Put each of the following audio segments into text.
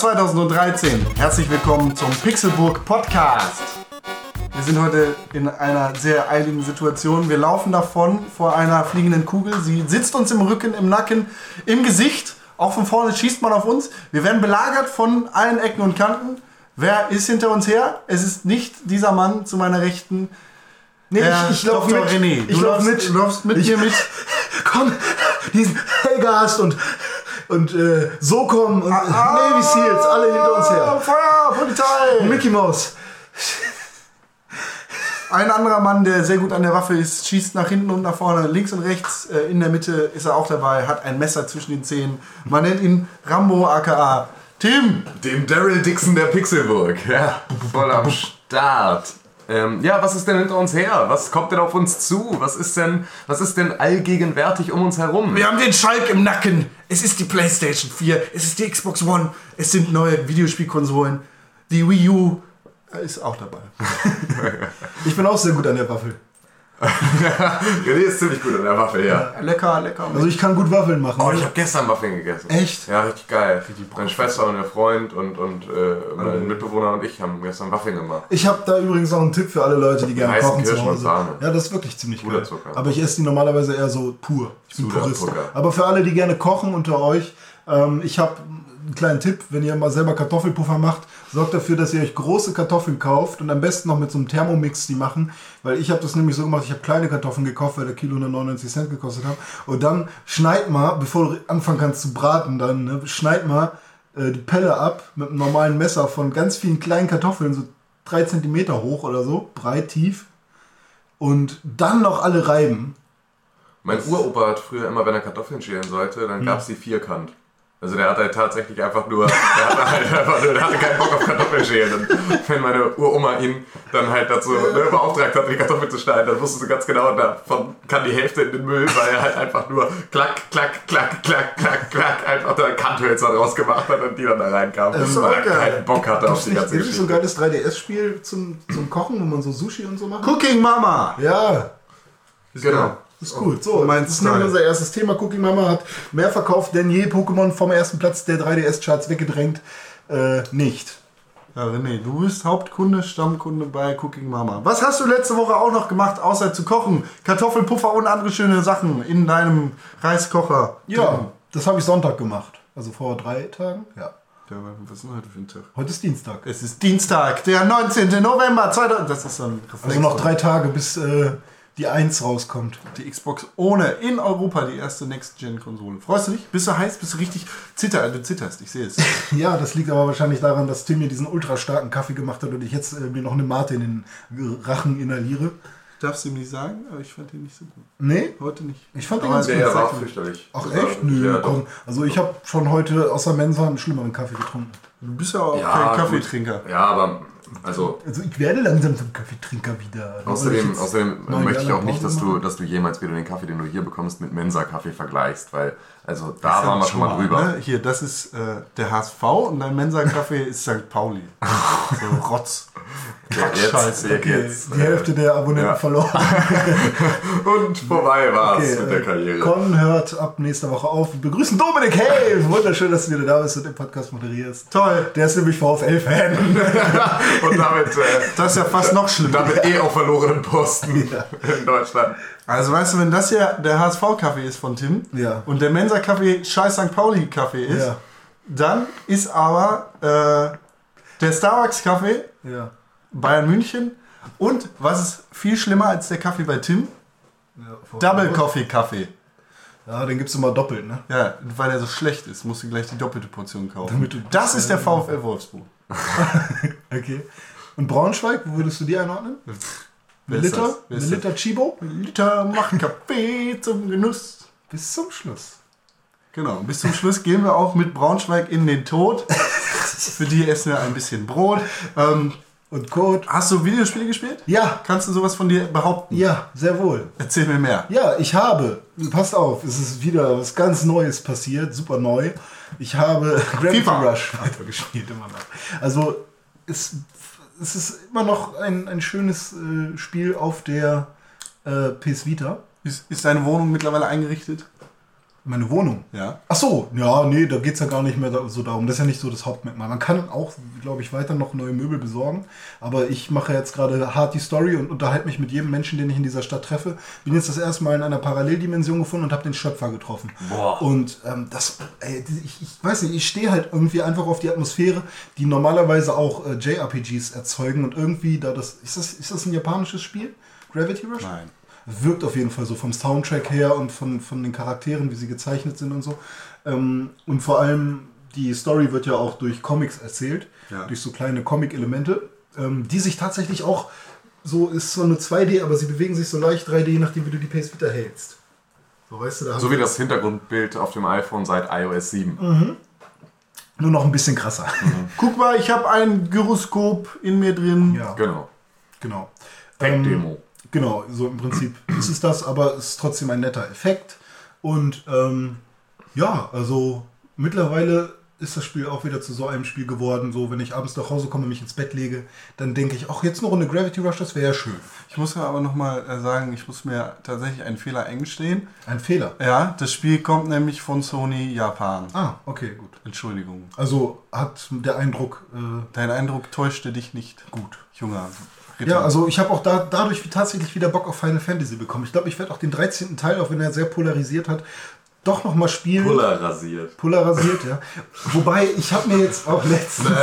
2013. Herzlich willkommen zum Pixelburg Podcast. Wir sind heute in einer sehr eiligen Situation. Wir laufen davon vor einer fliegenden Kugel. Sie sitzt uns im Rücken, im Nacken, im Gesicht. Auch von vorne schießt man auf uns. Wir werden belagert von allen Ecken und Kanten. Wer ist hinter uns her? Es ist nicht dieser Mann zu meiner Rechten. Nee, ich, ich laufe mit. René. Ich Du laufe läufst- mit. du läufst mit ich, mir mit. Komm, diesen Hellgast und, und äh, SOCOM und Navy Seals, alle hinter uns Ah, her. Feuer, Polizei! Mickey Mouse. Ein anderer Mann, der sehr gut an der Waffe ist, schießt nach hinten und nach vorne, links und rechts. Äh, in der Mitte ist er auch dabei, hat ein Messer zwischen den Zähnen. Man nennt ihn Rambo aka Tim. Dem Daryl Dixon der Pixelburg. Ja, voll am Start. Ähm, ja, was ist denn hinter uns her? Was kommt denn auf uns zu? Was ist denn, was ist denn allgegenwärtig um uns herum? Wir haben den Schalk im Nacken. Es ist die PlayStation 4, es ist die Xbox One, es sind neue Videospielkonsolen. Die Wii U äh, ist auch dabei. Ich bin auch sehr gut an der Waffel. René ist ziemlich gut an der Waffe, ja. Lecker, lecker. Also ich kann gut Waffeln machen. Oh, ich habe gestern Waffeln gegessen. Echt? Ja, richtig geil. Meine Schwester und ihr Freund und, und äh, mein Mitbewohner und ich haben gestern Waffeln gemacht. Ich habe da übrigens noch einen Tipp für alle Leute, die gerne kochen zu Kirschen und Hause. Sahne. Ja, das ist wirklich ziemlich geil. Puderzucker. Aber ich esse die normalerweise eher so pur. Ich bin Purist. Puderzucker. Aber für alle, die gerne kochen unter euch, ähm, ich habe einen kleinen Tipp, wenn ihr mal selber Kartoffelpuffer macht, sorgt dafür, dass ihr euch große Kartoffeln kauft und am besten noch mit so einem Thermomix die machen, weil ich habe das nämlich so gemacht, ich habe kleine Kartoffeln gekauft, weil der Kilo nur 99 Cent gekostet hat und dann schneid mal, bevor du anfangen kannst zu braten, dann ne, schneid mal äh, die Pelle ab mit einem normalen Messer von ganz vielen kleinen Kartoffeln, so drei Zentimeter hoch oder so, breit, tief und dann noch alle reiben. Mein Uropa hat früher immer, wenn er Kartoffeln schälen sollte, dann gab's die vierkant. Also der hat halt tatsächlich einfach nur, der hatte halt einfach nur, der hatte keinen Bock auf Kartoffeln schälen. Und wenn meine Uroma ihn dann halt dazu ne, beauftragt hat, die Kartoffeln zu schneiden, dann wusstest du ganz genau, davon kann die Hälfte in den Müll, weil er halt einfach nur klack, klack, klack, klack, klack, klack, einfach da Kanthölzer rausgemacht hat und die dann da reinkamen, doch weil er keinen Bock hatte auf die ganze Gibt es so ein Geschichte. geiles 3DS-Spiel zum, zum Kochen, wo man so Sushi und so macht? Cooking Mama. Ja, Genau. Ist gut. So, Mein das ist nämlich Style. unser erstes Thema. Cookie Mama hat mehr verkauft denn je Pokémon vom ersten Platz der 3DS-Charts weggedrängt. Äh, nicht. Ja, René, du bist Hauptkunde, Stammkunde bei Cooking Mama. Was hast du letzte Woche auch noch gemacht, außer zu kochen? Kartoffelpuffer und andere schöne Sachen in deinem Reiskocher. Ja, das habe ich Sonntag gemacht. Also vor drei Tagen. Ja. Ja, was ist denn heute für ein Tag? Heute ist Dienstag. Es ist Dienstag, der 19. November 2000. Das ist so ein Reflex. Also noch drei Tage, bis äh, die 1 rauskommt. Die Xbox ohne in Europa die erste Next-Gen-Konsole. Freust du dich? Bist du heiß? Bist du richtig zitter? Du zitterst, ich sehe es. Ja, das liegt aber wahrscheinlich daran, dass Tim mir diesen ultra starken Kaffee gemacht hat und ich jetzt äh, mir noch eine Mate in den Rachen inhaliere. Darfst du ihm nicht sagen, aber ich fand ihn nicht so gut. Nee, Heute nicht. ich fand den Aber ganz Der gut. ja, war auch fürchterlich. Ach Also, echt? Nö, ja, komm. Also ich habe schon heute außer Mensa einen schlimmeren Kaffee getrunken. Du bist ja auch Ja, kein gut. Kaffeetrinker. Ja, aber also Also ich werde langsam zum Kaffeetrinker wieder. Außerdem, außerdem möchte ich auch nicht, dass du, dass du jemals wieder den Kaffee, den du hier bekommst, mit Mensa-Kaffee vergleichst, weil, also da waren wir schon mal drüber. Ne? Hier, das ist äh, der HSV und dein Mensa-Kaffee ist St. Pauli. So Rotz. Ja, jetzt, Scheiße, ja, Okay, jetzt, die Hälfte der Abonnenten ja. verloren. Und vorbei war's Okay, mit der äh, Karriere. Con hört ab nächster Woche auf. Wir begrüßen Dominik. Hey, wunderschön, dass du wieder da bist und den Podcast moderierst. Toll. Der ist nämlich VfL-Fan. Und damit, äh, Das ist ja fast noch schlimmer. damit eh auf verlorenen Posten in Deutschland. Also weißt du, wenn das hier der HSV-Kaffee ist von Tim Ja. und der Mensa-Kaffee scheiß St. Pauli-Kaffee ist, Ja. dann ist aber äh, der Starbucks-Kaffee ja. Bayern München und was ist viel schlimmer als der Kaffee bei Tim? Double Coffee Kaffee. Ja, den gibst du mal doppelt, ne? Ja, weil er so schlecht ist, musst du gleich die doppelte Portion kaufen. Damit du- das ist der VfL Wolfsburg. Okay. Und Braunschweig, wo würdest du die einordnen? Eine Liter? Eine Liter Chibo? Liter macht Kaffee zum Genuss. Bis zum Schluss. Genau, bis zum Schluss gehen wir auch mit Braunschweig in den Tod. Für die essen wir ein bisschen Brot. Ähm, Und Code. hast du Videospiele gespielt? Ja, Kannst du sowas von dir behaupten? ja, sehr wohl. Erzähl mir mehr. Ja, ich habe, passt auf, es ist wieder was ganz Neues passiert, super neu. Ich habe Gravity FIFA. Rush weitergespielt immer noch. Also es, es ist immer noch ein, ein schönes äh, Spiel auf der äh, PS Vita. Ist, ist deine Wohnung mittlerweile eingerichtet? Meine Wohnung. Ja. Ach so, ja, nee, da geht es ja gar nicht mehr so darum. Das ist ja nicht so das Hauptmerkmal. Man kann auch, glaube ich, weiter noch neue Möbel besorgen. Aber ich mache jetzt gerade hart die Story und unterhalte mich mit jedem Menschen, den ich in dieser Stadt treffe. Bin jetzt das erste Mal in einer Paralleldimension gefunden und habe den Schöpfer getroffen. Boah. Und ähm, das, ey, ich, ich weiß nicht, ich stehe halt irgendwie einfach auf die Atmosphäre, die normalerweise auch äh, JRPGs erzeugen. Und irgendwie, da das, ist das, ist das ein japanisches Spiel? Gravity Rush? Nein. Wirkt auf jeden Fall so vom Soundtrack her und von, von den Charakteren, wie sie gezeichnet sind und so. Ähm, und vor allem die Story wird ja auch durch Comics erzählt, Ja. durch so kleine Comic-Elemente, ähm, die sich tatsächlich auch so ist zwar nur 2D, aber sie bewegen sich so leicht 3D, je nachdem wie du die PS Vita hältst. So weißt du, da So wie das Hintergrundbild auf dem iPhone seit iOS 7. nur noch ein bisschen krasser. Guck mal, ich habe ein Gyroskop in mir drin. ja, Genau. genau. Ähm, Tech-Demo. Genau, so im Prinzip ist es das, aber es ist trotzdem ein netter Effekt. Und ähm, ja, also mittlerweile ist das Spiel auch wieder zu so einem Spiel geworden. So, wenn ich abends nach Hause komme, mich ins Bett lege, dann denke ich, ach, jetzt eine Runde Gravity Rush, das wäre ja schön. Ich muss ja aber nochmal sagen, ich muss mir tatsächlich einen Fehler eingestehen. Ein Fehler. Ja, das Spiel kommt nämlich von Sony Japan. Ah, okay, gut. Entschuldigung. Also hat der Eindruck, äh, Dein Eindruck täuschte dich nicht. Gut, junger Ritter. ja, also ich habe auch da, dadurch tatsächlich wieder Bock auf Final Fantasy bekommen. Ich glaube, ich werde auch den 13. Teil, auch wenn er sehr polarisiert hat, doch nochmal spielen. Puller rasiert. Polarisiert, ja. Wobei, ich habe mir jetzt auch letztens.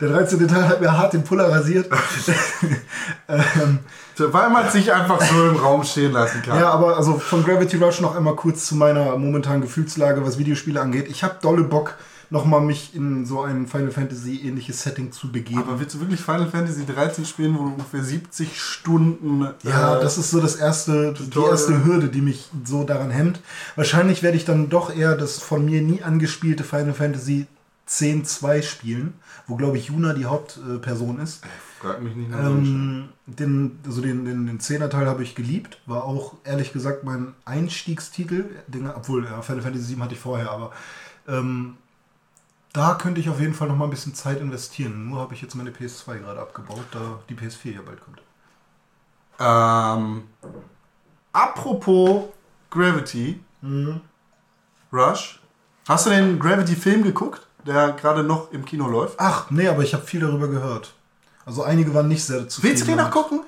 Der 13. Teil hat mir hart den Puller rasiert. ähm, Weil man sich einfach so im Raum stehen lassen kann. ja, aber also von Gravity Rush noch einmal kurz zu meiner momentanen Gefühlslage, was Videospiele angeht. Ich habe dolle Bock, nochmal mich in so ein Final Fantasy ähnliches Setting zu begeben. Aber willst du wirklich Final Fantasy 13 spielen, wo du ungefähr 70 Stunden. Ja, äh, das ist so das erste, die erste Hürde, die mich so daran hemmt. Wahrscheinlich werde ich dann doch eher das von mir nie angespielte Final Fantasy 10-2 spielen, wo glaube ich Yuna die Hauptperson ist. Frag mich nicht nach Ähm, den, also den, den, den 10er Teil habe ich geliebt, war auch ehrlich gesagt mein Einstiegstitel, den, obwohl ja, Final Fantasy 7 hatte ich vorher, aber ähm, da könnte ich auf jeden Fall noch mal ein bisschen Zeit investieren. Nur habe ich jetzt meine PS2 gerade abgebaut, da die PS4 ja bald kommt. Ähm, apropos Gravity Mhm. Rush. Hast du den Gravity-Film geguckt, der gerade noch im Kino läuft? Ach, nee, aber ich habe viel darüber gehört. Also einige waren nicht sehr zufrieden. Willst du den noch gucken?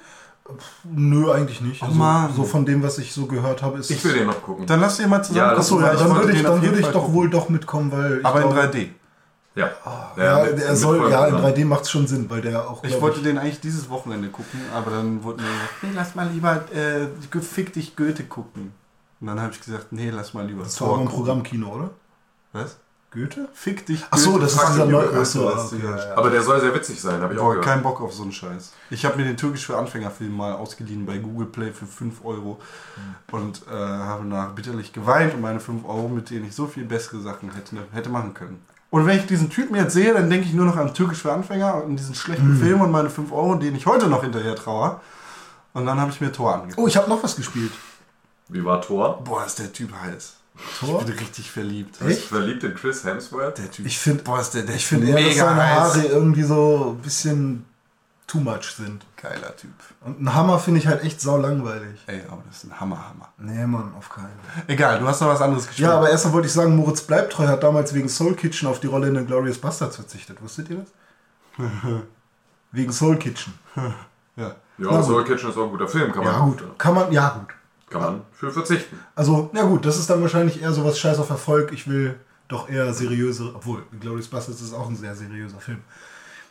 Nö, eigentlich nicht. Also, Mann. so von dem, was ich so gehört habe, ist Ich will den noch gucken. Dann lass den mal zusammen Ja, Achso, ja, dann würde ich, den dann würde ich doch gucken. wohl doch mitkommen, weil ich Aber in glaube- 3D. Ja. Ja, mit- er soll, Folgen ja, in zusammen. 3D macht es schon Sinn, weil der auch. Ich wollte den eigentlich dieses Wochenende gucken, aber dann wurde mir gesagt, nee, lass mal lieber äh, Fick dich Goethe gucken. Und dann habe ich gesagt, nee, lass mal lieber Das war aber ein. Programmkino, oder? Was? Goethe? Fick dich Ach so, das ist dieser neue. Goethe, Ach so, was okay, ja, ja. Aber der soll sehr witzig sein, habe ich auch gehört. kein Bock auf so einen Scheiß. Ich habe mir den Türkisch für Anfängerfilm mal ausgeliehen bei Google Play für 5 Euro und äh, habe nach bitterlich geweint um meine 5 Euro, mit denen ich so viel bessere Sachen hätte, hätte machen können. Und wenn ich diesen Typen jetzt sehe, dann denke ich nur noch an Türkisch für Anfänger und diesen schlechten Film und meine 5 Euro, denen ich heute noch hinterher traue. Und dann habe ich mir Tor angeguckt. Oh, ich habe noch was gespielt. Wie war Thor? Boah, ist der Typ heiß. Tor? Ich bin richtig verliebt. Echt? Verliebt in Chris Hemsworth? Der Typ. Ich finde, boah, ist der, der ich finde eher, dass seine heiß. Haare irgendwie so ein bisschen too much sind. Geiler Typ. Und ein Hammer finde ich halt echt sau langweilig. Ey, aber das ist ein Hammer, Hammer. Nee, Mann, auf keinen Fall. Egal, du hast noch was anderes gespielt. Ja, aber erstmal wollte ich sagen, Moritz Bleibtreu hat damals wegen Soul Kitchen auf die Rolle in den Glorious Bastards verzichtet. Wusstet ihr das? wegen Soul Kitchen. ja. Ja, Na Soul Kitchen ist auch ein guter Film, kann man, Ja, gut. Kann man, ja, gut. Kann man für verzichten. Also, na gut, das ist dann wahrscheinlich eher sowas Scheiß auf Erfolg. Ich will doch eher seriöse, obwohl Glorious Bastards ist auch ein sehr seriöser Film.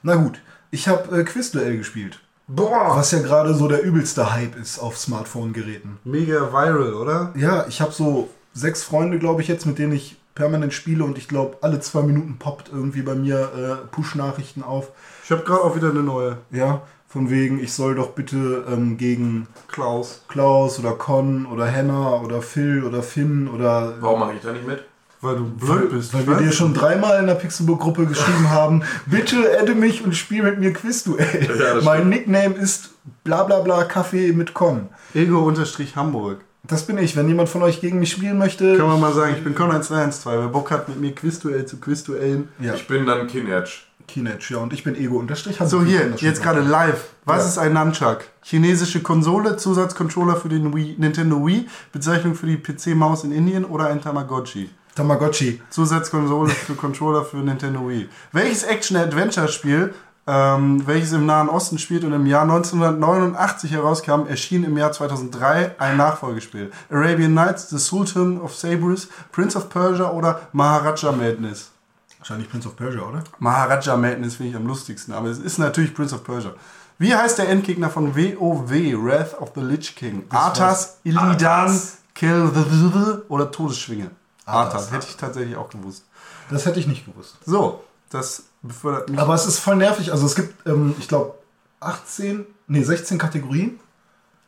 Na gut, ich habe äh, Quizduell gespielt. Boah, Was ja gerade so der übelste Hype ist auf Smartphone-Geräten. mega viral, oder? Ja, ich habe so sechs Freunde, glaube ich, jetzt, mit denen ich permanent spiele und ich glaube, alle zwei Minuten poppt irgendwie bei mir äh, Push-Nachrichten auf. Ich habe gerade auch wieder eine neue. Ja, von wegen, ich soll doch bitte ähm, gegen Klaus. Klaus oder Con oder Henna oder Phil oder Finn oder. Warum mache ich da nicht mit? Weil du blöd bist. Weil wir dir schon dreimal in der Pixelbook-Gruppe geschrieben haben, bitte adde mich und spiel mit mir Quizduell. das mein Nickname ist bla bla bla Kaffee mit Con. Ego-Hamburg. Das bin ich. Wenn jemand von euch gegen mich spielen möchte, Kann man mal sagen, ich bin Con112. Wer Bock hat, mit mir Quizduell zu Quizduellen. ja, Ich bin dann Kin Edge. Kinetch, ja, und ich bin Ego unterstrich. So, hier, jetzt gerade live. Was Ja. ist ein Nunchuck? Chinesische Konsole, Zusatzcontroller für den Wii, Nintendo Wii, Bezeichnung für die PC-Maus in Indien oder ein Tamagotchi? Tamagotchi. Zusatzkonsole für Controller für Nintendo Wii. Welches Action-Adventure-Spiel, ähm, welches im Nahen Osten spielt und im Jahr 1989 herauskam, erschien im Jahr 2003 ein Nachfolgespiel? Arabian Nights, The Sultan of Sabres, Prince of Persia oder Maharaja Madness? Wahrscheinlich Prince of Persia, oder? Maharaja Madness finde ich am lustigsten, aber es ist natürlich Prince of Persia. Wie heißt der Endgegner von WoW, Wrath of the Lich King? Arthas, Illidan. Kill the oder Todesschwinge? Arthas. Arthas, hätte ich tatsächlich auch gewusst. Das hätte ich nicht gewusst. So, das befördert mich. Aber es ist voll nervig. Also es gibt, ähm, ich glaube, 18, nee, 16 Kategorien.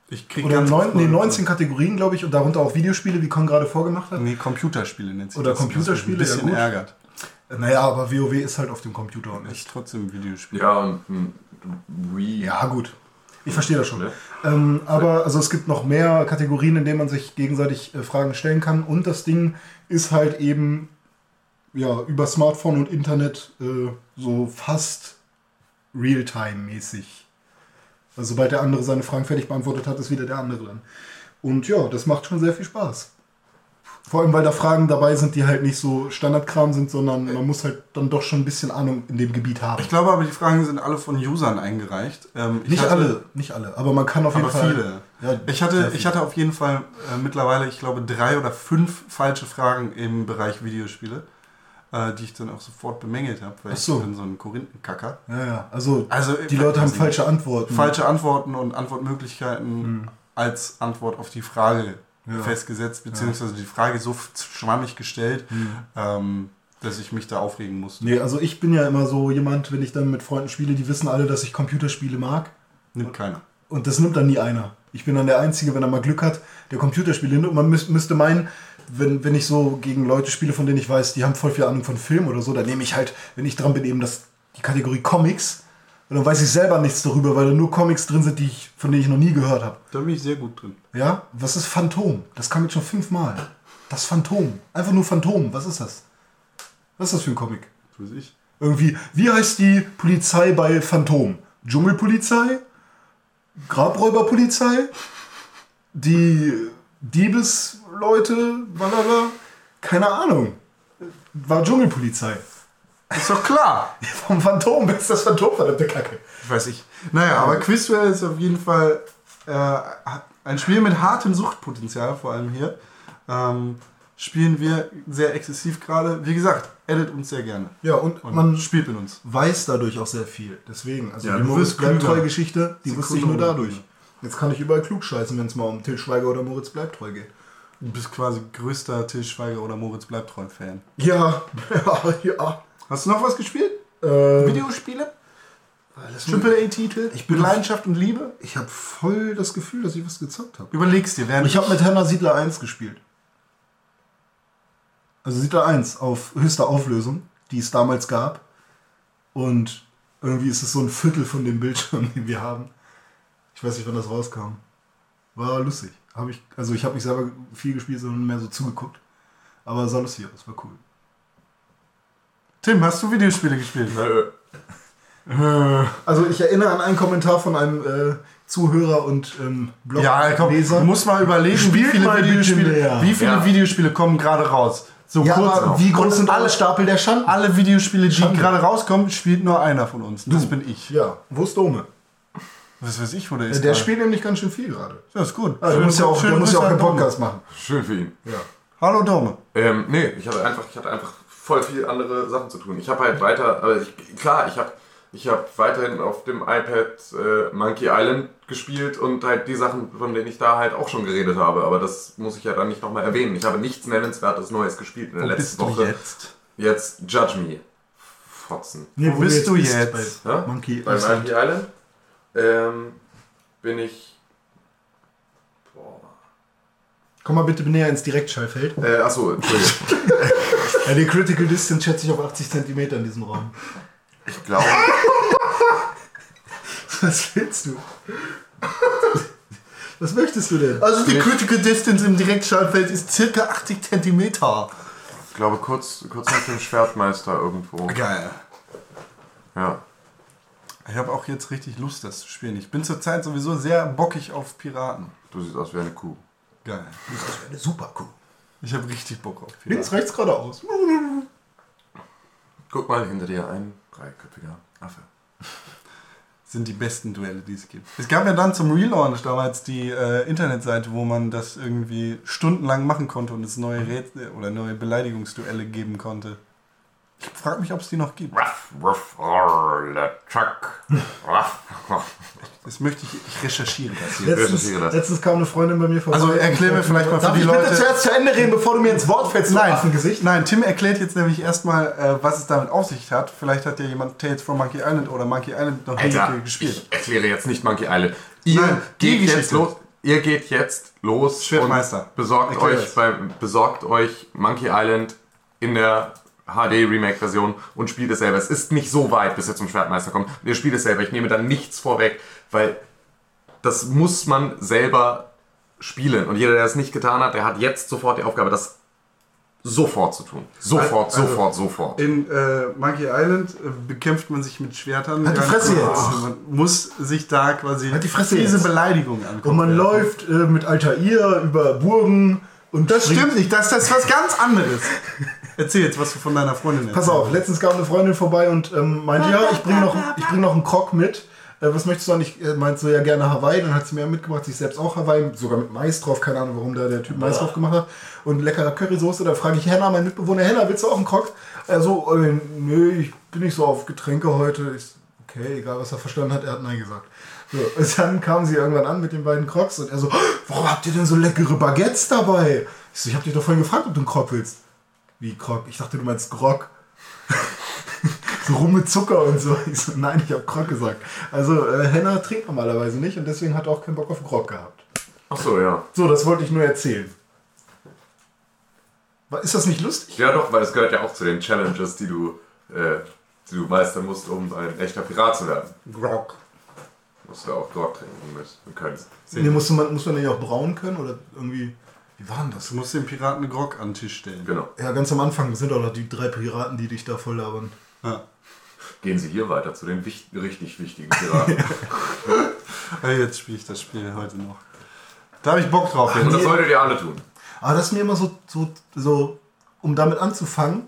ich krieg Oder ganz neun, oft nee, mal- 19 Kategorien, glaube ich. Und darunter auch Videospiele, wie Con gerade vorgemacht hat. Nee, Computerspiele nennt sich Oder das. Computerspiele, Ein bisschen ja gut. ärgert. Naja, aber WoW ist halt auf dem Computer und Ich nicht. trotzdem ein Videospiel. Ja, und Wii. Ja, gut. Ich verstehe das schon. Ne? Ähm, aber also es gibt noch mehr Kategorien, in denen man sich gegenseitig äh, Fragen stellen kann. Und das Ding ist halt eben ja, über Smartphone und Internet äh, so fast Realtime-mäßig. Also sobald der andere seine Fragen fertig beantwortet hat, ist wieder der andere dran. Und ja, das macht schon sehr viel Spaß. Vor allem, weil da Fragen dabei sind, die halt nicht so Standardkram sind, sondern man muss halt dann doch schon ein bisschen Ahnung in dem Gebiet haben. Ich glaube aber, die Fragen sind alle von Usern eingereicht. Ähm, ich Nicht hatte- alle, nicht alle, aber man kann auf jeden Fall. viele. Ja, Ich hatte, ich hatte auf jeden Fall äh, mittlerweile, ich glaube, drei oder fünf falsche Fragen im Bereich Videospiele, äh, die ich dann auch sofort bemängelt habe, weil Ach so. ich bin so ein Korinthenkacker. Ja, ja. Also, Also, die Leute haben falsche Antworten. Falsche Antworten und Antwortmöglichkeiten als Antwort auf die Frage Ja. festgesetzt, beziehungsweise die Frage so schwammig gestellt, ähm, dass ich mich da aufregen musste. Nee, also ich bin ja immer so jemand, wenn ich dann mit Freunden spiele, die wissen alle, dass ich Computerspiele mag. Nimmt keiner. Und das nimmt dann nie einer. Ich bin dann der Einzige, wenn er mal Glück hat, der Computerspiele nimmt. Und man müß, müsste meinen, wenn, wenn ich so gegen Leute spiele, von denen ich weiß, die haben voll viel Ahnung von Film oder so, dann nehme ich halt, wenn ich dran bin, eben das, die Kategorie Comics. Und dann weiß ich selber nichts darüber, weil da nur Comics drin sind, die ich, von denen ich noch nie gehört habe. Da bin ich sehr gut drin. Ja? Was ist Phantom? Das kam jetzt schon fünfmal. Das Phantom. Einfach nur Phantom. Was ist das? Was ist das für ein Comic? Weiß ich. Irgendwie, wie heißt die Polizei bei Phantom? Dschungelpolizei? Grabräuberpolizei? Die Diebesleute? Walala? Keine Ahnung. War Dschungelpolizei. Ist doch klar. Vom Phantom, wer ist das Phantom, verdammte Kacke? Weiß ich. Naja, aber Quizduell ist auf jeden Fall äh, ein Spiel mit hartem Suchtpotenzial, vor allem hier. Ähm, spielen wir sehr exzessiv gerade. Wie gesagt, edit uns sehr gerne. Ja, und, Und man spielt mit uns. weiß dadurch auch sehr viel. Deswegen, also Ja, die Moritz wirst klüger. Bleibtreu-Geschichte, die wusste ich nur dadurch. klüger. Jetzt kann ich überall klug scheißen, wenn es mal um Till Schweiger oder Moritz Bleibtreu geht. Du bist quasi größter Til Schweiger oder Moritz Bleibtreu-Fan. Ja, ja, ja. Hast du noch was gespielt? Äh, Videospiele? Triple A-Titel? Ich bin Mit Leidenschaft und Liebe? Ich habe voll das Gefühl, dass ich was gezockt habe. Überlegst dir, während Ich habe mit Hannah Siedler 1 gespielt. Also Siedler 1 auf höchster Auflösung, die es damals gab. Und irgendwie ist es so ein Viertel von dem Bildschirm, den wir haben. Ich weiß nicht, wann das rauskam. War lustig. Hab ich, also ich habe nicht selber viel gespielt, sondern mehr so zugeguckt. Aber sah lustig aus, war cool. Tim, hast du Videospiele gespielt? Nö. Also ich erinnere an einen Kommentar von einem äh, Zuhörer und ähm, Blog Ja, komm, Leser. du musst mal überlegen, wie viele, Videospiele, mehr. wie viele Ja. Videospiele kommen gerade raus. So ja, kurz aber wie groß sind alle Stapel der Schanden? alle Videospiele, die Schande. gerade rauskommen, spielt nur einer von uns. Das bin ich. Ja, wo ist Dome? Was weiß ich, wo der ist. Der gerade. spielt nämlich ganz schön viel gerade. Ja, ist gut. Ah, der muss ja auch, der muss ja auch einen Podcast machen. Schön für ihn. Ja. Dome. Hallo Dome. Ähm, nee, ich hatte einfach, ich hatte einfach voll viel andere Sachen zu tun. Ich habe halt weiter, aber ich, klar, ich habe ich hab weiterhin auf dem iPad äh, Monkey Island gespielt und halt die Sachen, von denen ich da halt auch schon geredet habe. Aber das muss ich ja dann nicht nochmal erwähnen. Ich habe nichts Nennenswertes Neues gespielt in der Wo letzten bist du Woche. jetzt? Jetzt Judge Me. Fotzen. Nee, Wo bist du bist jetzt? Bei Ja? Monkey Bei Island. Monkey Island ähm, bin ich. Boah. Komm mal bitte näher ins Direktschallfeld. Äh, achso, Entschuldigung. Ja, die Critical Distance schätze ich auf 80 cm in diesem Raum. Ich glaube, Was willst du? Was möchtest du denn? Also die Critical Distance im Direktschaltfeld ist circa 80 Zentimeter. ich glaube kurz, kurz nach dem Schwertmeister irgendwo. Geil. Ja. Ich habe auch jetzt richtig Lust, das zu spielen. Ich bin zurzeit sowieso sehr bockig auf Piraten. Du siehst aus wie eine Kuh. Geil. Das wäre eine super Kuh. Ich habe richtig Bock auf Piraten. Links, rechts, geradeaus. Guck mal hinter dir ein dreiköpfiger Affe. Sind die besten Duelle, die es gibt. Es gab ja dann zum Relaunch damals die äh, Internetseite, wo man das irgendwie stundenlang machen konnte und es neue Rätsel oder neue Beleidigungsduelle geben konnte. Ich frage mich, ob es die noch gibt. Ruff, ruff, roar, le Chuck. Ruff, ruff. Das möchte ich, ich recherchiere das hier. Letztens, recherchiere das. letztens kam eine Freundin bei mir vorbei. Also erklär mir vielleicht mal für Darf die ich Leute. bitte zuerst zu Ende reden, bevor du mir ins Wort fällst, Nein, Affengesicht? nein, Tim erklärt jetzt nämlich erstmal, äh, was es damit auf sich hat. Vielleicht hat ja jemand Tales from Monkey Island oder Monkey Island noch nie Alter, gespielt. ich erkläre jetzt nicht Monkey Island. Ihr Nein, die geht jetzt Geschichte. los. Ihr geht jetzt los Schwertmeister. und besorgt euch, bei, besorgt euch Monkey Island in der HD Remake Version und spielt es selber. Es ist nicht so weit, bis ihr zum Schwertmeister kommt. Ihr spielt es selber. Ich nehme da nichts vorweg, weil das muss man selber spielen. Und jeder, der das nicht getan hat, der hat jetzt sofort die Aufgabe, das sofort zu tun. Sofort, Also- sofort, sofort. In äh, Monkey Island äh, bekämpft man sich mit Schwertern. Halt die Fresse jetzt. Man muss sich da quasi Halt die Fresse diese jetzt. Beleidigung angucken. Und man läuft äh, mit Altair über Burgen und Das springt- stimmt nicht, das, das ist was ganz anderes. Erzähl jetzt, was du von deiner Freundin erzählst. Pass auf, letztens kam eine Freundin vorbei und ähm, meinte, ja, ich bringe noch, ich bring noch einen Krog mit. Äh, was möchtest du noch nicht? Äh, meint so, ja, gerne Hawaii. Dann hat sie mir mitgebracht, sich selbst auch Hawaii, sogar mit Mais drauf. Keine Ahnung, warum da der Typ Mais drauf gemacht hat. Und leckere Currysoße. Da frage ich Henna, mein Mitbewohner, Henna, willst du auch einen Krog? Er so, äh, nö, ich bin nicht so auf Getränke heute. Ich, okay, egal was er verstanden hat, er hat Nein gesagt. So, und dann kam sie irgendwann an mit den beiden Crocs und er so, warum habt ihr denn so leckere Baguettes dabei? Ich so, ich hab dich doch vorhin gefragt, ob du einen Krog willst. Wie Krog? Ich dachte, du meinst Grog. so rum mit Zucker und so. Ich so, nein, ich habe Grog gesagt. Also äh, Henna trinkt normalerweise nicht und deswegen hat er auch keinen Bock auf Grog gehabt. Ach so, ja. So, das wollte ich nur erzählen. Ist das nicht lustig? Ja, doch, weil es gehört ja auch zu den Challenges, die du, äh, die du meistern musst, um ein echter Pirat zu werden. Grog. Musst du auch Grog trinken müssen können. Nee, muss man, muss man den ja auch brauen können oder irgendwie. Wie war denn das? Du musst dem Piraten einen Grog an den Tisch stellen. Genau. Ja, ganz am Anfang sind auch noch die drei Piraten, die dich da voll labern. Ja. Gehen Sie hier weiter zu den wich richtig wichtigen Piraten. Jetzt spiele ich das Spiel heute noch. Da habe ich Bock drauf Und jetzt. das solltet ihr alle tun. Aber das ist mir immer so, so, so um damit anzufangen,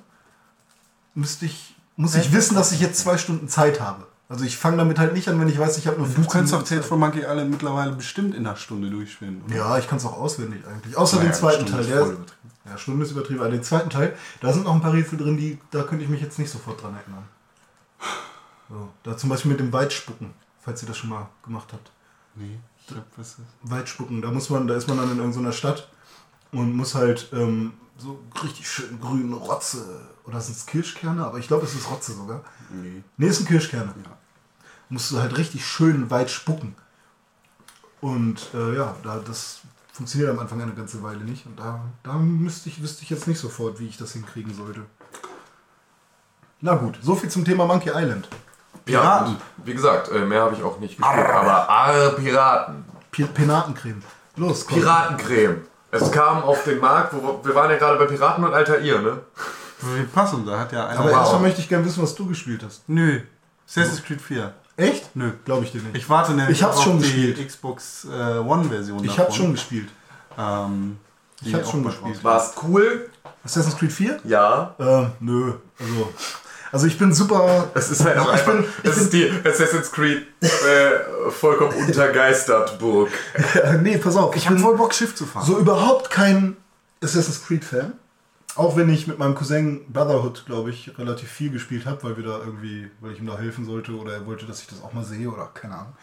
müsste ich, muss ich wissen, dass ich jetzt zwei Stunden Zeit habe. Also ich fange damit halt nicht an, wenn ich weiß, ich habe nur Du 15 kannst doch Tales from Monkey Island mittlerweile bestimmt in einer Stunde durchspielen. Oder? Ja, ich kann es auch auswendig eigentlich. Außer Naja, den zweiten Stunde Teil. ist Der, übertrieben. ja, Stunde ist übertrieben. Aber den zweiten Teil, da sind noch ein paar Rätsel drin, die, da könnte ich mich jetzt nicht sofort dran erinnern. So, da zum Beispiel mit dem Weitspucken, falls ihr das schon mal gemacht habt. Nee, ich glaub, was ist Weitspucken, da muss man, da ist man dann in irgendeiner Stadt und muss halt ähm, so richtig schön grüne Rotze oder sind es Kirschkerne? Aber ich glaube, es ist Rotze sogar. Nee. Nee, es sind Kirschkerne. Ja. Musst du halt richtig schön weit spucken. Und äh, ja, da, das funktioniert am Anfang eine ganze Weile nicht. Und da, da müsste ich, wüsste ich jetzt nicht sofort, wie ich das hinkriegen sollte. Na gut, so viel zum Thema Monkey Island. Piraten. Ja, wie gesagt, äh, mehr habe ich auch nicht gespielt. Aber Arr, Piraten. Pi Penatencreme. Los, komm. Piratencreme. Es kam auf den Markt, wo wir waren ja gerade bei Piraten und Altair, ne? Wie passend, da hat ja einer. Aber erstmal möchte ich gerne wissen, was du gespielt hast. Nö. Assassin's Creed 4. Echt? Nö. Glaube ich dir nicht. Ich warte nämlich Ich hab's auf schon die gespielt. Xbox äh, One-Version. Ich davon. habe schon gespielt. Ähm, Ich die hab's auch schon gespielt. rauskommt. War es cool? Assassin's Creed 4? Ja. Äh, nö. Also, also ich bin super. Es ist halt auch Ich einfach, bin- ich es ist die Assassin's Creed äh, vollkommen untergeistert Burg. nee, pass auf. Ich habe voll Bock, Schiff zu fahren. so überhaupt kein Assassin's Creed-Fan. Auch wenn ich mit meinem Cousin Brotherhood, glaube ich, relativ viel gespielt habe, weil wir da irgendwie, weil ich ihm da helfen sollte oder er wollte, dass ich das auch mal sehe oder keine Ahnung.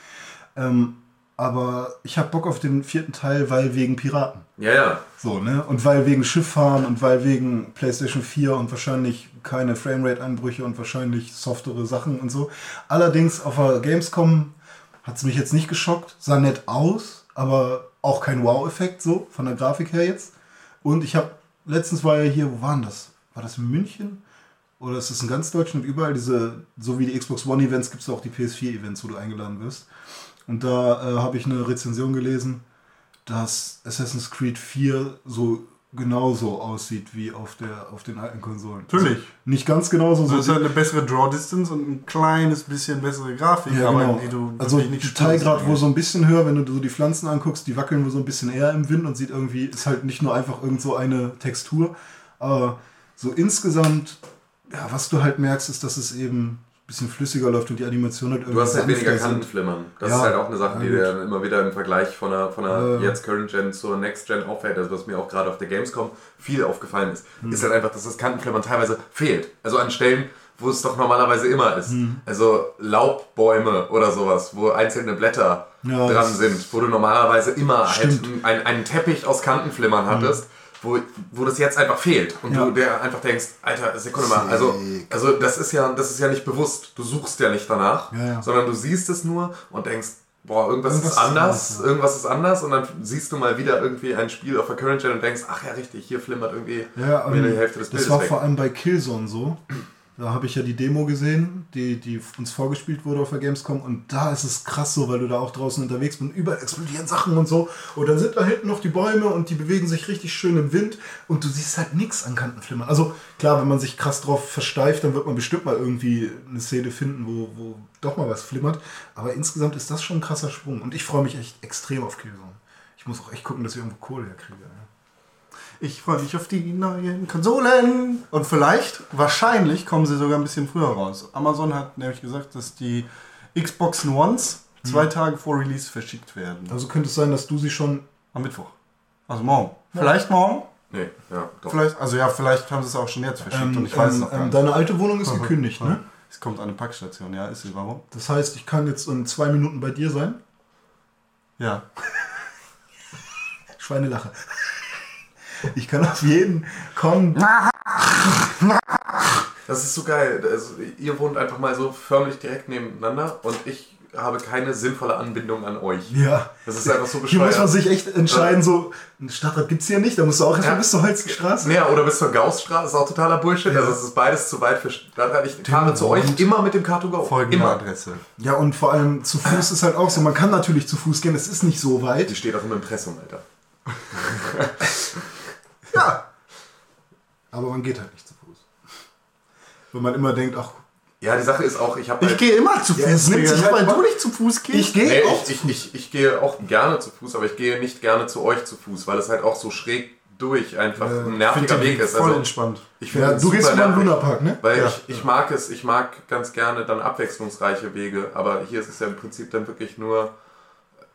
Ähm, aber ich habe Bock auf den vierten Teil, weil wegen Piraten. Ja, ja. So, ne? Und weil wegen Schifffahren und weil wegen PlayStation 4 und wahrscheinlich keine Framerate-Einbrüche und wahrscheinlich softere Sachen und so. Allerdings auf der Gamescom hat es mich jetzt nicht geschockt. Sah nett aus, aber auch kein Wow-Effekt so, von der Grafik her jetzt. Und ich habe, letztens war ja hier, wo waren das? war das in München? Oder ist das in ganz Deutschland überall diese, so wie die Xbox One Events, gibt es auch die PS4 Events, wo du eingeladen wirst. Und da äh, habe ich eine Rezension gelesen, dass Assassin's Creed 4 so genauso aussieht wie auf, der, auf den alten Konsolen. Natürlich. Also nicht ganz genauso. Also So es ist halt eine bessere Draw Distance und ein kleines bisschen bessere Grafik, ja, aber genau. die du also nicht Detailgrad wo so ein bisschen höher, wenn du so die Pflanzen anguckst, die wackeln wo so ein bisschen eher im Wind und sieht irgendwie, ist halt nicht nur einfach irgend so eine Textur. Aber so insgesamt, ja, was du halt merkst, ist, dass es eben bisschen flüssiger läuft und die Animation halt irgendwie Du hast halt weniger. Kantenflimmern. Das Ja, ist halt auch eine Sache, die dir dann immer wieder im Vergleich von einer, von einer Äh. jetzt Current Gen zur Next Gen auffällt. Also was mir auch gerade auf der Gamescom viel aufgefallen ist, Hm. ist halt einfach, dass das Kantenflimmern teilweise fehlt. Also an Stellen, wo es doch normalerweise immer ist. Hm. Also Laubbäume oder sowas, wo einzelne Blätter Ja, dran sind, wo du normalerweise immer halt einen, einen Teppich aus Kantenflimmern hattest. Wo, wo das jetzt einfach fehlt und Ja. du der einfach denkst, Alter, Sekunde mal, also, also das ist ja das ist ja nicht bewusst. Du suchst ja nicht danach, Ja, ja. sondern du siehst es nur und denkst, boah, irgendwas, Irgendwas ist ist anders, ja. irgendwas ist anders und dann siehst du mal wieder irgendwie ein Spiel auf der Current Gen und denkst, ach ja, richtig, hier flimmert irgendwie Ja, mir die Hälfte des das Bildes war weg. vor allem bei Killzone so. Da habe ich ja die Demo gesehen, die, die uns vorgespielt wurde auf der Gamescom. Und da ist es krass so, weil du da auch draußen unterwegs bist und überall explodieren Sachen und so. Und dann sind da hinten noch die Bäume und die bewegen sich richtig schön im Wind. Und du siehst halt nichts an Kantenflimmern. Also klar, wenn man sich krass drauf versteift, dann wird man bestimmt mal irgendwie eine Szene finden, wo, wo doch mal was flimmert. Aber insgesamt ist das schon ein krasser Sprung. Und ich freue mich echt extrem auf Killzone. Ich muss auch echt gucken, dass ich irgendwo Kohle herkriege. Ja. Ich freue mich auf die neuen Konsolen. Und vielleicht, wahrscheinlich, kommen sie sogar ein bisschen früher raus. Amazon hat nämlich gesagt, dass die Xbox Ones zwei Tage vor Release verschickt werden. Also könnte es sein, dass du sie schon Am Mittwoch. Also morgen. Vielleicht morgen. Nee, ja, doch. Vielleicht, also ja, vielleicht haben sie es auch schon jetzt verschickt und ich weiß es noch gar ähm, nicht. Deine alte Wohnung ist gekündigt, ne? Es kommt eine Packstation, ja, ist sie. Warum? Das heißt, ich kann jetzt in zwei Minuten bei dir sein. Ja. Schweinelache. Ich kann auf jeden kommen. Das ist so geil. Also, ihr wohnt einfach mal so förmlich direkt nebeneinander und ich habe keine sinnvolle Anbindung an euch. Ja. Das ist einfach so Hier muss man bescheuert. sich echt entscheiden, so, eine Stadtrat gibt es hier nicht, da musst du auch erstmal Ja. bis zur Holzenstraße. Ja, oder bis zur Gaussstraße, ist auch totaler Bullshit. Also es ist beides zu weit für Stadtrat. Ich fahre zu euch immer mit dem Car2Go. Folgende Immer. Adresse. Ja, und vor allem zu Fuß ist halt auch so, man kann natürlich zu Fuß gehen, es ist nicht so Die weit. steht auch im Impressum, Alter. Ja. Aber man geht halt nicht zu Fuß. Wenn man immer denkt, ach, Ja, die Sache ist auch, ich habe Ich gehe immer zu Ja, Fuß, es nimmt sich weil halt du mal- nicht zu Fuß gehst. ich gehe Nee, auch ich, ich, ich, gehe auch gerne zu Fuß, aber ich gehe nicht gerne zu euch zu Fuß, weil es halt auch so schräg durch einfach ein nerviger den Weg ist. Voll Also, entspannt. ich finde Ja, du gehst super immer im nervig. Lunapark, ne? Weil Ja. ich, ich mag es, ich mag ganz gerne dann abwechslungsreiche Wege, aber hier ist es ja im Prinzip dann wirklich nur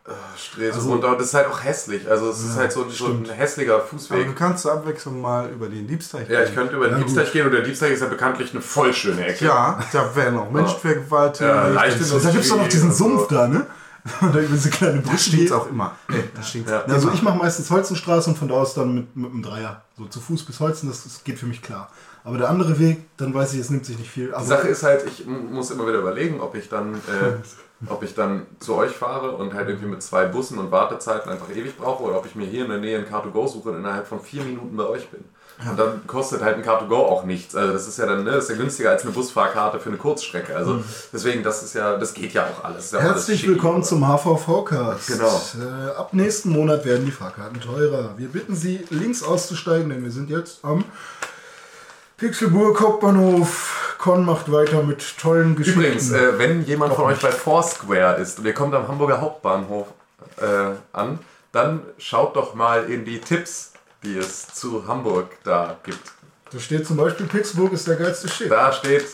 äh, Strese Also- und das ist halt auch hässlich. Also es ist halt so, ein- so ein hässlicher Aber Fußweg. du kannst zur Abwechslung mal über den Diebsteig Ja, ich gehen. könnte über den Ja, Diebsteig gehen und der Diebsteig ist ja bekanntlich eine voll schöne Ecke. Ja, da werden auch Menschen vergewaltigt. Ja, ist Da gibt es doch noch diesen Sumpf da, ne? da über diese kleine da Brücke. stinkt auch immer. Ey, da stinkt's Ja. Also ich mache meistens Holzenstraße und von da aus dann mit, mit einem Dreier. So zu Fuß bis Holzen, das, das geht für mich klar. Aber der andere Weg, dann weiß ich, es nimmt sich nicht viel. Aber Die Sache ist halt, ich muss immer wieder überlegen, ob ich dann, äh, ob ich dann zu euch fahre und halt irgendwie mit zwei Bussen und Wartezeiten einfach ewig brauche oder ob ich mir hier in der Nähe ein Car2Go suche und innerhalb von vier Minuten bei euch bin. Und dann kostet halt ein Car2Go auch nichts. Also das ist ja dann, ne, ist ja günstiger als eine Busfahrkarte für eine Kurzstrecke. Also deswegen, das ist ja, das geht ja auch alles. Ja alles Herzlich schicki. willkommen zum HVV-Cast. Genau. Äh, ab nächsten Monat werden die Fahrkarten teurer. Wir bitten Sie, links auszusteigen, denn wir sind jetzt am Pixelburg Hauptbahnhof. Con macht weiter mit tollen Geschichten. Übrigens, äh, wenn jemand von euch bei Foursquare ist und ihr kommt am Hamburger Hauptbahnhof äh, an, dann schaut doch mal in die Tipps, die es zu Hamburg da gibt. da steht zum Beispiel, Pixelburg ist der geilste Shit. Da steht,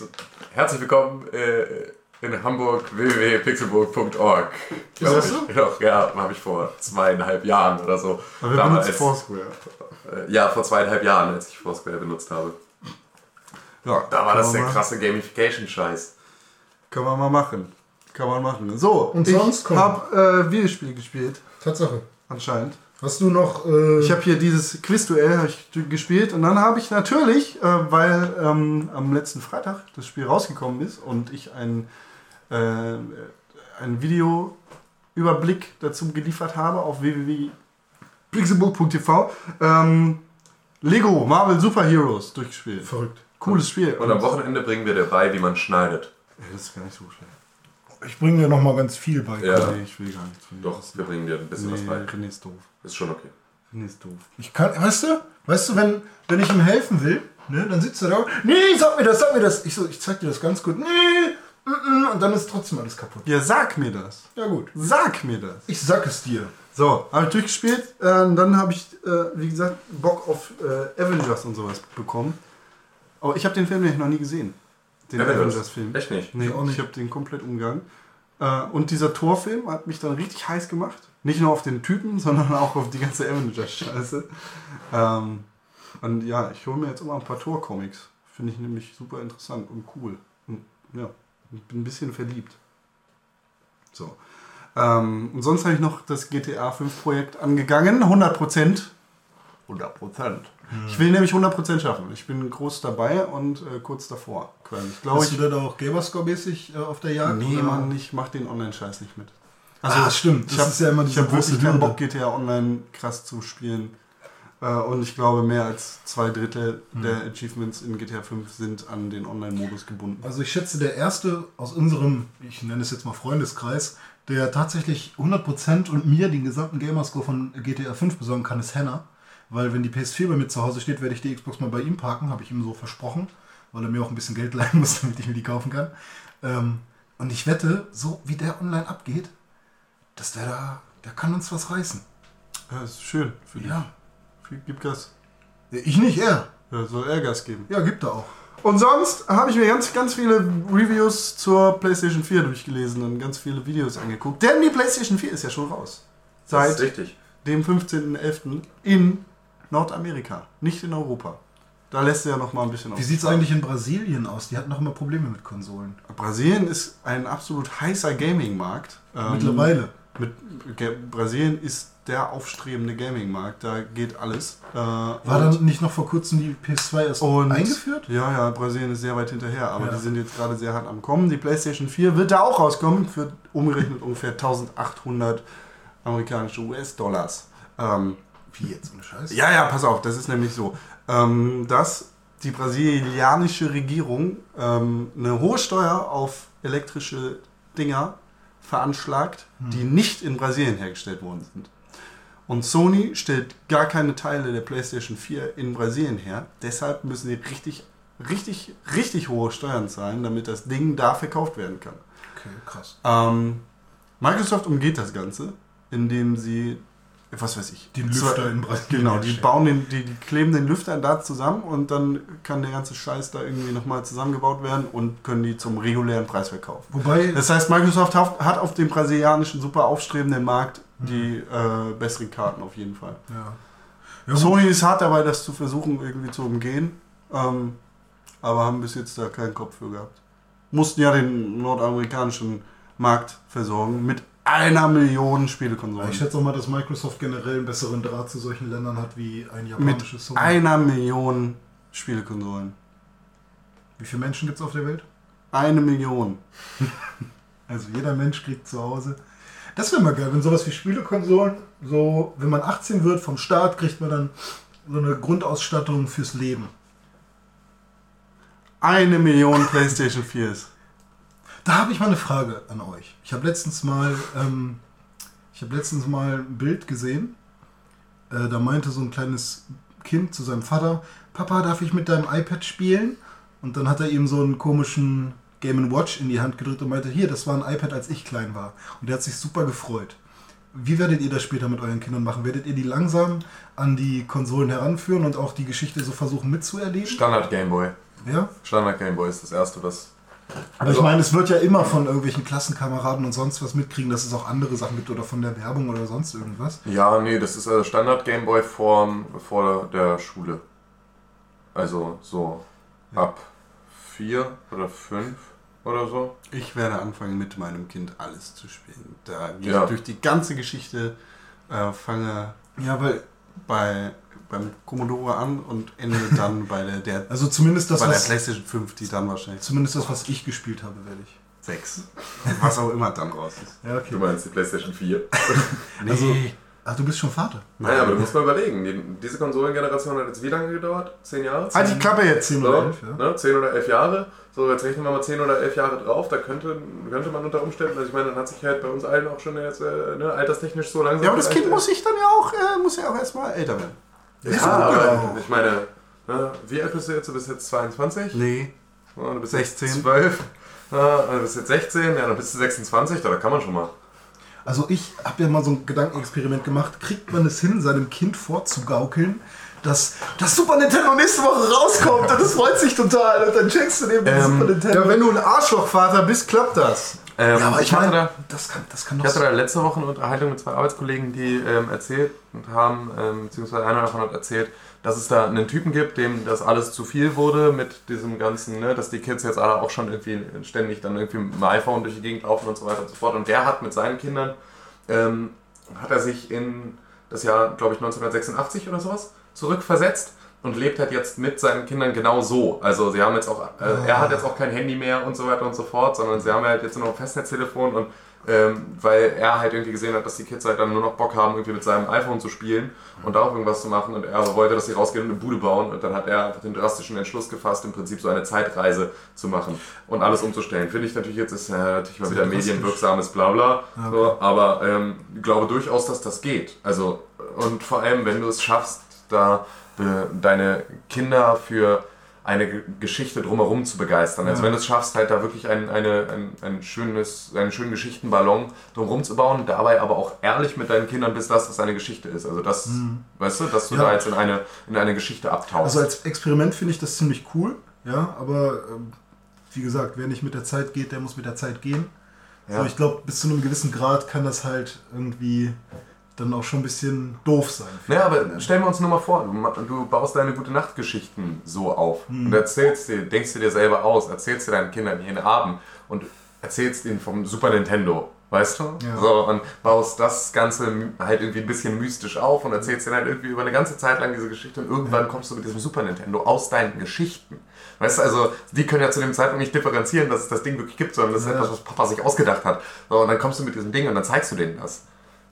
herzlich willkommen äh, in Hamburg, www.pixelburg.org. Glaub das so? Doch, ja, habe ich vor zweieinhalb Jahren oder so. Aber wir Damals, Foursquare. äh, ja, vor zweieinhalb Jahren, als ich Foursquare benutzt habe. Ja, Da war das der mal- krasse Gamification-Scheiß. Kann man mal machen. Kann man machen. So, Und ich sonst, komm. habe äh, Videospiele gespielt, Tatsache. anscheinend. Hast du noch... Äh, Ich habe hier dieses Quizduell ich gespielt und dann habe ich natürlich, äh, weil ähm, am letzten Freitag das Spiel rausgekommen ist und ich ein, äh, ein Videoüberblick dazu geliefert habe auf www.pixelbook.tv, ähm, Lego Marvel Super Heroes durchgespielt. Verrückt. Cooles Spiel. Und am Wochenende bringen wir dir bei, wie man schneidet. Ja, das ist gar nicht so schlecht. Ich bringe dir noch mal ganz viel bei. Ja. Nee, ich will gar nichts von dir. Doch, wir bringen dir ein bisschen Nee, was bei. René ist doof. Ist schon okay. René ist doof. Ich kann, weißt du, weißt du, wenn, wenn ich ihm helfen will, ne, dann sitzt er da, nee, sag mir das, sag mir das. Ich so, ich zeig dir das ganz gut, nee, mm, mm, und dann ist trotzdem alles kaputt. Ja, sag mir das. Ja gut, Sag mir das. ich sag es dir. So, habe ich durchgespielt. Äh, dann habe ich, äh, wie gesagt, Bock auf äh, Avengers und sowas bekommen. Aber ich habe den Film nämlich noch nie gesehen. Den Avengers? Avengers-Film. Echt nicht? Nee, Ich auch nicht. ich habe den komplett umgegangen. Äh, und dieser Torfilm hat mich dann richtig heiß gemacht. Nicht nur auf den Typen, sondern auch auf die ganze Avengers-Scheiße. Ähm, und ja, ich hole mir jetzt immer ein paar Tor-Comics. Finde ich nämlich super interessant und cool. Und ja, bin ein bisschen verliebt. So. Ähm, und sonst habe ich noch das GTA 5 Projekt angegangen. 100 Prozent. 100 Prozent. Ich will nämlich 100 Prozent schaffen. Ich bin groß dabei und äh, kurz davor. Ich glaube, Bist ich. du da auch Gamerscore-mäßig äh, auf der Jagd? Nee, oder? Mann, ich mach den Online-Scheiß nicht mit. Ah, stimmt. Ich Das habe ist ja immer ich diese hab wirklich keinen. Bock, GTA Online krass zu spielen. Äh, und ich glaube, mehr als zwei Drittel Hm. der Achievements in GTA 5 sind an den Online-Modus gebunden. Also ich schätze, der erste aus unserem, ich nenne es jetzt mal Freundeskreis, der tatsächlich 100% und mir den gesamten Gamerscore von GTA 5 besorgen kann, ist Henna. Weil wenn die PS4 bei mir zu Hause steht, werde ich die Xbox mal bei ihm parken, habe ich ihm so versprochen, weil er mir auch ein bisschen Geld leihen muss, damit ich mir die kaufen kann. Ähm, und ich wette, so wie der online abgeht, dass der da, der kann uns was reißen. Ja, das ist schön für dich. Ja. Gib Gas. Ich nicht, er. Ja, soll er Gas geben. Ja, gibt er auch. Und sonst habe ich mir ganz, ganz viele Reviews zur PlayStation 4 durchgelesen und ganz viele Videos angeguckt. Denn die PlayStation 4 ist ja schon raus. Das ist Seit richtig. dem 15.11. in Nordamerika, nicht in Europa. Da lässt er ja noch mal ein bisschen Wie sieht es eigentlich in Brasilien aus? Die hatten noch immer Probleme mit Konsolen. Brasilien ist ein absolut heißer Gaming-Markt. Ähm, Mittlerweile. Mit, Ge- Brasilien ist der aufstrebende Gaming-Markt. Da geht alles. Äh, War dann nicht noch vor kurzem die PS2 erst und eingeführt? Ja, ja, Brasilien ist sehr weit hinterher, aber Ja. die sind jetzt gerade sehr hart am Kommen. Die PlayStation 4 wird da auch rauskommen für umgerechnet ungefähr 1800 amerikanische US-Dollars. Ähm, Wie jetzt? Ohne Scheiß? ja, ja, pass auf, das ist nämlich so, ähm, dass die brasilianische Regierung ähm, eine hohe Steuer auf elektrische Dinger veranschlagt, die nicht in Brasilien hergestellt worden sind. Und Sony stellt gar keine Teile der PlayStation 4 in Brasilien her. Deshalb müssen sie richtig, richtig, richtig hohe Steuern zahlen, damit das Ding da verkauft werden kann. Okay, krass. Ähm, Microsoft umgeht das Ganze, indem sie, was weiß ich, Den Lüfter zwei- in Brasilien Genau, die bauen den, die, die kleben den Lüfter da zusammen und dann kann der ganze Scheiß da irgendwie nochmal zusammengebaut werden und können die zum regulären Preis verkaufen. Wobei, Das heißt, Microsoft hat auf dem brasilianischen super aufstrebenden Markt Mhm. die äh, besseren Karten auf jeden Fall. ja. Ja. Sony ist hart dabei, das zu versuchen irgendwie zu umgehen, ähm, aber haben bis jetzt da keinen Kopf für gehabt. Mussten ja den nordamerikanischen Markt versorgen mit einer Million Spielekonsolen. ich schätze auch mal, dass Microsoft generell einen besseren Draht zu solchen Ländern hat wie ein Mit japanisches Sony. einer Million Spielekonsolen. Wie viele Menschen gibt es auf der Welt? Eine Million. Also jeder Mensch kriegt zu Hause. Das wäre mal geil, wenn sowas wie Spielekonsolen, so, wenn man 18 wird vom Staat, kriegt man dann so eine Grundausstattung fürs Leben. Eine Million PlayStation 4s. Da habe ich mal eine Frage an euch. Ich habe letztens mal, ähm, ich habe letztens mal ein Bild gesehen. Äh, da meinte so ein kleines Kind zu seinem Vater: Papa, darf ich mit deinem iPad spielen? Und dann hat er ihm so einen komischen Game Watch in die Hand gedrückt und meinte: Hier, das war ein iPad, als ich klein war. Und der hat sich super gefreut. Wie werdet ihr das später mit euren Kindern machen? Werdet ihr die langsam an die Konsolen heranführen und auch die Geschichte so versuchen mitzuerleben? Standard Gameboy. Ja? Standard Gameboy ist das erste, was. Aber ich meine, es wird ja immer von irgendwelchen Klassenkameraden und sonst was mitkriegen, dass es auch andere Sachen gibt oder von der Werbung oder sonst irgendwas. Ja, nee, das ist also Standard Gameboy vor, vor der Schule. Also so ab vier oder fünf oder so. Ich werde anfangen, mit meinem Kind alles zu spielen. Da gehe Ja. ich durch die ganze Geschichte, äh, fange Ja, weil, bei, beim Commodore an und ende dann bei der, der, also zumindest das, bei der was, PlayStation 5, die dann wahrscheinlich zumindest das, was ich gespielt habe, werde ich. 6. Was auch immer dann raus ist. Ja, Du meinst die PlayStation 4? Nee, Ach, du bist schon Vater. Naja, aber du musst mal überlegen, die, diese Konsolengeneration hat jetzt wie lange gedauert? Zehn Jahre? Halt die Klappe jetzt. 10 So, oder 11, ja. ne, 10 oder 11 Jahre. So, jetzt rechnen wir mal 10 oder 11 Jahre drauf. Da könnte, könnte man unter Umständen, also ich meine, dann hat sich halt bei uns allen auch schon jetzt äh, ne, alterstechnisch so langsam. Ja, aber das Kind muss sich dann ja auch, äh, muss ja auch erstmal älter werden. Ja, Ja, aber ich meine, ne, wie alt bist du jetzt? Du bist jetzt 22? Nee. Ja, du bist 16. Jetzt 12. Ja, du bist jetzt 16, ja, dann bist du 26, da kann man schon mal. Also ich habe ja mal so ein Gedankenexperiment gemacht. Kriegt man es hin, seinem Kind vorzugaukeln, dass das Super Nintendo nächste Woche rauskommt und es freut sich total und dann checkst du neben Ähm, Super Nintendo. Ja, wenn du ein Arschlochvater bist, klappt das. Ähm, Ja, aber ich hatte meine, da, das kann, das kann ich doch hatte da letzte Woche eine Unterhaltung mit zwei Arbeitskollegen, die ähm, erzählt haben, ähm, beziehungsweise einer davon hat erzählt, dass es da einen Typen gibt, dem das alles zu viel wurde mit diesem ganzen, ne, dass die Kids jetzt alle auch schon irgendwie ständig dann irgendwie mit dem iPhone durch die Gegend laufen und so weiter und so fort. Und der hat mit seinen Kindern, ähm, hat er sich in das Jahr, glaube ich, 1986 oder sowas zurückversetzt und lebt halt jetzt mit seinen Kindern genau so. Also sie haben jetzt auch, äh, er hat jetzt auch kein Handy mehr und so weiter und so fort, sondern sie haben halt jetzt nur noch ein Festnetztelefon und ähm, weil er halt irgendwie gesehen hat, dass die Kids halt dann nur noch Bock haben, irgendwie mit seinem iPhone zu spielen und darauf irgendwas zu machen und er wollte, dass sie rausgehen und eine Bude bauen und dann hat er einfach den drastischen Entschluss gefasst, im Prinzip so eine Zeitreise zu machen und alles umzustellen. Finde ich natürlich jetzt ist äh, natürlich mal wieder medienwirksames Blabla, so, aber ähm, ich glaube durchaus, dass das geht. Also und vor allem, wenn du es schaffst, da deine Kinder für eine Geschichte drumherum zu begeistern. Also wenn du es schaffst, halt da wirklich ein, eine, ein, ein schönes, einen schönen Geschichtenballon drumherum zu bauen, dabei aber auch ehrlich mit deinen Kindern bist, dass das eine Geschichte ist. Also das, weißt du, dass du Ja. da jetzt in eine, in eine Geschichte abtauchst. Also als Experiment finde ich das ziemlich cool, ja, aber ähm, wie gesagt, wer nicht mit der Zeit geht, der muss mit der Zeit gehen. Ja. So, ich glaube, bis zu einem gewissen Grad kann das halt irgendwie dann auch schon ein bisschen doof sein. Naja, aber stellen wir uns nur mal vor, du, baust deine gute Nachtgeschichten so auf Hm. und erzählst dir, denkst du dir selber aus, erzählst dir deinen Kindern jeden Abend und erzählst ihnen vom Super Nintendo, weißt du? Ja. So, und baust das Ganze halt irgendwie ein bisschen mystisch auf und erzählst dir halt irgendwie über eine ganze Zeit lang diese Geschichte und irgendwann kommst du mit diesem Super Nintendo aus deinen Geschichten. Weißt du, also die können ja zu dem Zeitpunkt nicht differenzieren, dass es das Ding wirklich gibt, sondern das ist Ja. etwas, was Papa sich ausgedacht hat. So, und dann kommst du mit diesem Ding und dann zeigst du denen das.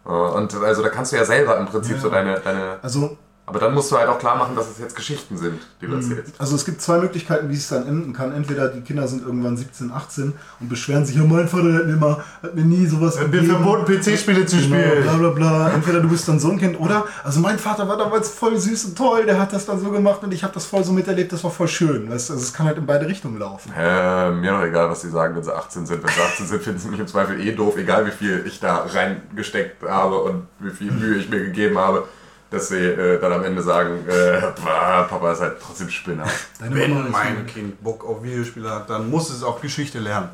Äh, Und also da kannst du ja selber im Prinzip Ja. so deine, deine. Also Aber dann musst du halt auch klar machen, dass es jetzt Geschichten sind, die Mhm. du erzählst. Also es gibt zwei Möglichkeiten, wie es dann enden kann. Entweder die Kinder sind irgendwann 17, 18 und beschweren sich, ja, mein Vater hat mir, mal, hat mir nie sowas Mir gegeben. verboten, PC-Spiele zu Genau, spielen. bla bla bla. Entweder du bist dann so ein Kind oder, also mein Vater war damals voll süß und toll, der hat das dann so gemacht und ich habe das voll so miterlebt, das war voll schön. Weißt? Also es kann halt in beide Richtungen laufen. Äh, mir doch egal, was sie sagen, wenn sie 18 sind. Wenn sie 18 sind, finden sie mich im Zweifel eh doof, egal wie viel ich da reingesteckt habe und wie viel Mühe ich mir gegeben habe, dass sie äh, dann am Ende sagen, äh, Papa ist halt trotzdem Spinner. Deine Wenn mein Kind Bock auf Videospiele hat, dann muss es auch Geschichte lernen.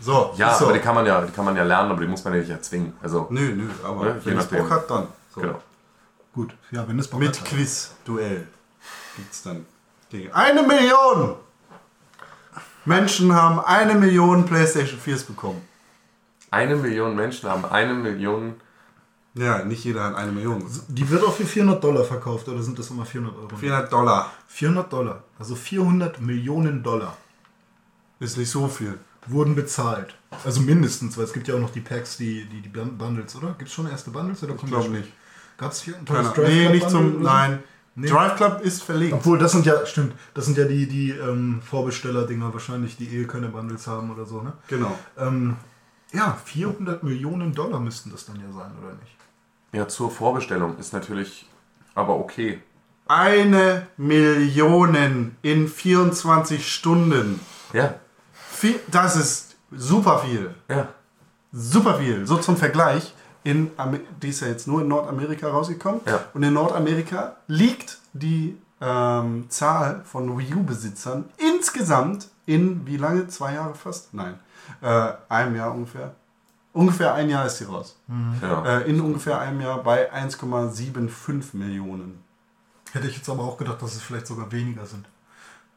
So, Ja, so. aber die kann, man ja, die kann man ja lernen, aber die muss man ja nicht erzwingen. Also, Nö, nö, aber Ne, wenn es. Bock hat, dann. So. genau. Gut, ja, wenn es Bock Mit hat. halt. Quiz-Duell gibt's dann Dinge. Eine Million! Menschen haben eine Million PlayStation 4s bekommen. Eine Million Menschen haben eine Million. Ja, nicht jeder hat eine Million. Die wird auch für 400 Dollar verkauft oder sind das immer 400 Euro? 400 Dollar 400 Dollar, also 400 Millionen Dollar ist nicht so viel. wurden bezahlt. Also mindestens, weil es gibt ja auch noch die Packs, die, die, die Bun- Bundles, oder? Gibt es schon erste Bundles? Oder Ich glaube nicht. Gab es hier ein tolles Ahnung. Nee, nicht zum. so? Nein. Nee. Drive Club ist verlegt. Obwohl, das sind ja, stimmt, das sind ja die, die ähm, Vorbesteller-Dinger wahrscheinlich, die eh keine Bundles haben oder so, ne? Genau. Ähm, ja, 400 Millionen Dollar müssten das dann ja sein, oder nicht? Ja, zur Vorbestellung ist natürlich aber okay. Eine Million in 24 Stunden. Ja, Viel, das ist super viel. ja. Super viel. So zum Vergleich. In, Amer- die ist ja jetzt nur in Nordamerika rausgekommen. Ja. Und in Nordamerika liegt die ähm, Zahl von Wii U-Besitzern insgesamt in wie lange? Zwei Jahre fast? Nein. Äh, einem Jahr ungefähr. Ungefähr ein Jahr ist sie raus. ja. Äh, in ungefähr einem Jahr bei 1,75 Millionen. Hätte ich jetzt aber auch gedacht, dass es vielleicht sogar weniger sind.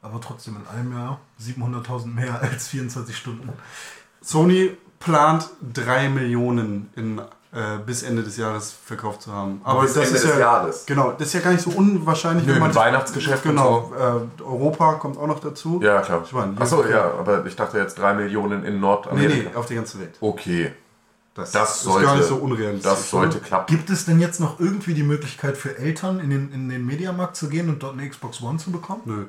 Aber trotzdem in einem Jahr 700.000 mehr als 24 Stunden. Sony plant 3 Millionen in, äh, bis Ende des Jahres verkauft zu haben. Aber Bis das Ende ist des ja, Jahres. Genau, das ist ja gar nicht so unwahrscheinlich. Nö, wenn man Weihnachtsgeschäft und Genau, äh, Europa kommt auch noch dazu. Ja, klar. Ich meine, Achso, ja, aber ich dachte jetzt drei Millionen in Nee, Nordamerika. nee, auf die ganze Welt. Okay. Das, Das ist sollte, gar nicht so unrealistisch. das sollte oder? klappen. Gibt es denn jetzt noch irgendwie die Möglichkeit für Eltern in den, in den Mediamarkt zu gehen und dort eine Xbox One zu bekommen? Nö.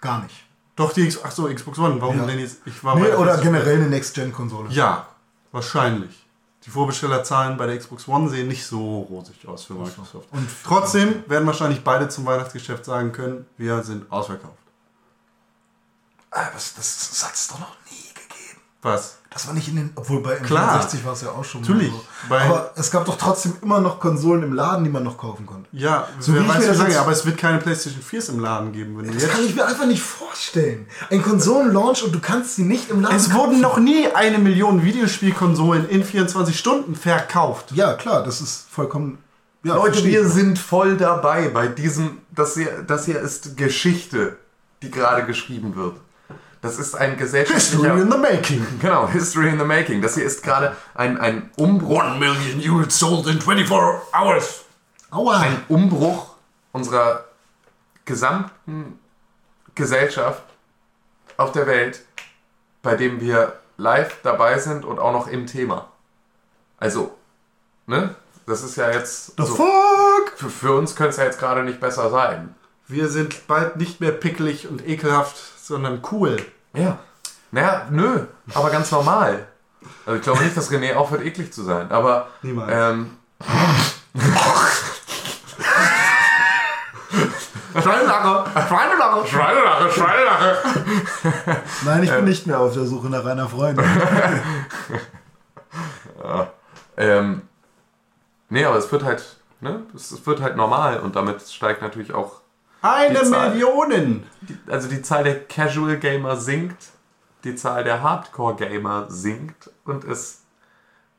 Gar nicht. Doch, die X Ach so, Xbox One. Warum Ja. denn jetzt? Ich war Nee, bei der oder generell eine Next-Gen-Konsole. Ja, wahrscheinlich. Die Vorbestellerzahlen bei der Xbox One sehen nicht so rosig aus für Microsoft. Und Trotzdem werden wahrscheinlich beide zum Weihnachtsgeschäft sagen können, wir sind ausverkauft. Ah, das, das, das hat es doch noch nie gegeben. Was? Das war nicht in den. Obwohl bei Klar. N64 war es ja auch schon. Natürlich. So. Aber es gab doch trotzdem immer noch Konsolen im Laden, die man noch kaufen konnte. Ja, So wie wer ich weiß mir ja das sagen, jetzt- aber es wird keine PlayStation 4 im Laden geben, wenn Das jetzt. kann ich mir einfach nicht vorstellen. Ein Konsolenlaunch und du kannst sie nicht im Laden Es wurden noch nie eine Million Videospielkonsolen in 24 Stunden verkauft. Ja, klar, das ist vollkommen. Ja, Leute, verstehe wir ich. sind voll dabei bei diesem, das hier, das hier ist Geschichte, die gerade geschrieben wird. Das ist ein gesellschaftlicher... History in the making. Genau, History in the Making. Das hier ist gerade ein, ein Umbruch. One million units sold in 24 hours. Aua. ein Umbruch unserer gesamten Gesellschaft auf der Welt, bei dem wir live dabei sind und auch noch im Thema. Also, ne? Das ist ja jetzt. The so, fuck? für, für uns könnte es ja jetzt gerade nicht besser sein. Wir sind bald nicht mehr pickelig und ekelhaft, sondern cool. Ja. Naja, nö, aber ganz normal. Also ich glaube nicht, dass René aufhört, eklig zu sein, aber. Niemals. Ähm, Schweinelache! Schweinelache! Schweinelache, Schweinelache! Nein, ich bin nicht mehr auf der Suche nach einer Freundin. Ähm, nee, aber es wird halt, ne? Es, es wird halt normal und damit steigt natürlich auch, Eine Zahl. Million! die, also die Zahl der Casual Gamer sinkt, die Zahl der Hardcore Gamer sinkt und es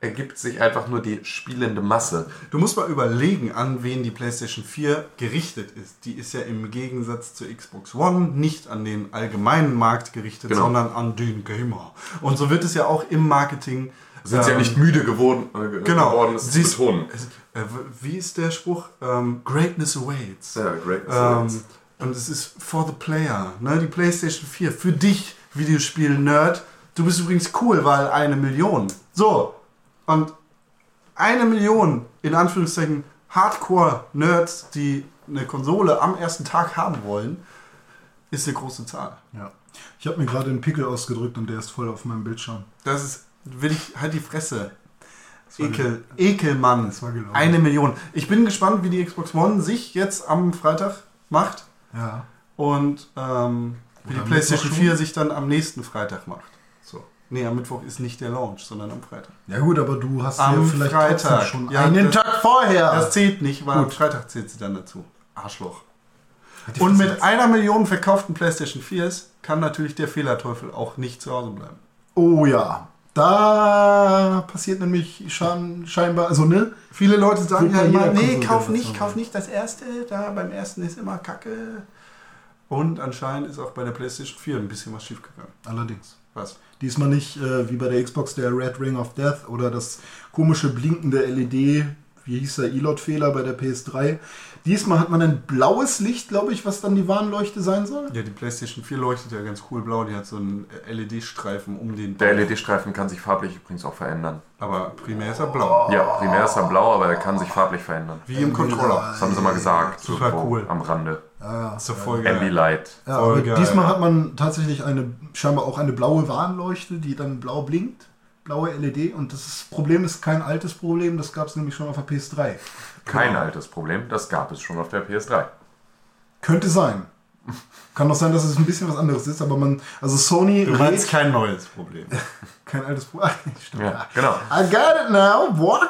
ergibt sich einfach nur die spielende Masse. Du musst mal überlegen, an wen die PlayStation 4 gerichtet ist. Die ist ja im Gegensatz zur Xbox One nicht an den allgemeinen Markt gerichtet, Genau. sondern an den Gamer. Und so wird es ja auch im Marketing. Sind sie ja ähm, nicht müde geworden, äh, genau. geworden, es Sie ist- äh, wie ist der Spruch? Ähm, Greatness awaits. Ja, great. Ähm, und es ist for the player. Ne? Die PlayStation 4 für dich, Videospiel-Nerd. Du bist übrigens cool, weil eine Million. So. Und eine Million, in Anführungszeichen, Hardcore-Nerds, die eine Konsole am ersten Tag haben wollen, ist eine große Zahl. ja. Ich habe mir gerade einen Pickel ausgedrückt und der ist voll auf meinem Bildschirm. Das ist, will ich, halt die Fresse. Ekel, Ekelmann. Das war gelogen. Eine Million. Ich bin gespannt, wie die Xbox One sich jetzt am Freitag macht. Ja. und ähm, wie die PlayStation Mittwoch 4 schon? sich dann am nächsten Freitag macht. So. Nee, am Mittwoch ist nicht der Launch, sondern am Freitag. Ja gut, aber du hast Am ja vielleicht Freitag. schon Ja, einen das- Tag vorher. Das zählt nicht, weil am Gut. Freitag zählt sie dann dazu. Arschloch. Und mit einer Million verkauften PlayStation 4s kann natürlich der Fehlerteufel auch nicht zu Hause bleiben. Oh ja. Da passiert nämlich schon scheinbar, also ne? Viele Leute sagen ja immer, nee, kauf nicht, kauf nicht das erste, da beim ersten ist immer Kacke. Und anscheinend ist auch bei der PlayStation 4 ein bisschen was schiefgegangen. Allerdings. Was? Diesmal nicht äh, wie bei der Xbox der Red Ring of Death oder das komische blinkende LED, wie hieß der ELOT-Fehler bei der PS3. Diesmal hat man ein blaues Licht, glaube ich, was dann die Warnleuchte sein soll. Ja, die PlayStation 4 leuchtet ja ganz cool blau. Die hat so einen LED-Streifen um den. Der LED-Streifen kann sich farblich übrigens auch verändern. Aber primär ist er blau. Ja, primär ist er blau, aber er kann sich farblich verändern. Wie im Controller. Das haben sie mal gesagt. Super irgendwo cool. Am Rande. Das ist doch voll geil. Light. Ja, Voll aber geil. diesmal hat man tatsächlich eine, scheinbar auch eine blaue Warnleuchte, die dann blau blinkt. Blaue LED. Und das ist, Problem ist kein altes Problem, das gab es nämlich schon auf der PS3. Kein Genau. altes Problem, das gab es schon auf der PS3. Könnte sein. Kann doch sein, dass es ein bisschen was anderes ist, aber man, also Sony Du meinst kein neues Problem. kein altes Problem. Stimmt. Ja, genau. I got it now, boy.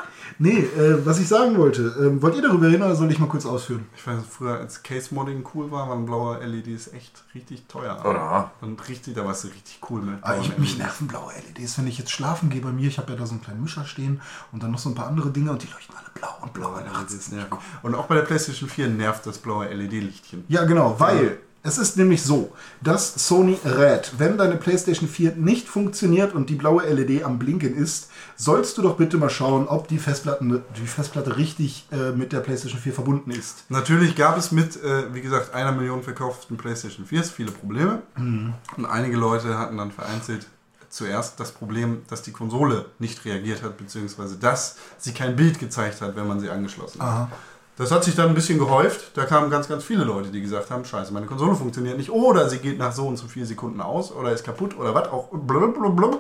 Nee, äh, was ich sagen wollte, ähm, wollt ihr darüber reden oder soll ich mal kurz ausführen? Ich weiß, früher als Case-Modding cool war, waren blaue LEDs echt richtig teuer. Oder? Und richtig, da warst du richtig cool mit. Ah, blauen ich, mich LEDs. nerven blaue LEDs, wenn ich jetzt schlafen gehe bei mir. Ich habe ja da so einen kleinen Mischer stehen und dann noch so ein paar andere Dinge und die leuchten alle blau und blaue nachts. LEDs nerven. Und auch bei der PlayStation 4 nervt das blaue LED-Lichtchen. Ja, genau, weil es ist nämlich so, dass Sony rät, wenn deine PlayStation 4 nicht funktioniert und die blaue LED am Blinken ist, sollst du doch bitte mal schauen, ob die, Festplatten, die Festplatte richtig äh, mit der PlayStation 4 verbunden ist. Natürlich gab es mit, äh, wie gesagt, einer Million verkauften PlayStation 4s viele Probleme. Mhm. Und einige Leute hatten dann vereinzelt zuerst das Problem, dass die Konsole nicht reagiert hat, beziehungsweise dass sie kein Bild gezeigt hat, wenn man sie angeschlossen hat. Das hat sich dann ein bisschen gehäuft. Da kamen ganz, ganz viele Leute, die gesagt haben, scheiße, meine Konsole funktioniert nicht. Oder sie geht nach so und so vier Sekunden aus oder ist kaputt oder was auch. Blablabla.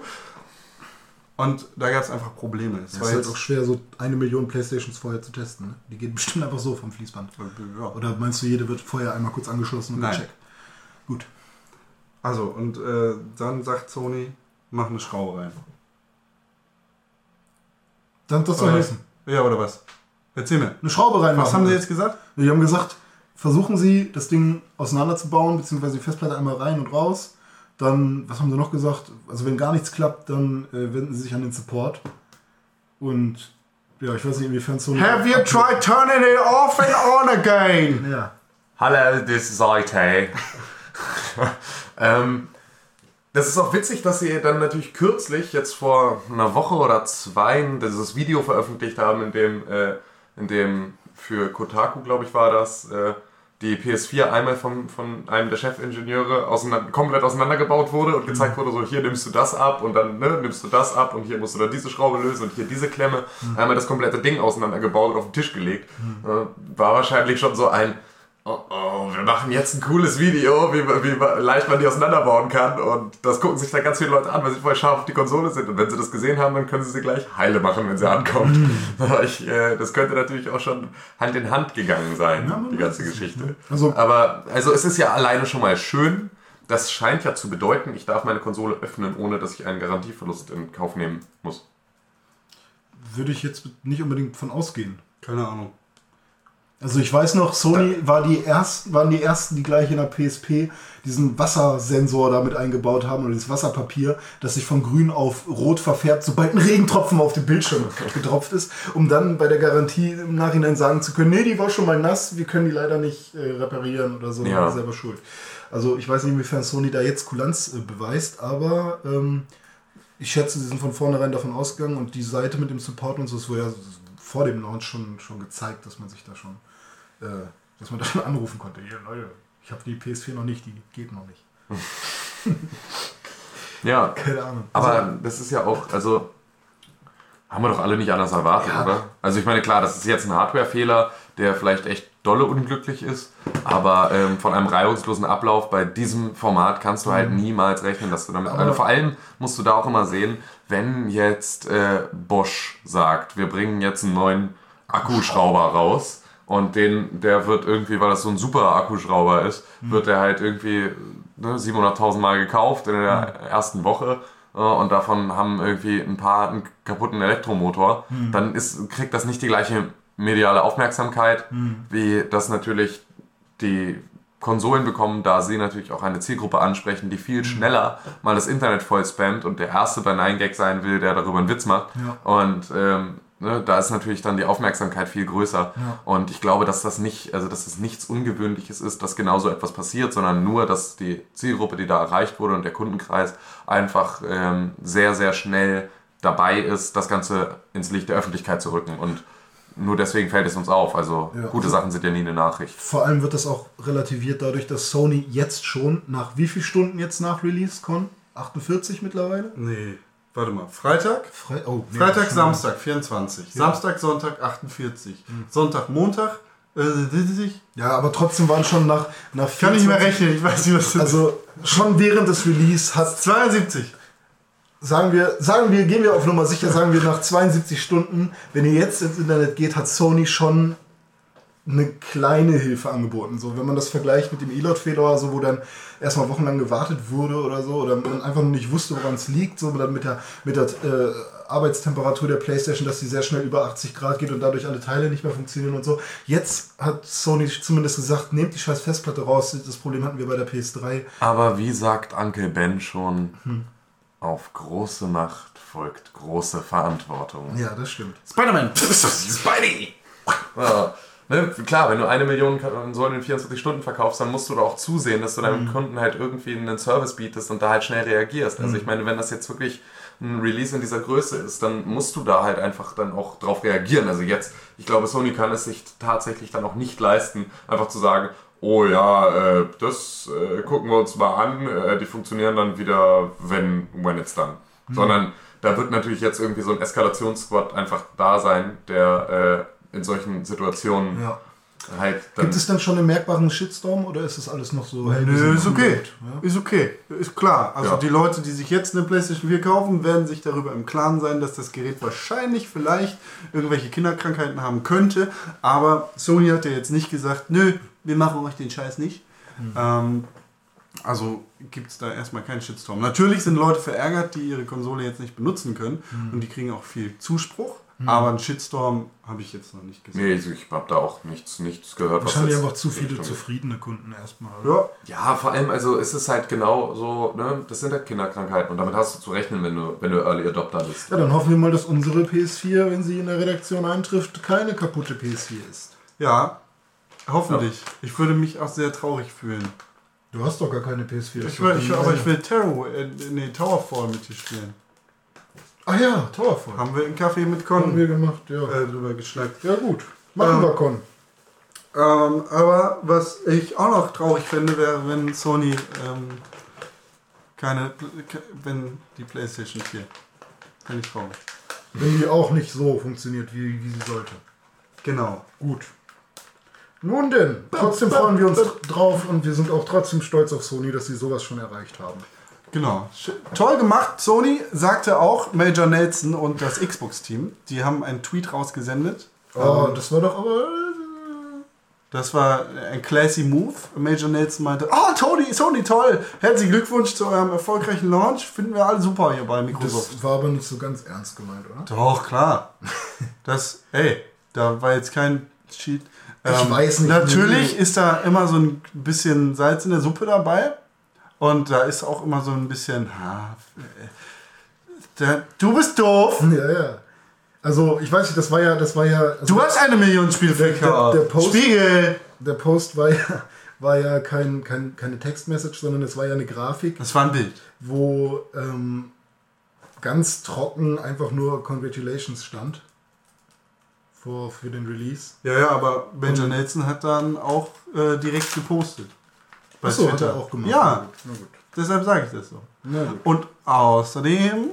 Und da gab es einfach Probleme. Es Es war ist halt jetzt, auch schwer, so eine Million Playstations vorher zu testen. Ne? Die gehen bestimmt einfach so vom Fließband. ja. Oder meinst du, jede wird vorher einmal kurz angeschlossen und Nein. gecheckt? Gut. Also, und äh, dann sagt Sony, mach eine Schraube rein. Dann das soll helfen. Ja, oder was? Erzähl mir. Eine Schraube reinmachen. Was haben sie jetzt gesagt? Die haben gesagt, versuchen Sie, das Ding auseinanderzubauen, beziehungsweise die Festplatte einmal rein und raus. Dann, was haben sie noch gesagt? Also wenn gar nichts klappt, dann äh, wenden sie sich an den Support. Und ja, ich weiß nicht, inwiefern Sony... Have you tried turning it off and on again? Ja. Hello, this is IT. ähm, das ist auch witzig, dass sie dann natürlich kürzlich, jetzt vor einer Woche oder zwei, dieses Video veröffentlicht haben, in dem, äh, in dem für Kotaku, glaube ich, war das, äh, die PS4 einmal vom, von einem der Chefingenieure auseinander, komplett auseinandergebaut wurde und gezeigt wurde, so hier nimmst du das ab und dann ne, nimmst du das ab und hier musst du dann diese Schraube lösen und hier diese Klemme. Einmal das komplette Ding auseinandergebaut und auf den Tisch gelegt. Äh, war wahrscheinlich schon so ein Oh oh, wir machen jetzt ein cooles Video, wie, wie leicht man die auseinanderbauen kann. Und das gucken sich dann ganz viele Leute an, weil sie vorher scharf auf die Konsole sind. Und wenn sie das gesehen haben, dann können sie sie gleich heile machen, wenn sie ankommt. Aber ich, äh, das könnte natürlich auch schon Hand in Hand gegangen sein, Ja, die ganze nicht, Geschichte. ne? Also- Aber also es ist ja alleine schon mal schön. Das scheint ja zu bedeuten, ich darf meine Konsole öffnen, ohne dass ich einen Garantieverlust in Kauf nehmen muss. Würde ich jetzt nicht unbedingt von ausgehen. Keine Ahnung. Also ich weiß noch, Sony war die ersten, waren die ersten, die gleich in der PSP diesen Wassersensor damit eingebaut haben oder dieses Wasserpapier, das sich von grün auf rot verfärbt, sobald ein Regentropfen auf dem Bildschirm getropft ist, um dann bei der Garantie im Nachhinein sagen zu können, nee, die war schon mal nass, wir können die leider nicht äh, reparieren oder so, ja. selber schuld. Also ich weiß nicht, inwiefern Sony da jetzt Kulanz äh, beweist, aber ähm, ich schätze, sie sind von vornherein davon ausgegangen und die Seite mit dem Support und so, es wurde ja vor dem Launch schon, schon gezeigt, dass man sich da schon, äh, dass man da schon anrufen konnte. Hier, Leute, ich habe die PS4 noch nicht, die geht noch nicht. Ja, Keine Ahnung. Aber das ist ja auch, also haben wir doch alle nicht anders erwartet, Ja. oder? Also ich meine, klar, das ist jetzt ein Hardware-Fehler, der vielleicht echt dolle unglücklich ist, aber ähm, von einem reibungslosen Ablauf bei diesem Format kannst du halt niemals rechnen, dass du damit... Aber- Also vor allem musst du da auch immer sehen, wenn jetzt äh, Bosch sagt, wir bringen jetzt einen neuen Akkuschrauber raus und den, der wird irgendwie, weil das so ein super Akkuschrauber ist, wird der halt irgendwie ne, 700.000 Mal gekauft in der ersten Woche äh, und davon haben irgendwie ein paar einen kaputten Elektromotor, dann ist, kriegt das nicht die gleiche mediale Aufmerksamkeit, wie das natürlich die Konsolen bekommen, da sie natürlich auch eine Zielgruppe ansprechen, die viel schneller mal das Internet voll spammt und der Erste bei 9gag sein will, der darüber einen Witz macht. Und ähm, ne, da ist natürlich dann die Aufmerksamkeit viel größer. Und ich glaube, dass das nicht, also dass es nichts Ungewöhnliches ist, dass genau so etwas passiert, sondern nur, dass die Zielgruppe, die da erreicht wurde und der Kundenkreis einfach ähm, sehr, sehr schnell dabei ist, das Ganze ins Licht der Öffentlichkeit zu rücken. Und nur deswegen fällt es uns auf. Also Ja, gute Sachen sind ja nie eine Nachricht. Vor allem wird das auch relativiert dadurch, dass Sony jetzt schon nach wie viel Stunden jetzt nach Release kommt? 48 mittlerweile? Nee, warte mal. Freitag? Fre oh, nee, Freitag, Samstag 24. Samstag, Sonntag 48. Sonntag, Montag. Äh, ich Ja, aber trotzdem waren schon nach, nach kann nicht mehr 24 rechnen, ich weiß nicht, was das ist. Also schon während des Release hat 72. sagen wir, sagen wir, gehen wir auf Nummer sicher, sagen wir nach 72 Stunden, wenn ihr jetzt ins Internet geht, hat Sony schon eine kleine Hilfe angeboten. So, wenn man das vergleicht mit dem E-Lot-Fehler oder so, wo dann erstmal wochenlang gewartet wurde oder so, oder man einfach nur nicht wusste, woran es liegt, so dann mit der, mit der äh, Arbeitstemperatur der Playstation, dass die sehr schnell über 80 Grad geht und dadurch alle Teile nicht mehr funktionieren und so. Jetzt hat Sony zumindest gesagt, nehmt die scheiß Festplatte raus. Das Problem hatten wir bei der PS3. Aber wie sagt Uncle Ben schon, auf große Macht folgt große Verantwortung. Ja, das stimmt. Spider-Man. Spidey! Ne, klar, wenn du eine Million Konsolen in 24 Stunden verkaufst, dann musst du da auch zusehen, dass du deinem Kunden halt irgendwie einen Service bietest und da halt schnell reagierst. Also ich meine, wenn das jetzt wirklich ein Release in dieser Größe ist, dann musst du da halt einfach dann auch drauf reagieren. Also jetzt, ich glaube, Sony kann es sich tatsächlich dann auch nicht leisten, einfach zu sagen, oh ja, äh, das äh, gucken wir uns mal an, äh, die funktionieren dann wieder, wenn, when it's done. Sondern da wird natürlich jetzt irgendwie so ein Eskalationssquad einfach da sein, der äh, in solchen Situationen Ja. halt dann... Gibt es dann schon einen merkbaren Shitstorm oder ist das alles noch so hey, wir Nö, ist okay. Ja? Ist okay. Ist klar. Also Ja. die Leute, die sich jetzt eine PlayStation 4 kaufen, werden sich darüber im Klaren sein, dass das Gerät wahrscheinlich vielleicht irgendwelche Kinderkrankheiten haben könnte. Aber Sony hat ja jetzt nicht gesagt, nö, wir machen euch den Scheiß nicht. Ähm, also gibt es da erstmal keinen Shitstorm. Natürlich sind Leute verärgert, die ihre Konsole jetzt nicht benutzen können und die kriegen auch viel Zuspruch. Aber einen Shitstorm habe ich jetzt noch nicht gesehen. Nee, also ich habe da auch nichts, nichts gehört. was Wahrscheinlich einfach zu viele Richtung zufriedene Kunden erstmal. oder? Ja, Ja, vor allem, also ist es halt genau so, ne, das sind halt Kinderkrankheiten und damit hast du zu rechnen, wenn du, wenn du Early Adopter bist. Ja, dann hoffen wir mal, dass unsere PS4, wenn sie in der Redaktion eintrifft, keine kaputte PS4 ist. ja hoffentlich. Ich würde mich auch sehr traurig fühlen. Du hast doch gar keine PS4. Ich will, ich, aber ich will Tarot, äh, nee, Towerfall mit dir spielen. Ach ja, Towerfall. Haben wir im Café mit Haben Con wir gemacht, ja. äh, drüber geschnackt. Ja gut, machen Ähm, wir Con. Ähm, aber was ich auch noch traurig fände, wäre, wenn Sony ähm, keine, ke- wenn die PlayStation 4. Finde ich traurig. Wenn die auch nicht so funktioniert, wie, wie sie sollte. Genau. Gut. Nun denn, trotzdem freuen wir uns drauf und wir sind auch trotzdem stolz auf Sony, dass sie sowas schon erreicht haben. Genau. Toll gemacht. Sony sagte auch Major Nelson und das Xbox-Team. Die haben einen Tweet rausgesendet. Oh, Ähm, das war doch aber. Das war ein classy Move. Major Nelson meinte, oh Tony, Sony, toll. Herzlichen Glückwunsch zu eurem erfolgreichen Launch. Finden wir alle super hier bei Microsoft. Das war aber nicht so ganz ernst gemeint, oder? Doch, klar. Das, ey, da war jetzt kein Cheat. Ähm, Ich weiß nicht, Natürlich ist da immer so ein bisschen Salz in der Suppe dabei. Und da ist auch immer so ein bisschen, ha, äh, der, du bist doof. Ja, ja. Also, ich weiß nicht, das war ja, das war ja. Also Du hast eine Million Spiele Der- der- Post- Spiegel. Der Post war ja, war ja kein, kein, keine Textmessage, sondern es war ja eine Grafik, Das war ein Bild. wo ähm, ganz trocken einfach nur Congratulations stand. Für, für den Release. Ja, ja, aber Major Nelson hat dann auch äh, direkt gepostet. Bei Achso, hat Twitter. er auch gemacht. Ja, Na gut. deshalb sage ich das so. Na gut. Und außerdem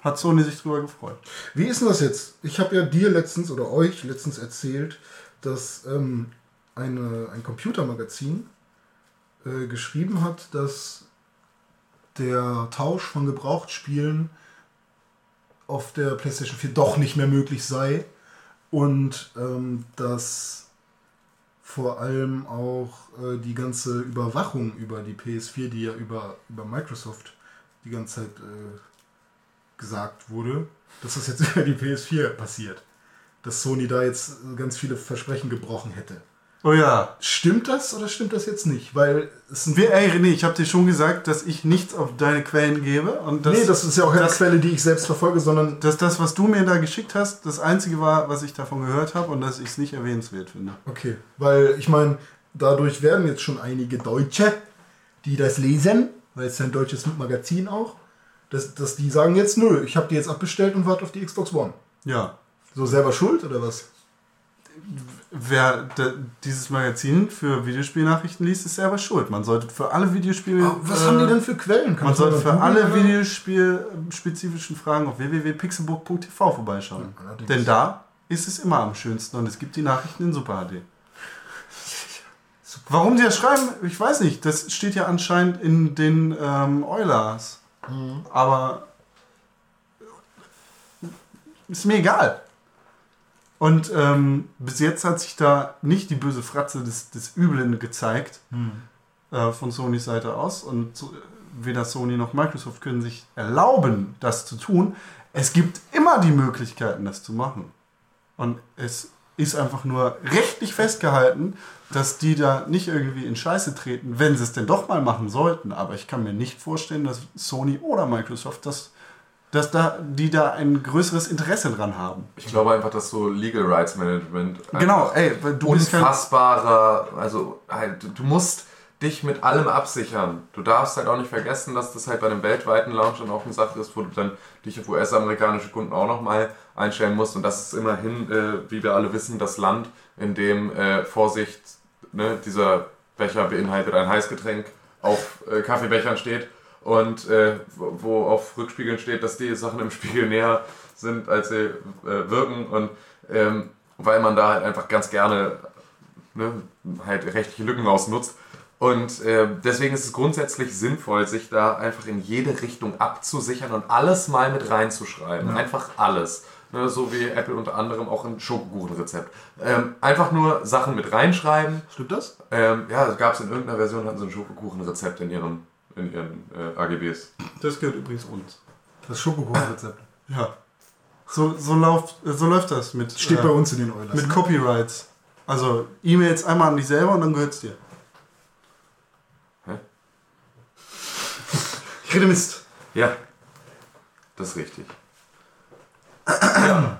hat Sony sich drüber gefreut. Wie ist denn das jetzt? Ich habe ja dir letztens oder euch letztens erzählt, dass ähm, eine, ein Computermagazin äh, geschrieben hat, dass der Tausch von Gebrauchtspielen auf der PlayStation 4 doch nicht mehr möglich sei und ähm, dass vor allem auch äh, die ganze Überwachung über die PS4, die ja über, über Microsoft die ganze Zeit äh, gesagt wurde, dass das jetzt über die PS4 passiert. Dass Sony da jetzt äh, ganz viele Versprechen gebrochen hätte. Oh ja. Stimmt das oder stimmt das jetzt nicht? Weil es sind Wir, ey, René, ich habe dir schon gesagt, dass ich nichts auf deine Quellen gebe. Und dass, nee, das ist ja auch keine das, Quelle, die ich selbst verfolge, sondern dass das, was du mir da geschickt hast, das einzige war, was ich davon gehört habe und dass ich es nicht erwähnenswert finde. okay, weil ich meine, dadurch werden jetzt schon einige Deutsche, die das lesen, weil es ist ja ein deutsches Magazin auch, dass, dass die sagen jetzt, nö, ich habe die jetzt abbestellt und warte auf die Xbox One. Ja. So selber schuld oder was? Wer dieses Magazin für Videospielnachrichten liest, ist selber schuld. Man sollte für alle Videospiele. Ah, was äh, haben die denn für Quellen? Kann Man sollte für googeln, alle oder? Videospielspezifischen Fragen auf www.pixelburg.tv vorbeischauen. Ja. Denn da ist es immer am schönsten und es gibt die Nachrichten in Super HD. Warum die das schreiben, ich weiß nicht. Das steht ja anscheinend in den ähm, Eulers. Mhm. Aber ist mir egal. Und ähm, bis jetzt hat sich da nicht die böse Fratze des, des Üblen gezeigt Hm. äh, von Sonys Seite aus. Und so, weder Sony noch Microsoft können sich erlauben, das zu tun. Es gibt immer die Möglichkeiten, das zu machen. Und es ist einfach nur rechtlich festgehalten, dass die da nicht irgendwie in Scheiße treten, wenn sie es denn doch mal machen sollten. Aber ich kann mir nicht vorstellen, dass Sony oder Microsoft das, dass da, die da ein größeres Interesse dran haben. Ich glaube einfach, dass so Legal Rights Management Genau, ey, du bist kein, unfassbarer, also halt, du musst dich mit allem absichern. Du darfst halt auch nicht vergessen, dass das halt bei einem weltweiten Launch dann auch eine Sache ist, wo du dann dich auf US-amerikanische Kunden auch nochmal einstellen musst. Und das ist immerhin, äh, wie wir alle wissen, das Land, in dem äh, Vorsicht ne, dieser Becher beinhaltet ein Heißgetränk auf äh, Kaffeebechern steht und äh, wo auf Rückspiegeln steht, dass die Sachen im Spiegel näher sind, als sie äh, wirken und ähm, weil man da halt einfach ganz gerne ne, halt rechtliche Lücken ausnutzt. Und äh, deswegen ist es grundsätzlich sinnvoll, sich da einfach in jede Richtung abzusichern und alles mal mit reinzuschreiben. Einfach alles. Ne, so wie Apple unter anderem auch ein Schokokuchenrezept. Ähm, einfach nur Sachen mit reinschreiben. Stimmt das? Ähm, ja, gab es in irgendeiner Version, hatten sie ein Schokokuchenrezept in ihren, in ihren äh, AGBs. Das gehört übrigens uns. Das Schokokuchenrezept. Ja. So, so, läuft, so läuft das mit, Steht äh, bei uns in den Eulers. mit ne? Copyrights. Also E-Mails einmal an dich selber und dann gehört's dir. Hä? Ich rede Mist. Ja, das ist richtig.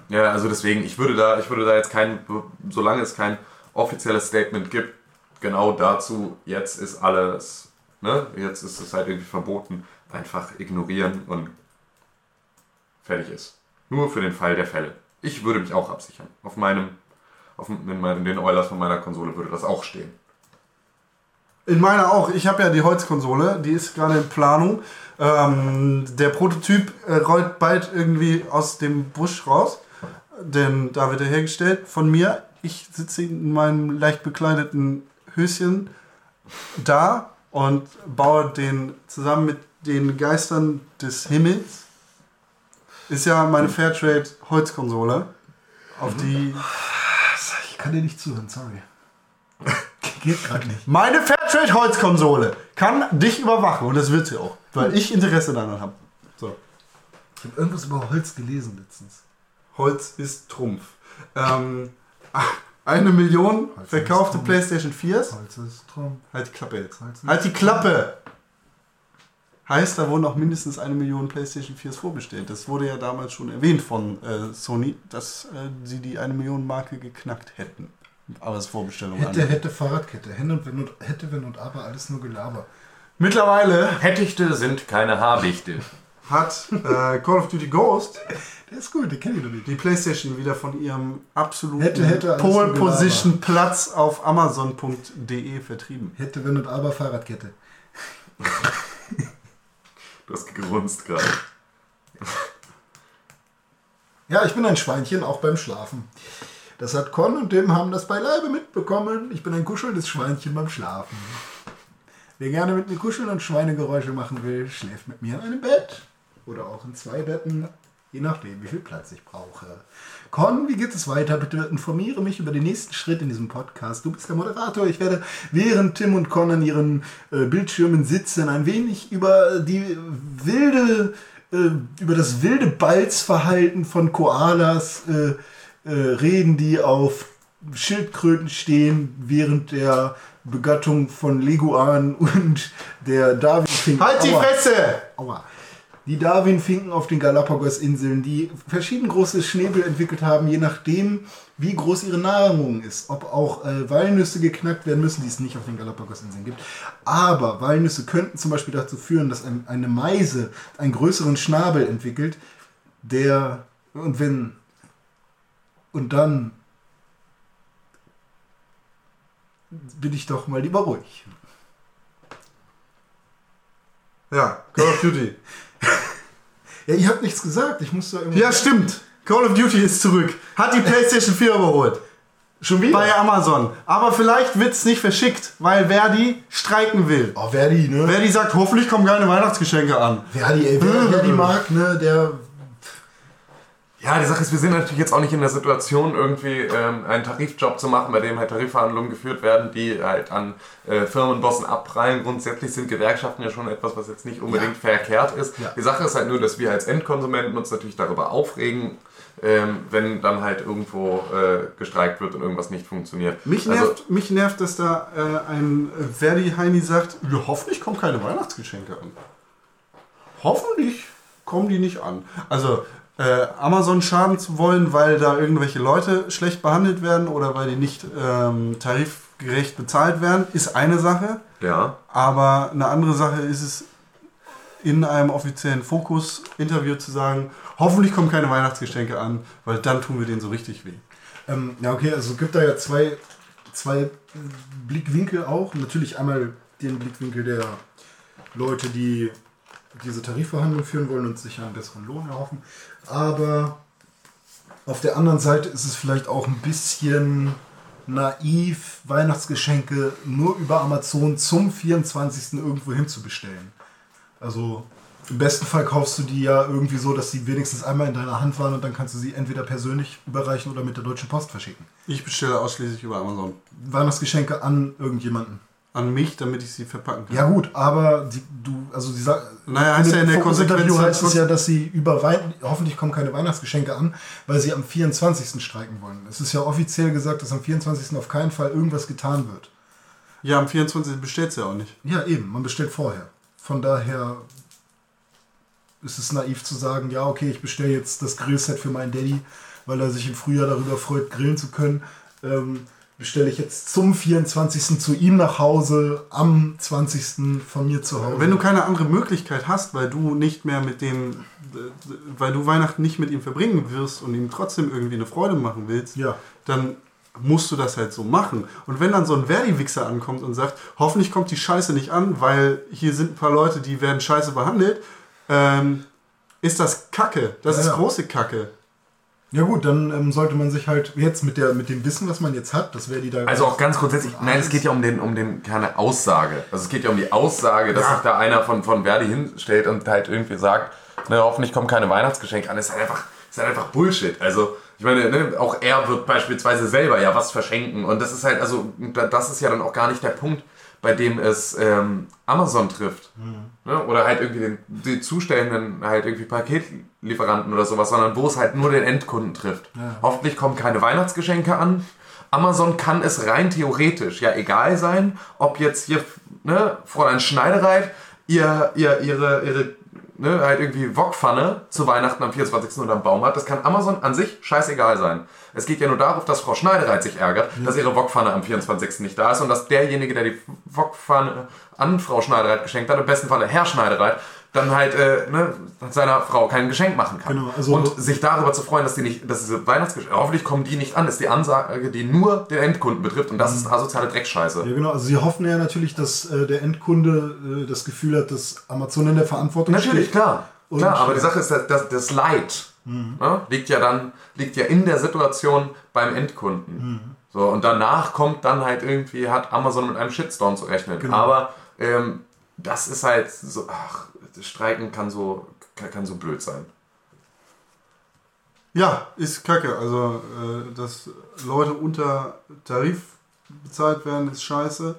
ja, also deswegen, ich würde da, ich würde da jetzt kein, solange es kein offizielles Statement gibt, genau dazu, jetzt ist alles, ne, jetzt ist es halt irgendwie verboten, einfach ignorieren und fertig ist. Nur für den Fall der Fälle. Ich würde mich auch absichern. Auf meinem, auf in, meinen, in den Eulers von meiner Konsole würde das auch stehen. In meiner auch. Ich habe ja die Holzkonsole, die ist gerade in Planung. Ähm, der Prototyp äh, rollt bald irgendwie aus dem Busch raus, denn da wird er hergestellt von mir. Ich sitze in meinem leicht bekleideten Höschen da und baue den zusammen mit den Geistern des Himmels. Ist ja meine Fairtrade Holzkonsole, auf die Ich kann dir nicht zuhören, sorry. Geht gerade nicht. Meine Fairtrade Holzkonsole kann dich überwachen und das wird sie auch, weil ich Interesse daran habe. So. Ich habe irgendwas über Holz gelesen letztens. Holz ist Trumpf. Ähm, eine Million Holz verkaufte. PlayStation 4s. Holz ist Trumpf. Halt die Klappe jetzt. Halt die Klappe! Heißt, da wurden auch mindestens eine Million PlayStation 4s vorbestellt. Das wurde ja damals schon erwähnt von äh, Sony, dass äh, sie die eine Million Marke geknackt hätten. Aber es Vorbestellung Hätte, an. hätte, Fahrradkette. Hätte und, wenn und, hätte, wenn und aber, alles nur Gelaber. Mittlerweile Hättichte sind keine Habichte. Hat äh, Call of Duty Ghost Der ist gut, den kenne ich noch nicht. die PlayStation wieder von ihrem absoluten Hätte, hätte, Pole. Position Platz auf Amazon.de vertrieben. Hätte, wenn und aber, Fahrradkette. Du hast gegrunzt gerade. Ja, ich bin ein Schweinchen, auch beim Schlafen. Das hat Con und Tim haben das beileibe mitbekommen. Ich bin ein kuschelndes Schweinchen beim Schlafen. Wer gerne mit mir kuscheln und Schweinegeräusche machen will, schläft mit mir in einem Bett. Oder auch in zwei Betten, je nachdem, wie viel Platz ich brauche. Con, wie geht es weiter? Bitte informiere mich über den nächsten Schritt in diesem Podcast. Du bist der Moderator. Ich werde, während Tim und Con an ihren äh, Bildschirmen sitzen, ein wenig über die wilde, äh, über das wilde Balzverhalten von Koalas äh, äh, reden, die auf Schildkröten stehen, während der Begattung von Leguan und der Darwin-Finken. Halt die Aua. Fresse! Aua. Die Darwin-Finken auf den Galapagos-Inseln, die verschieden große Schnäbel entwickelt haben, je nachdem, wie groß ihre Nahrung ist. Ob auch äh, Walnüsse geknackt werden müssen, die es nicht auf den Galapagos-Inseln gibt. Aber Walnüsse könnten zum Beispiel dazu führen, dass ein, eine Meise einen größeren Schnabel entwickelt, der, und wenn, und dann bin ich doch mal lieber ruhig. Ja, Call of Duty. Ja, ihr habt nichts gesagt. Ich muss da irgendwie. Ja, stimmt. Call of Duty ist zurück. Hat die PlayStation 4 überholt. schon wieder. Bei Amazon. Aber vielleicht wird es nicht verschickt, weil Verdi streiken will. oh, Verdi, ne? Verdi sagt, hoffentlich kommen keine Weihnachtsgeschenke an. Verdi, ey, wer Verdi mag, ne, der. Ja, die Sache ist, wir sind natürlich jetzt auch nicht in der Situation, irgendwie ähm, einen Tarifjob zu machen, bei dem halt Tarifverhandlungen geführt werden, die halt an äh, Firmenbossen abprallen. Grundsätzlich sind Gewerkschaften ja schon etwas, was jetzt nicht unbedingt verkehrt ist. Ja. Die Sache ist halt nur, dass wir als Endkonsumenten uns natürlich darüber aufregen, ähm, wenn dann halt irgendwo äh, gestreikt wird und irgendwas nicht funktioniert. Mich Also- nervt, mich nervt, dass da äh, ein äh, Verdi-Heini sagt, ja, hoffentlich kommen keine Weihnachtsgeschenke an. Hoffentlich kommen die nicht an. Also äh, Amazon schaden zu wollen, weil da irgendwelche Leute schlecht behandelt werden oder weil die nicht ähm, tarifgerecht bezahlt werden, ist eine Sache. Ja. Aber eine andere Sache ist es, in einem offiziellen Fokus-Interview zu sagen, hoffentlich kommen keine Weihnachtsgeschenke an, weil dann tun wir denen so richtig weh. Ähm, ja, okay, also es gibt da ja zwei, zwei Blickwinkel auch. Natürlich einmal den Blickwinkel der Leute, die diese Tarifverhandlungen führen wollen und sich einen besseren Lohn erhoffen. Aber auf der anderen Seite ist es vielleicht auch ein bisschen naiv, Weihnachtsgeschenke nur über Amazon zum 24. irgendwo hinzubestellen. Also im besten Fall kaufst du die ja irgendwie so, dass sie wenigstens einmal in deiner Hand waren und dann kannst du sie entweder persönlich überreichen oder mit der Deutschen Post verschicken. Ich bestelle ausschließlich über Amazon. Weihnachtsgeschenke an irgendjemanden. An mich, damit ich sie verpacken kann. Ja gut, aber die, du, also sie sagt, Naja, heißt ja in der Konsequenz Interview halt heißt es ja, dass sie über Weihnachten, hoffentlich kommen keine Weihnachtsgeschenke an, weil sie am 24. streiken wollen. Es ist ja offiziell gesagt, dass am 24. auf keinen Fall irgendwas getan wird. Ja, am 24. bestellt sie ja auch nicht. Ja, eben, man bestellt vorher. Von daher ist es naiv zu sagen, ja, okay, ich bestelle jetzt das Grillset für meinen Daddy, weil er sich im Frühjahr darüber freut, grillen zu können. Ähm, bestelle ich jetzt zum 24. zu ihm nach Hause, am 20. von mir zu Hause. Wenn du keine andere Möglichkeit hast, weil du nicht mehr mit dem, weil du Weihnachten nicht mit ihm verbringen wirst und ihm trotzdem irgendwie eine Freude machen willst, Ja. dann musst du das halt so machen. Und wenn dann so ein Verdi-Wichser ankommt und sagt, hoffentlich kommt die Scheiße nicht an, weil hier sind ein paar Leute, die werden scheiße behandelt, ähm, ist das Kacke. Das Ja, ist ja. große Kacke. Ja gut, dann ähm, sollte man sich halt jetzt mit, der, mit dem Wissen, was man jetzt hat, das wäre die da... Also auch ganz grundsätzlich, nein, es geht ja um den, um den, keine Aussage. Also es geht ja um die Aussage, dass Ja. sich da einer von, von Verdi hinstellt und halt irgendwie sagt, ne, hoffentlich kommen keine Weihnachtsgeschenke an. Das ist halt einfach, ist halt einfach Bullshit. Also, ich meine, ne, auch er wird beispielsweise selber ja was verschenken. Und das ist halt, also, da- das ist ja dann auch gar nicht der Punkt, bei dem es ähm, Amazon trifft. Ne? Oder halt irgendwie den, die zustellenden halt irgendwie Paketlieferanten oder sowas, sondern wo es halt nur den Endkunden trifft. Hoffentlich kommen keine Weihnachtsgeschenke an. Amazon kann es rein theoretisch ja egal sein, ob jetzt hier ne, Fräulein Schneidereit ihr, ihr, ihre, ihre ne, halt irgendwie Wokpfanne zu Weihnachten am 24. oder am Baum hat. Das kann Amazon an sich scheißegal sein. Es geht ja nur darauf, dass Frau Schneidereit sich ärgert, dass ihre Wokpfanne am 24. nicht da ist und dass derjenige, der die Wokpfanne an Frau Schneidereit geschenkt hat, im besten Falle Herr Schneidereit, dann halt äh, ne, seiner Frau kein Geschenk machen kann. Genau, also- und sich darüber zu freuen, dass die nicht, dass diese Weihnachtsgeschenke, hoffentlich kommen die nicht an, ist die Ansage, die nur den Endkunden betrifft und das ist asoziale Dreckscheiße. Ja, genau. Also sie hoffen ja natürlich, dass äh, der Endkunde äh, das Gefühl hat, dass Amazon in der Verantwortung Natürlich, steht. klar. Und- klar, aber die Sache ist, dass, dass das Leid ne, liegt ja dann liegt ja in der Situation beim Endkunden. So, und danach kommt dann halt irgendwie, hat Amazon mit einem Shitstorm zu rechnen. Genau. Aber ähm, das ist halt so, ach, das Streiken kann so, kann, kann so blöd sein. Ja, ist kacke. Also, äh, dass Leute unter Tarif bezahlt werden, ist scheiße.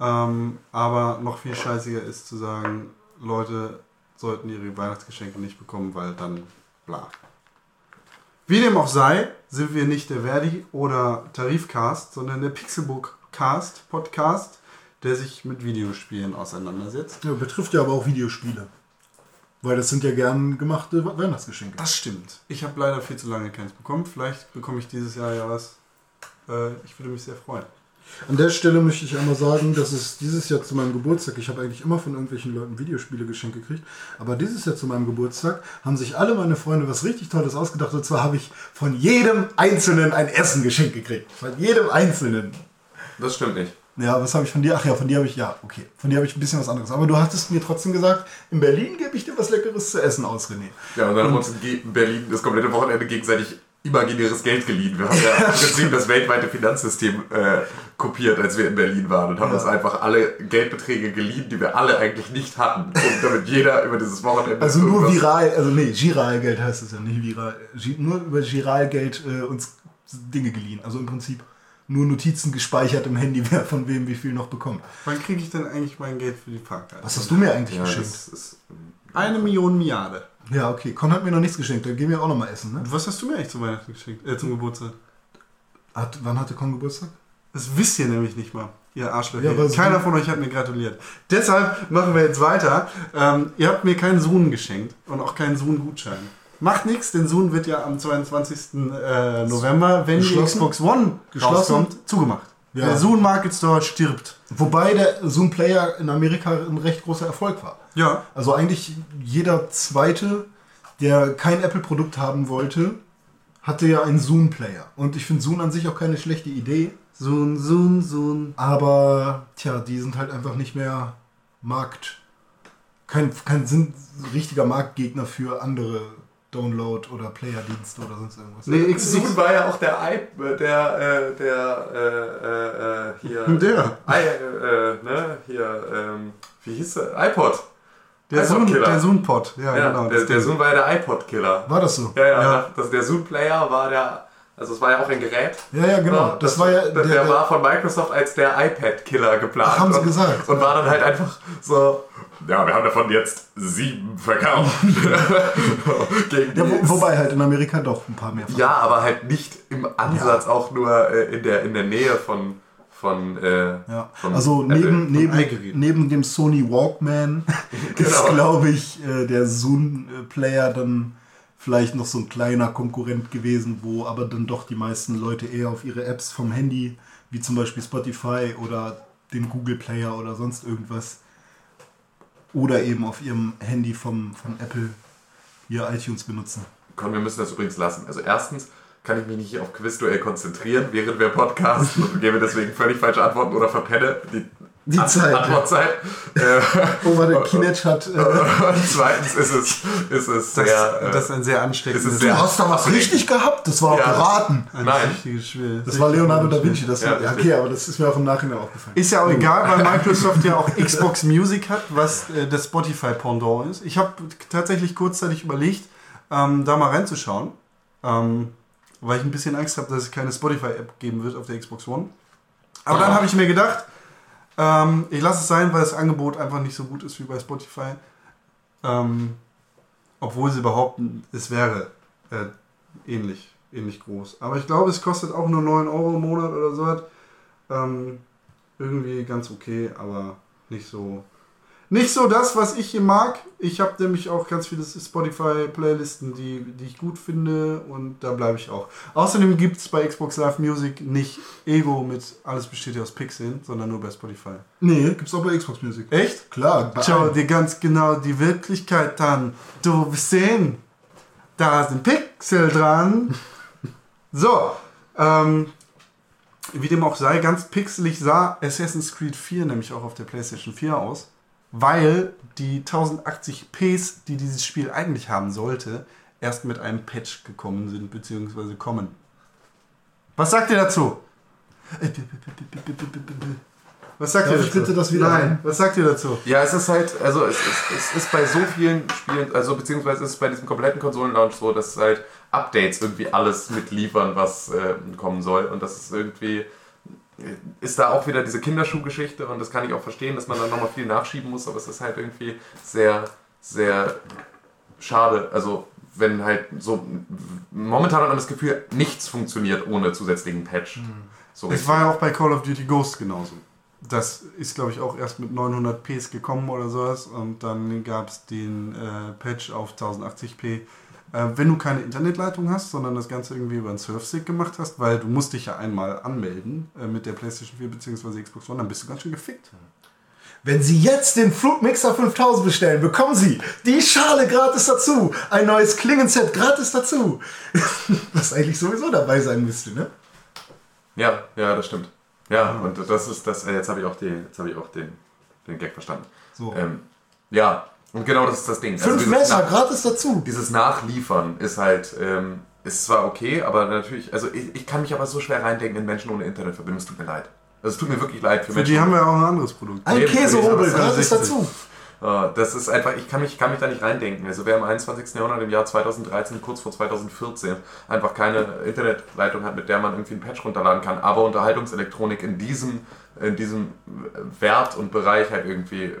Ähm, aber noch viel scheißiger ist zu sagen, Leute sollten ihre Weihnachtsgeschenke nicht bekommen, weil dann bla. Wie dem auch sei, sind wir nicht der Verdi oder Tarifcast, sondern der Pixelbook Cast Podcast, der sich mit Videospielen auseinandersetzt. Ja, betrifft ja aber auch Videospiele. Weil das sind ja gern gemachte Weihnachtsgeschenke. Das stimmt. Ich habe leider viel zu lange keins bekommen. Vielleicht bekomme ich dieses Jahr ja was. Äh, ich würde mich sehr freuen. An der Stelle möchte ich einmal sagen, dass es dieses Jahr zu meinem Geburtstag, ich habe eigentlich immer von irgendwelchen Leuten Videospiele geschenkt gekriegt, aber dieses Jahr zu meinem Geburtstag haben sich alle meine Freunde was richtig Tolles ausgedacht. Und zwar habe ich von jedem Einzelnen ein Essen geschenkt gekriegt. Von jedem Einzelnen. Das stimmt nicht. Ja, was habe ich von dir? Ach ja, von dir habe ich, ja, okay. Von dir habe ich ein bisschen was anderes. Aber du hattest mir trotzdem gesagt, in Berlin gebe ich dir was Leckeres zu essen aus, René. Ja, und dann haben wir uns in Berlin das komplette Wochenende gegenseitig imaginäres Geld geliehen. Wir haben ja im Prinzip das weltweite Finanzsystem äh, kopiert, als wir in Berlin waren und haben uns einfach alle Geldbeträge geliehen, die wir alle eigentlich nicht hatten, um damit jeder über dieses Wochenende Also nur viral, also nee, Giralgeld heißt es ja nicht viral. Nur über Giralgeld äh, uns Dinge geliehen. Also im Prinzip nur Notizen gespeichert im Handy, wer von wem wie viel noch bekommt. Wann kriege ich denn eigentlich mein Geld für die Fahrkarte? Was hast du mir eigentlich Ja, geschenkt? das ist, Eine Million Milliarde. Ja, okay. Con hat mir noch nichts geschenkt. Dann gehen wir auch noch mal essen, ne? Und was hast du mir eigentlich zu Weihnachten geschenkt? Äh, zum Geburtstag? Hat, wann hatte Con Geburtstag? Das wisst ihr nämlich nicht mal, ihr Arschlöcher. Ja, Keiner von euch hat mir gratuliert. Deshalb machen wir jetzt weiter. Ähm, ihr habt mir keinen Sohn geschenkt und auch keinen Sohn-Gutschein. Macht nichts, denn Sohn wird ja am 22. Äh, November, wenn die Xbox One Geschlossen? rauskommt, zugemacht. Ja. Der Sohn Market Store stirbt. Wobei der Zoom Player in Amerika ein recht großer Erfolg war. Ja. Also eigentlich jeder zweite, der kein Apple-Produkt haben wollte, hatte ja einen Zoom-Player. Und ich finde Zoom an sich auch keine schlechte Idee. Sun, Sun, Sun. Aber, tja, die sind halt einfach nicht mehr Markt. Kein, kein sind richtiger Marktgegner für andere Download- oder Player-Dienste oder sonst irgendwas. Nee, X, Zoom war ja auch der I, der, äh, der, äh, äh, hier. Der. I, äh, ne, hier, ähm, wie hieß der? iPod. der Sun, iPod-Killer. der Sun-Pod. Ja, Ja, genau. der, der. Zoom war ja der iPod-Killer. War das so? Ja, ja, Ja. Das, der Zoom-Player war der, also es war ja auch ein Gerät. Ja, ja, genau. Das, war ja der, der, war von Microsoft als der iPad-Killer geplant. Ach, haben sie und, gesagt. Und war dann halt einfach so, ja, wir haben davon jetzt sieben verkauft. Ja, wo, wobei halt in Amerika doch ein paar mehr. ja, aber halt nicht im Ansatz auch nur äh, in, der, in der Nähe von, von, äh, Ja, von also Apple. neben, neben, neben dem Sony Walkman ist, Genau. glaube ich, äh, der Zoom-Player dann vielleicht noch so ein kleiner Konkurrent gewesen, wo aber dann doch die meisten Leute eher auf ihre Apps vom Handy, wie zum Beispiel Spotify oder den Google Player oder sonst irgendwas, oder eben auf ihrem Handy vom, von Apple ihr iTunes benutzen. Komm, wir müssen das übrigens lassen. Also erstens kann ich mich nicht auf Quizduell konzentrieren, während wir podcasten und gebe deswegen völlig falsche Antworten oder verpenne die, Die An- Zeit. Antwortzeit. äh, Oh, warte, Kinect hat. Äh, und zweitens ist es, ist es Das, sehr... äh, das ist ein sehr ansteckendes es ist sehr- du hast da was richtig gehabt, das war auch Ja. geraten. ein Nein. richtiges Spiel. Das war Leonardo da Vinci, das Ja, war, ja, okay, aber das ist mir auch im Nachhinein aufgefallen. Ist ja auch egal, weil Microsoft ja auch Xbox Music hat, was äh, das Spotify-Pendant ist. Ich habe tatsächlich kurzzeitig überlegt, ähm, da mal reinzuschauen, ähm, weil ich ein bisschen Angst habe, dass es keine Spotify-App geben wird auf der Xbox One. Aber dann Ah. habe ich mir gedacht, ähm, ich lasse es sein, weil das Angebot einfach nicht so gut ist wie bei Spotify. Ähm, obwohl sie behaupten, es wäre äh, ähnlich, ähnlich groß. Aber ich glaube, es kostet auch nur 9 Euro im Monat oder so. Ähm, irgendwie ganz okay, aber nicht so. Nicht so das, was ich hier mag. Ich habe nämlich auch ganz viele Spotify-Playlisten, die, die ich gut finde und da bleibe ich auch. Außerdem gibt es bei Xbox Live Music nicht Ego mit alles besteht ja aus Pixeln, sondern nur bei Spotify. Nee, gibt's auch bei Xbox Music. Echt? Klar, Schau dir ganz genau die Wirklichkeit an. Du wirst sehen, da sind Pixel dran. So, ähm, wie dem auch sei, ganz pixelig sah Assassin's Creed 4 nämlich auch auf der PlayStation 4 aus, weil die 1080ps, die dieses Spiel eigentlich haben sollte, erst mit einem Patch gekommen sind, beziehungsweise kommen. Was sagt ihr dazu? Was sagt Darf ihr ich dazu? bitte das wieder Nein, was sagt ihr dazu? Ja, es ist halt, also es ist, es ist bei so vielen Spielen, also beziehungsweise es ist bei diesem kompletten Konsolenlaunch so, dass halt Updates irgendwie alles mitliefern, was äh, kommen soll. Und das ist irgendwie, ist da auch wieder diese Kinderschuhgeschichte und das kann ich auch verstehen, dass man dann nochmal viel nachschieben muss, aber es ist halt irgendwie sehr, sehr schade. Also wenn halt so, momentan hat man das Gefühl, nichts funktioniert ohne zusätzlichen Patch. So Es war ja auch bei Call of Duty Ghost genauso. Das ist, glaube ich, auch erst mit 900 Ps gekommen oder sowas. Und dann gab es den äh, Patch auf 1080p. Äh, wenn du keine Internetleitung hast, sondern das Ganze irgendwie über einen Surfstick gemacht hast, weil du musst dich ja einmal anmelden äh, mit der PlayStation 4 bzw. Xbox One, dann bist du ganz schön gefickt. Wenn Sie jetzt den Fruit Mixer 5000 bestellen, bekommen Sie die Schale gratis dazu. Ein neues Klingenset gratis dazu. Was eigentlich sowieso dabei sein müsste, ne? Ja, ja, das stimmt. Ja, und das ist das, äh, jetzt habe ich auch, die, jetzt hab ich auch den, den Gag verstanden. So. Ähm, ja, und genau das ist das Ding. Fünf dieses Messer gratis dazu. Dieses Nachliefern ist halt, ähm, ist zwar okay, aber natürlich, also ich, ich kann mich aber so schwer reindenken in Menschen ohne Internetverbindung, es tut mir leid. Also es tut mir wirklich leid für, Für Menschen. die haben wir auch ein anderes Produkt. Ein Käsehobel das ist gratis 60. dazu. Äh, Das ist einfach, ich kann mich, kann mich da nicht reindenken. Also wer im 21. Jahrhundert, im Jahr 2013, kurz vor 2014, einfach keine Internetleitung hat, mit der man irgendwie einen Patch runterladen kann, aber Unterhaltungselektronik in diesem, in diesem Wert und Bereich halt irgendwie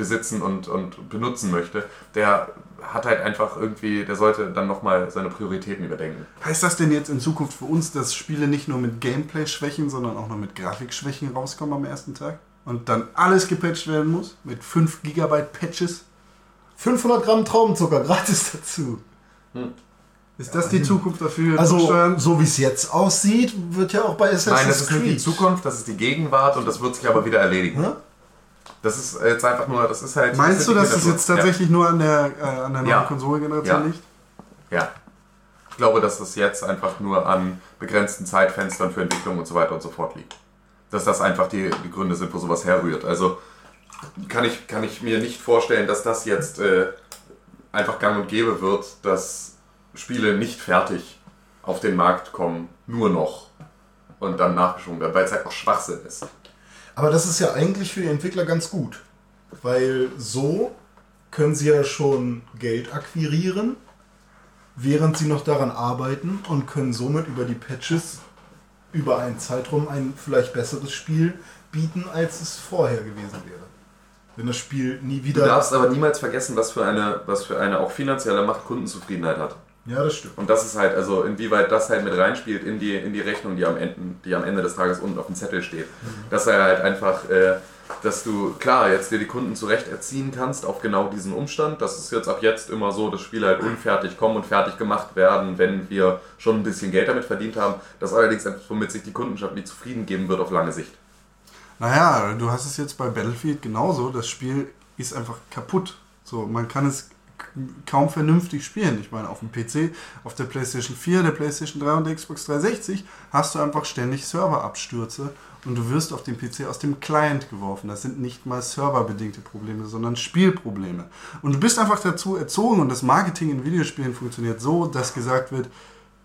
besitzen und, und benutzen möchte, der hat halt einfach irgendwie, der sollte dann nochmal seine Prioritäten überdenken. Heißt das denn jetzt in Zukunft für uns, dass Spiele nicht nur mit Gameplay-Schwächen, sondern auch noch mit Grafikschwächen rauskommen am ersten Tag? Und dann alles gepatcht werden muss? Mit 5 GB Patches? 500 Gramm Traubenzucker gratis dazu. Ist das die Zukunft dafür? Also, so wie es jetzt aussieht, wird ja auch bei Assassin's Nein, das ist nicht die Creed. Zukunft, das ist die Gegenwart und das wird sich aber wieder erledigen. Hm? Das ist jetzt einfach nur, das ist halt... Meinst du, das dass die jetzt tatsächlich nur an der, äh, an der neuen Ja. Konsolengeneration Ja. liegt? Ja. glaube, dass das jetzt einfach nur an begrenzten Zeitfenstern für Entwicklung und so weiter und so fort liegt. Dass das einfach die, die Gründe sind, wo sowas herrührt. Also kann ich, kann ich mir nicht vorstellen, dass das jetzt äh, einfach gang und gäbe wird, dass Spiele nicht fertig auf den Markt kommen, nur noch und dann nachgeschoben werden, weil es halt auch Schwachsinn ist. Aber das ist ja eigentlich für die Entwickler ganz gut. Weil so können sie ja schon Geld akquirieren, während sie noch daran arbeiten und können somit über die Patches über einen Zeitraum ein vielleicht besseres Spiel bieten, als es vorher gewesen wäre. Wenn das Spiel nie Du wieder. darfst aber niemals vergessen, was für eine, was für eine auch finanzielle Macht Kundenzufriedenheit hat. Ja, das stimmt. Und das ist halt, also inwieweit das halt mit reinspielt in die, in die Rechnung, die am, Ende, die am Ende des Tages unten auf dem Zettel steht. Dass er halt einfach, äh, dass du klar jetzt dir die Kunden zurecht erziehen kannst auf genau diesen Umstand. Das ist jetzt ab jetzt immer so, dass Spiele halt unfertig kommen und fertig gemacht werden, wenn wir schon ein bisschen Geld damit verdient haben. Das allerdings etwas, womit sich die Kundenschaft nicht zufrieden geben wird auf lange Sicht. Naja, du hast es jetzt bei Battlefield genauso. Das Spiel ist einfach kaputt. So, man kann es kaum vernünftig spielen. Ich meine, auf dem PC, auf der PlayStation 4, der PlayStation 3 und der Xbox 360 hast du einfach ständig Serverabstürze und du wirst auf dem PC aus dem Client geworfen. Das sind nicht mal serverbedingte Probleme, sondern Spielprobleme. Und du bist einfach dazu erzogen und das Marketing in Videospielen funktioniert so, dass gesagt wird,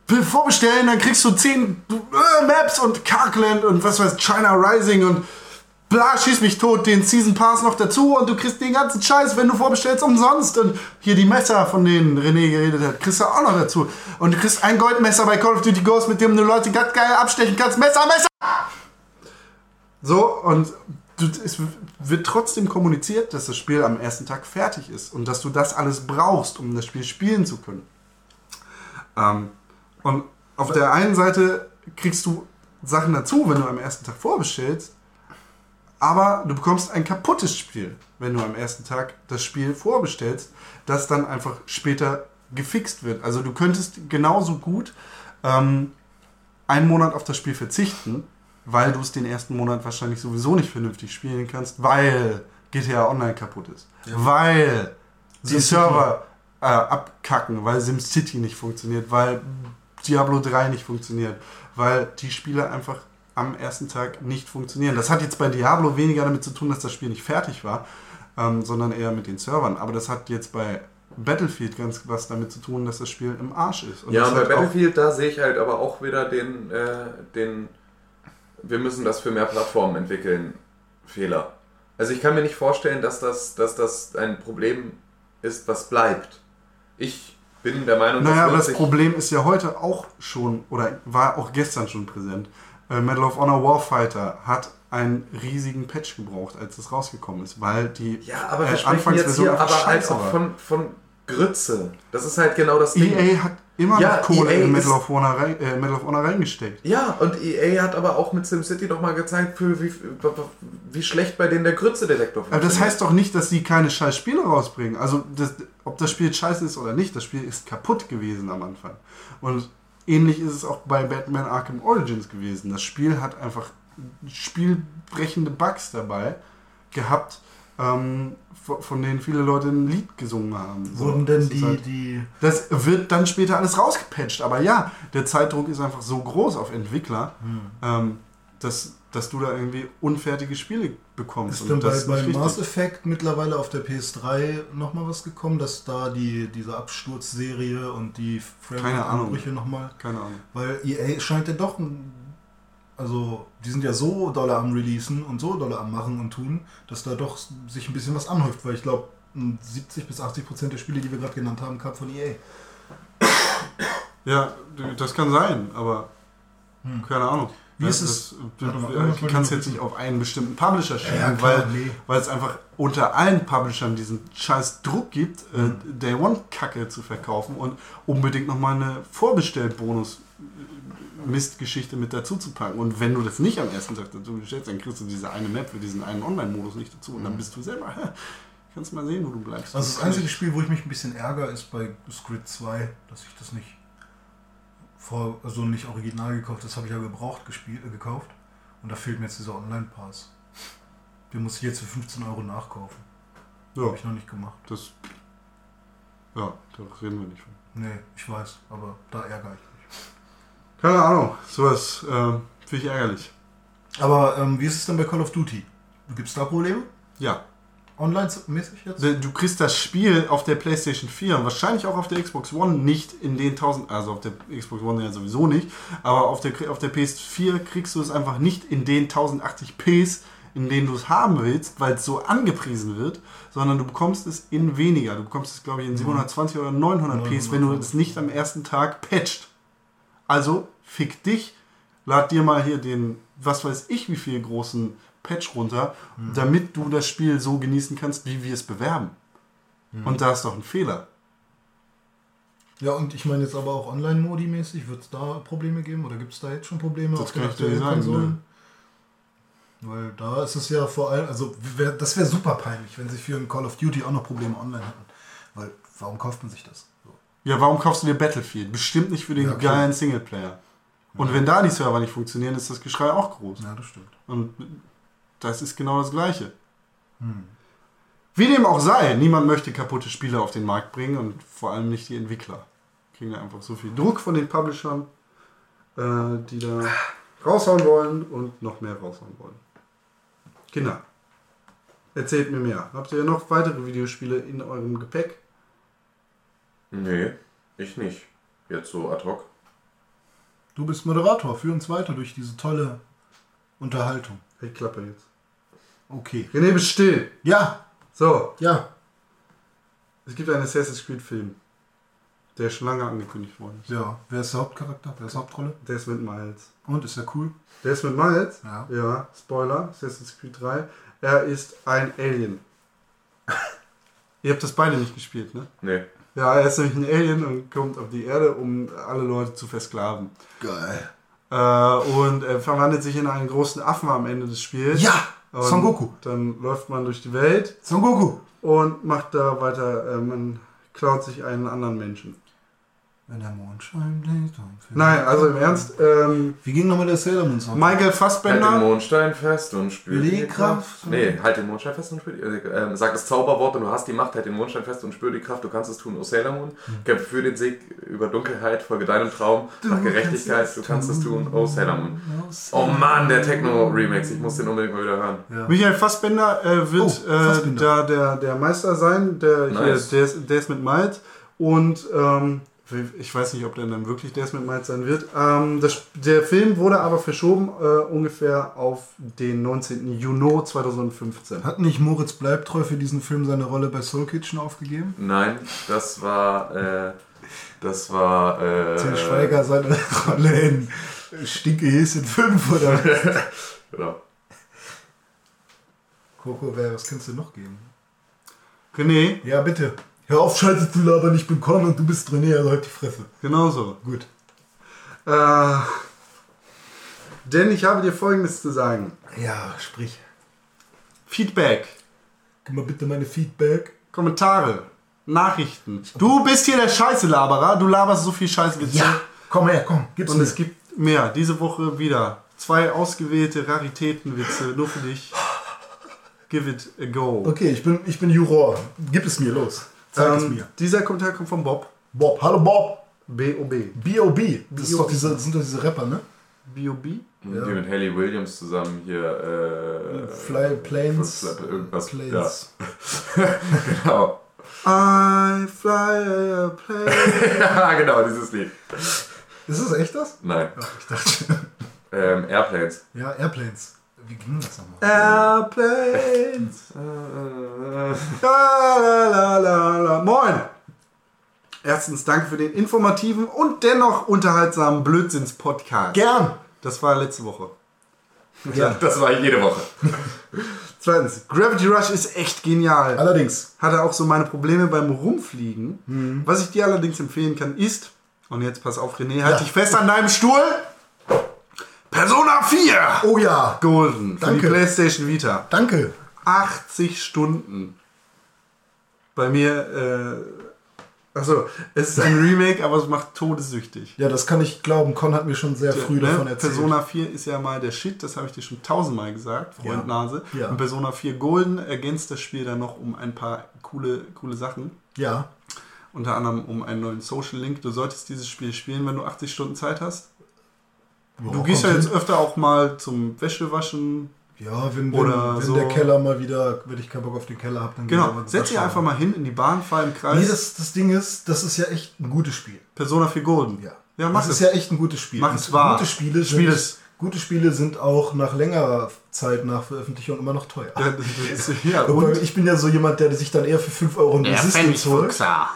vorbestellen, dann kriegst du 10 äh, Maps und Karkland und was weiß China Rising und bla, schieß mich tot, den Season Pass noch dazu und du kriegst den ganzen Scheiß, wenn du vorbestellst, umsonst. Und hier die Messer, von denen René geredet hat, kriegst du auch noch dazu. Und du kriegst ein Goldmesser bei Call of Duty Ghost, mit dem du Leute ganz geil abstechen kannst. Messer, Messer! So, und es wird trotzdem kommuniziert, dass das Spiel am ersten Tag fertig ist und dass du das alles brauchst, um das Spiel spielen zu können. Ähm, und auf der einen Seite kriegst du Sachen dazu, wenn du am ersten Tag vorbestellst, aber du bekommst ein kaputtes Spiel, wenn du am ersten Tag das Spiel vorbestellst, das dann einfach später gefixt wird. Also du könntest genauso gut ähm, einen Monat auf das Spiel verzichten, weil du es den ersten Monat wahrscheinlich sowieso nicht vernünftig spielen kannst, weil GTA Online kaputt ist. Weil die. Server äh, abkacken, weil SimCity nicht funktioniert, weil Diablo 3 nicht funktioniert, weil die Spiele einfach am ersten Tag nicht funktionieren. Das hat jetzt bei Diablo weniger damit zu tun, dass das Spiel nicht fertig war, ähm, sondern eher mit den Servern. Aber das hat jetzt bei Battlefield ganz was damit zu tun, dass das Spiel im Arsch ist. Ja, das und bei hat auch- Battlefield, da sehe ich halt aber auch wieder den, äh, den, wir müssen das für mehr Plattformen entwickeln, Fehler. Also ich kann mir nicht vorstellen, dass das, dass das ein Problem ist, was bleibt. Ich bin der Meinung, Naja, aber wird das sich- Problem ist ja heute auch schon, oder war auch gestern schon präsent. Äh, Medal of Honor Warfighter hat einen riesigen Patch gebraucht, als es rausgekommen ist, weil die Ja, aber äh, wir sprechen jetzt hier aber halt auch von, von Grütze. Das ist halt genau das Ding. EA hat immer Ja, noch Kohle EA in Medal of, Honor rein, äh, Medal of Honor reingesteckt. Ja, und EA hat aber auch mit SimCity doch mal gezeigt, für wie, wie schlecht bei denen der Grütze-Detektor Aber das heißt doch nicht, dass sie keine scheiß Spiele rausbringen. Also, das, ob das Spiel scheiße ist oder nicht, das Spiel ist kaputt gewesen am Anfang. Und ähnlich ist es auch bei Batman Arkham Origins gewesen. Das Spiel hat einfach spielbrechende Bugs dabei gehabt, ähm, von denen viele Leute ein Lied gesungen haben. So, Wurden denn das ist die, halt- die das wird dann später alles rausgepatcht. Aber ja, der Zeitdruck ist einfach so groß auf Entwickler, Hm. ähm, dass, dass du da irgendwie unfertige Spiele bekommst. Ist denn bei, bei Mass. Effect mittlerweile auf der PS3 nochmal was gekommen, dass da die, diese Absturzserie und die. Frame-Einbrüche nochmal. Keine Ahnung. Weil EA scheint ja doch. Also, die sind ja so doll am Releasen und so doll am Machen und Tun, dass da doch sich ein bisschen was anhäuft, weil ich glaube, 70 bis 80 Prozent der Spiele, die wir gerade genannt haben, kamen von EA. Ja, das kann sein, aber keine Ahnung. Wie ist das, es- Du, kannst jetzt nicht auf einen bestimmten Publisher schieben, Ja, weil, nee. weil es einfach unter allen Publishern diesen scheiß Druck gibt, äh, Day One Kacke zu verkaufen und unbedingt nochmal eine Vorbestellbonus Mistgeschichte mit dazu zu packen. Und wenn du das nicht am ersten Tag dazu bestellst, dann kriegst du diese eine Map für diesen einen Online-Modus nicht dazu und dann bist du selber, kannst mal sehen, wo du bleibst. Also das einzige Spiel, wo ich mich ein bisschen ärgere, ist bei Squid 2, dass ich das nicht vor, also nicht original gekauft, das habe ich ja gebraucht gespielt, äh, gekauft. Und da fehlt mir jetzt dieser Online-Pass. Den muss ich jetzt für 15 Euro nachkaufen. ja, Habe ich noch nicht gemacht. das Ja, da reden wir nicht von. Nee, ich weiß, aber da ärgere ich mich. Keine Ahnung, sowas ähm, finde ich ärgerlich. Aber ähm, wie ist es denn bei Call of Duty? Gibt es da Probleme? Ja, Online-mäßig jetzt? du kriegst das Spiel auf der PlayStation 4 und wahrscheinlich auch auf der Xbox One nicht in den 1000, also auf der Xbox One ja sowieso nicht, aber auf der, auf der PS4 kriegst du es einfach nicht in den 1080p's, in denen du es haben willst, weil es so angepriesen wird, sondern du bekommst es in weniger. Du bekommst es, glaube ich, in 720 oder 900p's, wenn du es nicht am ersten Tag patcht. Also, fick dich, lad dir mal hier den, was weiß ich, wie viel großen Patch runter, damit du das Spiel so genießen kannst, wie wir es bewerben. Und da ist doch ein Fehler. Ja, und ich meine jetzt aber auch Online-Modi-mäßig, wird es da Probleme geben oder gibt es da jetzt schon Probleme Das auf den ich dir aktuellen sagen, Konsolen? Weil da ist es ja vor allem, also wär, das wäre super peinlich, wenn sie für ein Call of Duty auch noch Probleme online hätten. Weil warum kauft man sich das? So. Ja, warum kaufst du dir Battlefield? Bestimmt nicht für den Ja, geilen Singleplayer. Und wenn da die Server nicht funktionieren, ist das Geschrei auch groß. Ja, das stimmt. Und das ist genau das Gleiche. Wie dem auch sei, niemand möchte kaputte Spiele auf den Markt bringen und vor allem nicht die Entwickler. Kriegen da einfach so viel Druck von den Publishern, äh, die da raushauen wollen und noch mehr raushauen wollen. Kinder, erzählt mir mehr. Habt ihr noch weitere Videospiele in eurem Gepäck? Nee, ich nicht. Jetzt so ad hoc. Du bist Moderator, führ uns weiter durch diese tolle Unterhaltung. Ich klappe jetzt. Okay. René, bist still. Ja, So, ja. es gibt einen Assassin's Creed Film, der schon lange angekündigt worden ist. Ja, wer ist der Hauptcharakter? Wer ist die Hauptrolle? Der ist mit Miles. Und ist er cool? Der ist mit Miles? Ja. Ja, Spoiler, Assassin's Creed 3. Er ist ein Alien. Ihr habt das beide nicht gespielt, ne? Nee. Ja, er ist nämlich ein Alien und kommt auf die Erde, um alle Leute zu versklaven. Geil. Äh, und er verwandelt sich in einen großen Affen am Ende des Spiels. Ja, Son Goku. Dann läuft man durch die Welt Son Goku. und macht da weiter, äh, man klaut sich einen anderen Menschen. Wenn der Mondschein blinkt. Nein, also im Ernst, ähm, Wie ging nochmal der Sailor Moon Song? Michael Halt den Fassbender, Mondstein fest und spür die Kraft. Kraft. Nee, halt den Mondstein fest und spür die äh, ähm, Sag das Zauberwort und du hast die Macht, halt den Mondstein fest und spür die Kraft. Du kannst es tun, O Sailor Moon. Kämpfe für den Sieg über Dunkelheit, folge deinem Traum, nach Gerechtigkeit. Du kannst es tun, O Sailor Moon. Oh Mann, der Techno-Remix. Ich muss den unbedingt mal wieder hören. Michael Fassbender äh, wird Oh, Fassbender. Äh, da der, der Meister sein, der, Nice. hier, der, ist, der ist mit Miles und ähm, ich weiß nicht, ob der dann wirklich mit Miles sein wird. Ähm, das, der Film wurde aber verschoben äh, ungefähr auf den 19. Juni 2015. Hat nicht Moritz Bleibtreu für diesen Film seine Rolle bei Soul Kitchen aufgegeben? Nein, das war. Äh, das war. Äh, Til Schweiger seine Rolle in Stinke Häschen 5 oder was? Genau. Coco, wer, was kannst du noch geben? René, Ja, bitte. Hör auf, Scheiße zu labern, ich bin Con und du bist René, also halt die Fresse. genauso. Gut. Äh, denn ich habe dir Folgendes zu sagen. Ja, sprich. Feedback, Gib mal bitte meine Feedback. Kommentare, Nachrichten. Du bist hier der Scheiße-Laberer, du laberst so viel Scheißwitze. Komm her, komm, gib's Und mir. es gibt mehr. Diese Woche wieder. Zwei ausgewählte Raritätenwitze nur für dich. Give it a go. Okay, ich bin, ich bin Juror. Gib es mir, los. Zeig es Ähm, mir. dieser Kommentar kommt von Bob. Bob, hallo Bob. B.O.B. B.O.B. Das, ist doch diese, das sind doch diese Rapper, ne? B.O.B. Die mit Haley Williams zusammen hier. Äh, Fly Planes. Fly- irgendwas. Planes. Ja. genau. I fly a plane. ja, genau, dieses Lied. Ist das echt das? Nein. Ich dachte. Ähm, Airplanes. Ja, Airplanes. Wie ging das nochmal? Airplanes. La, la, la. Moin. Erstens danke für den informativen und dennoch unterhaltsamen Blödsinns-Podcast. Gern. Das war letzte Woche. Gern. Das war jede Woche. Zweitens, Gravity Rush ist echt genial. Allerdings. hatte auch so meine Probleme beim Rumfliegen. Was ich dir allerdings empfehlen kann, ist, und jetzt pass auf, René, halt Ja. dich fest an deinem Stuhl. Persona 4 Oh ja. Golden für die Danke. PlayStation Vita. Danke. 80 Stunden. Bei mir, äh, achso, es ist ein Remake, aber es macht todessüchtig. Ja, das kann ich glauben. Con hat mir schon sehr früh Ne? davon erzählt. Persona 4 ist ja mal der Shit, das habe ich dir schon tausendmal gesagt, Freund Ja. Nase. Ja. Und Persona 4 Golden ergänzt das Spiel dann noch um ein paar coole, coole Sachen. Ja. Unter anderem um einen neuen Social Link. Du solltest dieses Spiel spielen, wenn du 80 Stunden Zeit hast. Du gehst ja jetzt öfter auch mal zum Wäschewaschen. Ja, wenn, wenn, Oder wenn so. der Keller mal wieder, wenn ich keinen Bock auf den Keller habe, dann Genau, setz dich einfach mal hin in die Bahn, fahr im Kreis. Nee, das, das Ding ist, das ist ja echt ein gutes Spiel. Persona 4 Golden. Ja, ja mach das es. ist ja echt ein gutes Spiel. Mach es wahr. Gute Spiele, Spiel sind, es. gute Spiele sind auch nach längerer Zeit nach Veröffentlichung immer noch teuer. Ja, das ist- ja, ich bin ja so jemand, der sich dann eher für 5 Euro ein Resistance holt. Fuchser.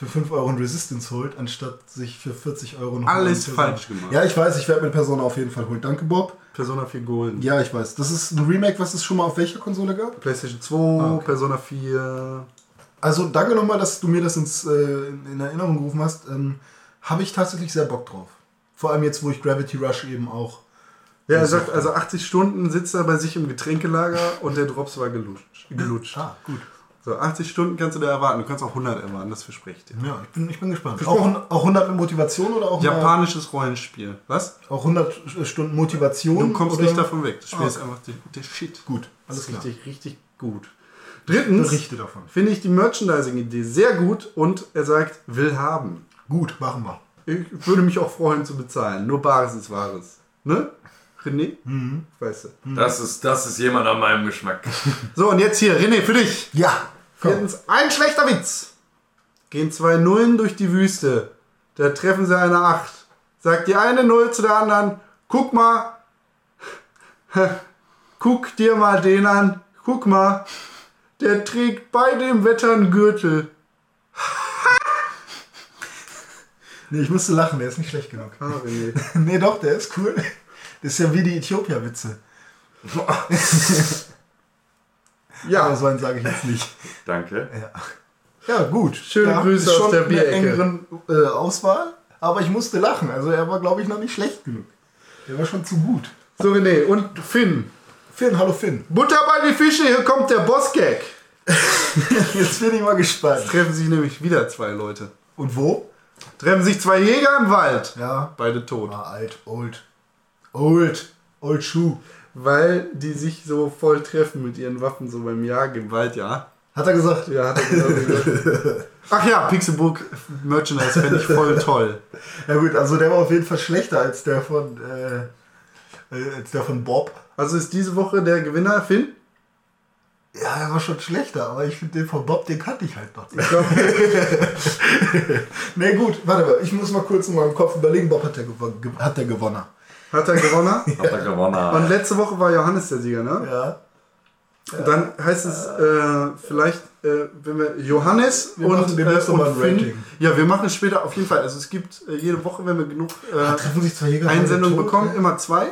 Für 5 Euro ein Resistance holt, anstatt sich für 40 Euro noch Alles falsch gemacht. Ja, ich weiß, ich werde mir Persona auf jeden Fall holen. Danke, Bob. Persona 4 Golden. Ja, ich weiß. Das ist ein Remake, was es schon mal auf welcher Konsole gab? PlayStation 2, Persona 4. Also danke nochmal, dass du mir das ins, äh, in, in Erinnerung gerufen hast. Ähm, Habe ich tatsächlich sehr Bock drauf. Vor allem jetzt, wo ich Gravity Rush eben auch. Ja, er sagt, also 80 Stunden sitzt er bei sich im Getränkelager und der Drops war gelutscht. gelutscht. Ah, gut. So, 80 Stunden kannst du da erwarten. Du kannst auch 100 erwarten, das verspreche ich dir. Ja, ich bin, ich bin gespannt. Auch, auch 100 mit Motivation oder auch, mal, Japanisches Rollenspiel. Was? auch 100 Stunden Motivation? Du kommst oder? nicht davon weg. Das Spiel Ah. ist einfach der, Shit. Gut, Das alles ist klar. richtig, richtig gut. Drittens Berichte davon. finde ich die Merchandising-Idee sehr gut und er sagt, will haben. Gut, machen wir. Ich würde mich auch freuen zu bezahlen. Nur Bares ist Wahres. Ne? René? Mhm. Weißt du. Das ist, das ist jemand an meinem Geschmack. So, und jetzt hier, René, für dich. Ja. Viertens, ein schlechter Witz. Gehen zwei Nullen durch die Wüste. Da treffen sie eine Acht. Sagt die eine Null zu der anderen, guck mal. Guck dir mal den an. Guck mal. Der trägt bei dem Wetter einen Gürtel. Nee, ich musste lachen, der ist nicht schlecht genug. Ah, nee, doch, der ist cool. Das ist ja wie die Äthiopier-Witze. Ja, Aber so einen sage ich jetzt nicht. Danke. Ja, gut. Schöne ja, Grüße schon aus der eine Bierecke. engeren äh, Auswahl, aber ich musste lachen. Also er war, glaube ich, noch nicht schlecht genug. Der war schon zu gut. so René. Und Finn. Finn, hallo Finn. Butter bei die Fische, hier kommt der Boss-Gag. Jetzt bin ich mal gespannt. Treffen sich nämlich wieder zwei Leute. Und wo? Treffen sich zwei Jäger im Wald. Ja. Beide tot. Ah, alt, old. Old. Old Shoe. Weil die sich so voll treffen mit ihren Waffen, so beim Jagen im Wald, ja. Hat er gesagt? Ja, hat er genau gesagt. Ach ja, Pixelbook Merchandise fände ich voll toll. Ja gut, also der war auf jeden Fall schlechter als der von, äh, äh, als der von Bob. Also ist diese Woche der Gewinner Finn? Ja, der war schon schlechter, aber ich finde den von Bob, den kannte ich halt noch nicht. Ich glaub, Nee, gut, warte mal, ich muss mal kurz in meinem Kopf überlegen, Bob hat der, hat der gewonnen. Hat er gewonnen. Hat er gewonnen. Und letzte Woche war Johannes der Sieger, ne? Ja. Und dann heißt es äh, vielleicht, äh, wenn wir Johannes Wir und, machen demnächst äh, und ein Finn. Rating. Ja, wir machen es später auf jeden Fall. Also es gibt äh, jede Woche, wenn wir genug äh, Jäger. Einsendungen bekommen, immer zwei.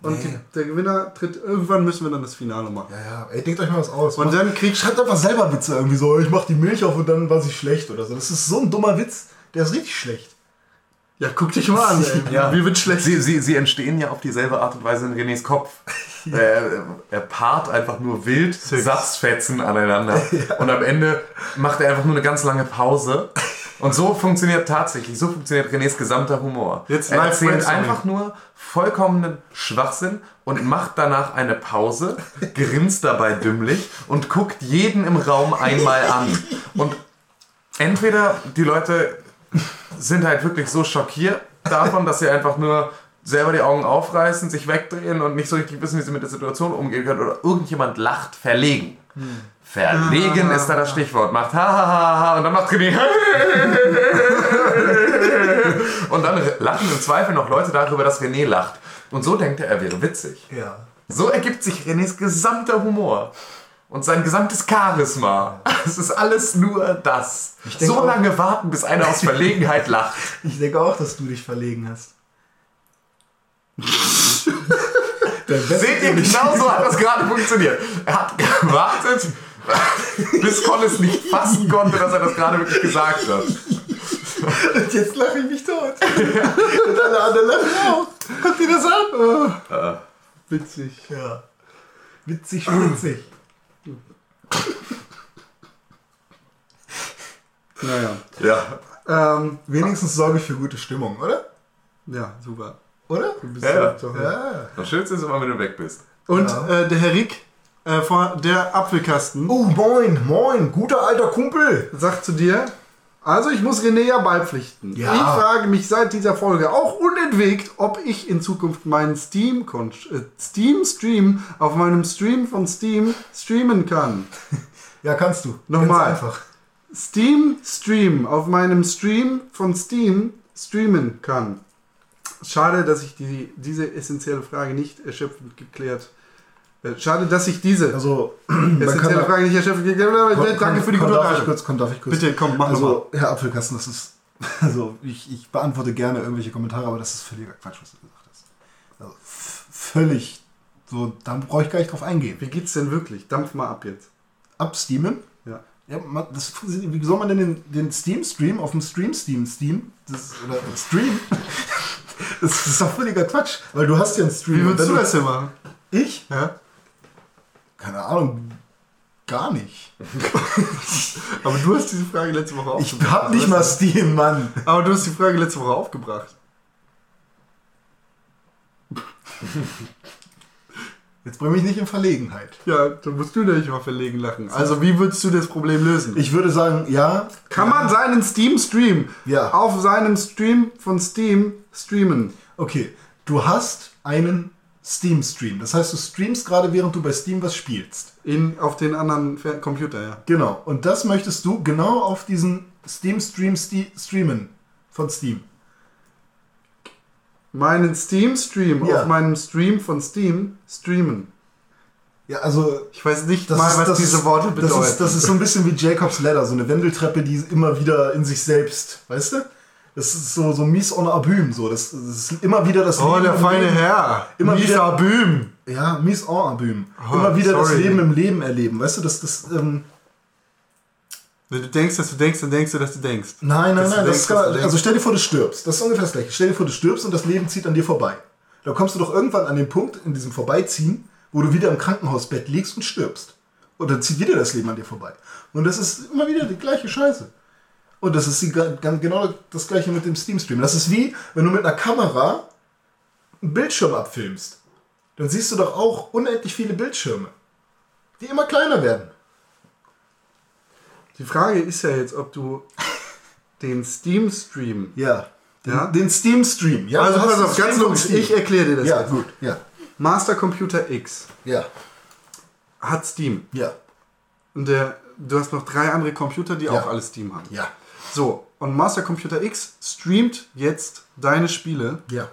Und Nee. die, der Gewinner tritt, irgendwann müssen wir dann das Finale machen. Ja, ja, ey, denkt euch mal was aus. Und dann kriegst Schreibt einfach selber Witze irgendwie so, ich mach die Milch auf und dann war sie schlecht oder so. Das ist so ein dummer Witz, der ist richtig schlecht. Ja, guck dich mal an, ey. Ja. Wie wird schlecht? Sie, sie, sie entstehen ja auf dieselbe Art und Weise in Renés Kopf. er, er paart einfach nur wild Satzfetzen aneinander und am Ende macht er einfach nur eine ganz lange Pause. Und so funktioniert tatsächlich, so funktioniert Renés gesamter Humor. Jetzt er erzählt einfach nur vollkommenen Schwachsinn und macht danach eine Pause, grinst dabei dümmlich und guckt jeden im Raum einmal an. Und entweder die Leute sind halt wirklich so schockiert davon, dass sie einfach nur selber die Augen aufreißen, sich wegdrehen und nicht so richtig wissen, wie sie mit der Situation umgehen können. Oder irgendjemand lacht verlegen. Verlegen ist da das Stichwort. Macht ha ha ha ha und dann macht René und dann lachen im Zweifel noch Leute darüber, dass René lacht. Und so denkt er, er wäre witzig. Ja. So ergibt sich Renés gesamter Humor. Und sein gesamtes Charisma. Es ist alles nur das. So auch- lange warten, bis einer aus Verlegenheit lacht. Ich denke auch, dass du dich verlegen hast. Seht ihr, genau so hat das gerade funktioniert. Er hat gewartet, bis Con es nicht fassen konnte, dass er das gerade wirklich gesagt hat. Und jetzt lache ich mich tot. Und alle anderen lachen auch. Guck dir das an. Witzig. Ja. Witzig, witzig. Naja. Ja. Ähm, Wenigstens sorge ich für gute Stimmung, oder? ja, super. Oder? Du bist Ja, ja. so toll. Ja. Das Schönste ist immer, wenn du weg bist. Und Ja. äh, der Herr Rick, äh, vor der Apfelkasten, Oh, moin, moin, guter alter Kumpel. sagt zu dir, Also ich muss René ja beipflichten. Ja. Ich frage mich seit dieser Folge auch unentwegt, ob ich in Zukunft meinen Steam, äh, Steam Stream auf meinem Stream von Steam streamen kann. Ja, kannst du. Nochmal. Ganz einfach. Steam Stream auf meinem Stream von Steam streamen kann. Schade, dass ich die, diese essentielle Frage nicht erschöpfend geklärt äh, Schade, dass ich diese Also, man kann da, Frage nicht erschöpfend geklärt habe. aber Danke für die gute darf ich Frage. kurz, komm, darf ich kurz. Bitte, komm, mach Also, Herr Apfelkasten, das ist. Also, ich, ich beantworte gerne irgendwelche Kommentare, aber das ist völliger Quatsch, was du gesagt hast. Also, völlig. So, da brauche ich gar nicht drauf eingehen. Wie geht's denn wirklich? Dampf mal ab jetzt. Absteamen? Ja. Ja, man, das, wie soll man denn den, den Steam-Stream auf dem Stream-Steam Steam? Das, oder Stream? Das ist doch völliger Quatsch, weil du hast ja einen Stream. Wie würdest du das denn machen? Ich? Ja? Keine Ahnung. Gar nicht. Aber du hast diese Frage letzte Woche Ich aufgebracht. hab nicht mal Steam, Mann. Aber du hast die Frage letzte Woche aufgebracht. Jetzt bring mich nicht in Verlegenheit. Ja, da musst du dich mal verlegen lachen. Also, wie würdest du das Problem lösen? Ich würde sagen, ja. Kann man seinen Steam-Stream Ja. auf seinem Stream von Steam streamen? Okay, du hast einen Steam-Stream. Das heißt, du streamst gerade, während du bei Steam was spielst. In, auf den anderen Computer, ja. Genau. Und das möchtest du genau auf diesen Steam-Stream sti- streamen. Von Steam. Meinen Steam-Stream Ja. auf meinem Stream von Steam streamen. Ja, also. Ich weiß nicht mal, ist, was das diese Worte bedeuten. Das ist, das ist so ein bisschen wie Jacobs Ladder, so eine Wendeltreppe, die immer wieder in sich selbst, weißt du? Das ist so, so mies en abüm, so. Das, das ist immer wieder das oh, Leben der im feine Leben. Herr. Immer Misa wieder- Böhm. Ja, mies en abüm. Oh, immer wieder das sorry. Leben im Leben erleben, weißt du? Das, das, ähm, Wenn du denkst, dass du denkst, dann denkst du, dass du denkst. Nein, nein, nein. denkst, Das denkst. also stell dir vor, du stirbst. Das ist ungefähr das gleiche. Stell dir vor, du stirbst und das Leben zieht an dir vorbei. Da kommst du doch irgendwann an den Punkt in diesem Vorbeiziehen, wo du wieder im Krankenhausbett liegst und stirbst. Und dann zieht wieder das Leben an dir vorbei. Und das ist immer wieder die gleiche Scheiße. Und das ist die, genau das gleiche mit dem Steam-Stream. Das ist wie, wenn du mit einer Kamera einen Bildschirm abfilmst. Dann siehst du doch auch unendlich viele Bildschirme, die immer kleiner werden. Die Frage ist ja jetzt, ob du den Steam-Stream. Ja. Den, Ja? den Steam-Stream. Ja, Also pass auf, ganz logisch. Ich erkläre dir das Ja, jetzt. gut. Ja. Master Computer X Ja. hat Steam. Ja. Und der, du hast noch drei andere Computer, die Ja. auch alle Steam haben. Ja. So, und Master Computer X streamt jetzt deine Spiele Ja.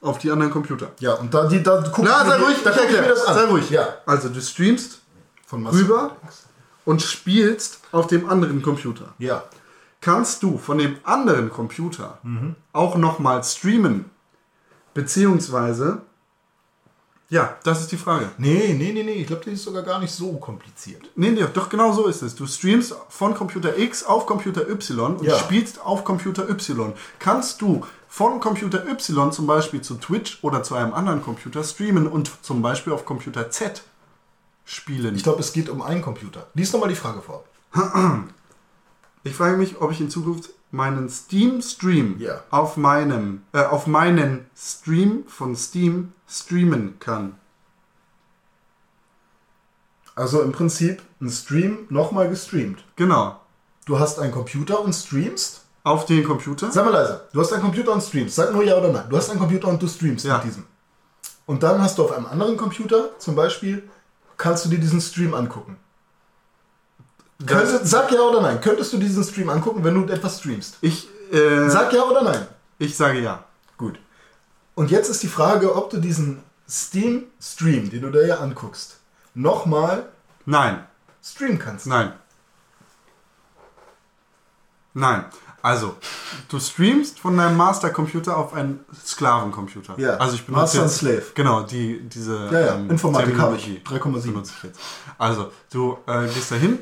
auf die anderen Computer. Ja, und da, die, da guck Na, ich mir sei die- ruhig, da ich guck ich mir das an. Sei ruhig. Ja. Also, du streamst Von Master rüber und spielst auf dem anderen Computer. Ja. Kannst du von dem anderen Computer Mhm. auch nochmal streamen? Beziehungsweise, ja, das ist die Frage. Nee, nee, nee, nee. Ich glaube, die ist sogar gar nicht so kompliziert. Nee, nee, doch genau so ist es. Du streamst von Computer X auf Computer Y und Ja. spielst auf Computer Y. Kannst du von Computer Y zum Beispiel zu Twitch oder zu einem anderen Computer streamen und zum Beispiel auf Computer Z spielen? Ich glaube, es geht um einen Computer. Lies nochmal die Frage vor. Ich frage mich, ob ich in Zukunft meinen Steam-Stream Ja. auf meinem, äh, auf meinen Stream von Steam streamen kann. Also im Prinzip ein Stream nochmal gestreamt. Genau. Du hast einen Computer und streamst. Auf den Computer. Sag mal leise. Du hast einen Computer und streamst. Sag nur ja oder nein. Du hast einen Computer und du streamst Ja. mit diesem. Und dann hast du auf einem anderen Computer zum Beispiel, kannst du dir diesen Stream angucken. Könnte, sag ja oder nein. Könntest du diesen Stream angucken, wenn du etwas streamst? Ich, äh, Sag ja oder nein. ich sage ja. Gut. Und jetzt ist die Frage, ob du diesen Steam-Stream, den du da ja anguckst, nochmal Nein. streamen kannst. Nein. Nein. Also, du streamst von deinem Mastercomputer auf einen Sklavencomputer. Ja, Also ich benutze Master jetzt, Slave. Genau, die, diese Ja, ja, ähm, Informatik habe ich. Terminologie 3,7. benutze ich jetzt. Also, du äh, gehst da hin,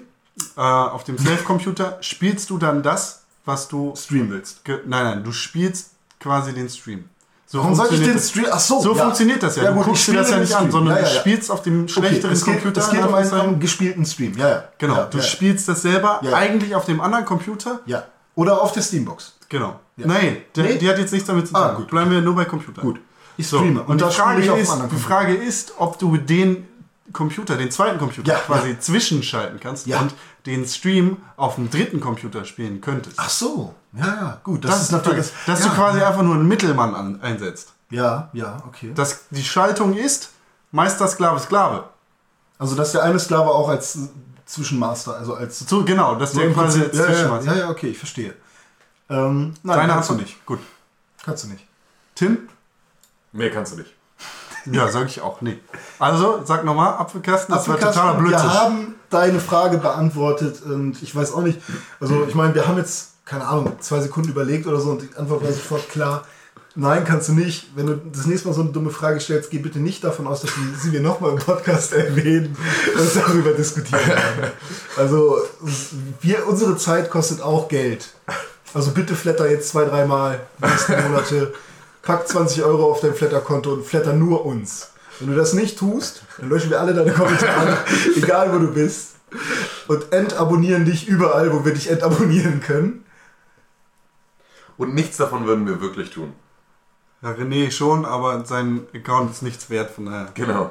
äh, auf dem Slave-Computer spielst du dann das, was du... Streamen willst. Ge nein, nein, du spielst quasi den Stream. So Warum sag ich funktioniert den das- Stream? Ach so, So ja. funktioniert das ja. Ja, du gut, guckst ich dir das ja nicht an, Stream. sondern Ja, ja, du spielst auf dem Okay, schlechteren es geht, Computer. es geht um einen, einen gespielten Stream. Ja, ja. Genau, du spielst das selber Ja. eigentlich auf dem anderen Computer. Ja. Oder auf der Steambox. Genau. Nein, der, Nee? die hat jetzt nichts damit zu tun. Ah, gut. Bleiben wir nur bei Computer. Gut. Ich So, streame. und, die, Frage ist, die. Frage ist, ob du den Computer, den zweiten Computer Ja, quasi zwischenschalten kannst Ja. und den Stream auf dem dritten Computer spielen könntest. Ach so, ja, ja, gut. Das, das ist natürlich. das, dass ja. du quasi einfach nur einen Mittelmann an, einsetzt. Ja, ja, okay. Dass die Schaltung ist Meister, Sklave, Sklave. Also, dass der eine Sklave auch als Zwischenmaster, also als. So, genau, dass So der im quasi Prinzip- ja, ja, Zwischenmaster. ja, ja, okay, ich verstehe. Ähm, nein, Deine kannst du hast nicht. Gut. Kannst du nicht. Tim? Nee, kannst du nicht. Ja, sag ich auch. Nee. Also, sag nochmal, Apfelkasten, das war totaler wir Blödsinn. haben deine Frage beantwortet und ich weiß auch nicht, also ich meine, wir haben jetzt, keine Ahnung, zwei Sekunden überlegt oder so und die Antwort war sofort klar. Nein, kannst du nicht. Wenn du das nächste Mal so eine dumme Frage stellst, geh bitte nicht davon aus, dass wir sie wir nochmal im Podcast erwähnen und darüber diskutieren werden. Also, wir, unsere Zeit kostet auch Geld. Also bitte flatter jetzt zwei, dreimal die nächsten Monate. Pack 20 Euro auf dein Flatterkonto und flatter nur uns. Wenn du das nicht tust, dann löschen wir alle deine Kommentare, egal wo du bist. Und entabonnieren dich überall, wo wir dich entabonnieren können. Und nichts davon würden wir wirklich tun. Ja, René schon, aber sein Account ist nichts wert, von daher. Genau.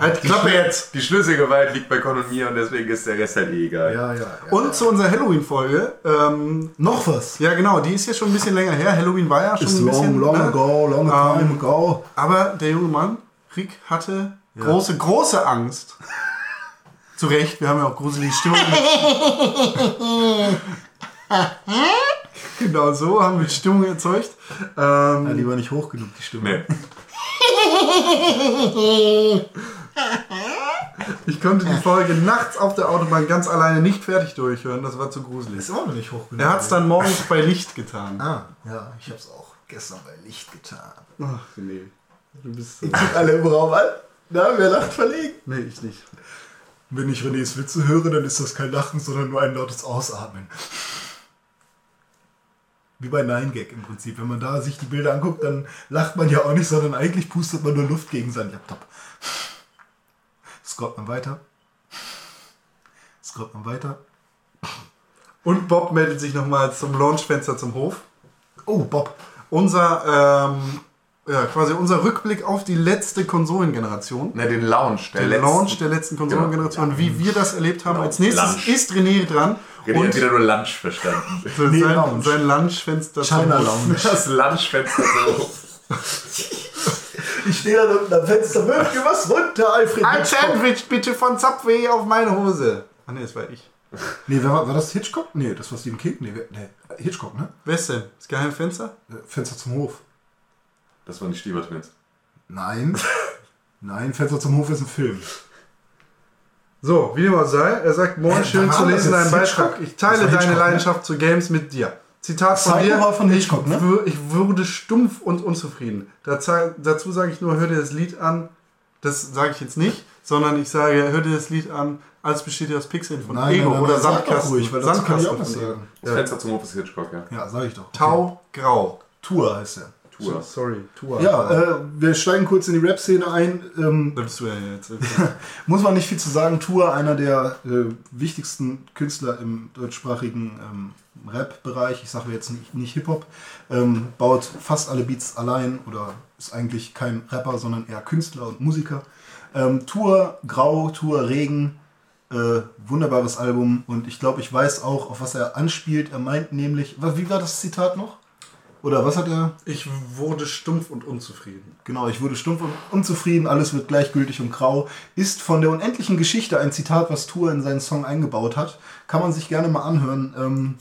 Halt, Klappe jetzt! Die Schlüsselgewalt liegt bei Con und mir und deswegen ist der Rest halt eh egal. Ja, ja. ja. Und zu unserer Halloween-Folge. Ähm, noch was. ja, genau, die ist ja schon ein bisschen länger her. Halloween war ja schon Ist ein bisschen. long, long ne? ago, long time ago. Aber der junge Mann, Rick, hatte große, große Angst. Zu Recht, wir haben ja auch gruselige Stimmung. genau so haben wir die Stimmung erzeugt. Ähm, Ja, die war nicht hoch genug, die Stimme. Nee. Ich konnte die Folge nachts auf der Autobahn ganz alleine nicht fertig durchhören, das war zu gruselig. Ist immer noch nicht hoch genug. Er hat es dann morgens bei Licht getan. Ah, ja, ich hab's auch gestern bei Licht getan. Ach, nee. Du bist so. Ich guck alle im Raum an. Na, wer lacht verlegen? Nee, ich nicht. Wenn ich Renés Witze höre, dann ist das kein Lachen, sondern nur ein lautes Ausatmen. Wie bei Nine Gag im Prinzip. Wenn man da sich die Bilder anguckt, dann lacht man ja auch nicht, sondern eigentlich pustet man nur Luft gegen seinen Laptop. Scrollt man weiter. Scrollt man weiter. Und Bob meldet sich nochmal zum Launchfenster zum Hof. Oh, Bob. Unser, ähm, ja, quasi unser Rückblick auf die letzte Konsolengeneration. Ne, den Lounge. Der, Der letzten. Launch der letzten Konsolengeneration, wie wir das erlebt haben. Als nächstes Lunch. ist René dran. René und hat wieder nur Lunch verstanden. Nee, sein, Lounge. sein Lunchfenster China. Lounge. Das Lunchfenster so. Ich stehe da unten am Fenster. Wirf dir was runter, Alfred. Ein Hitchcock. Sandwich bitte von Subway auf meine Hose. Ah ne, das war ich. Nee, wer war, war das Hitchcock? Nee, das war Stephen King. Nee, wer- nee, Hitchcock, ne? Wer ist denn? Das geheime Fenster? Äh, Fenster zum Hof. Das waren die Stiebertwins. Nein. Nein, Fenster zum Hof ist ein Film. So, wie dem auch sei, er sagt, moin, Äh, schön zu lesen, deinen Beitrag. Ich teile deine Hitchcock, ne? Leidenschaft zu Games mit dir. Zitat von Psycho dir. war von Hitchcock, ne? Ich, ich wurde stumpf und unzufrieden. Dazu, dazu sage ich nur, hör dir das Lied an. Das sage ich jetzt nicht, sondern ich sage, hör dir das Lied an, alles besteht ja aus Pixeln von Nein, Ego nein, nein, oder Sandkasten. ruhig, weil dazu kann ich auch was sagen. Das Fenster zum Hof ist Hitchcock, ja. Ja, sag ich doch. Tau, grau. Tour heißt er. Tour. Sorry, Tua. Ja, äh, wir steigen kurz in die Rap-Szene ein. Ähm, Da bist du ja jetzt. muss man nicht viel zu sagen. Tour, einer der äh, wichtigsten Künstler im deutschsprachigen ähm, Rap-Bereich, ich sage jetzt nicht, nicht Hip-Hop, ähm, baut fast alle Beats allein oder ist eigentlich kein Rapper, sondern eher Künstler und Musiker. Ähm, Tour, Grau, Tour, Regen, äh, wunderbares Album und ich glaube, ich weiß auch, auf was er anspielt. Er meint nämlich, wie war das Zitat noch? Oder was hat er? Ich wurde stumpf und unzufrieden. Genau, ich wurde stumpf und unzufrieden, alles wird gleichgültig und grau. Ist von der unendlichen Geschichte ein Zitat, was Tour in seinen Song eingebaut hat. Kann man sich gerne mal anhören. Ähm,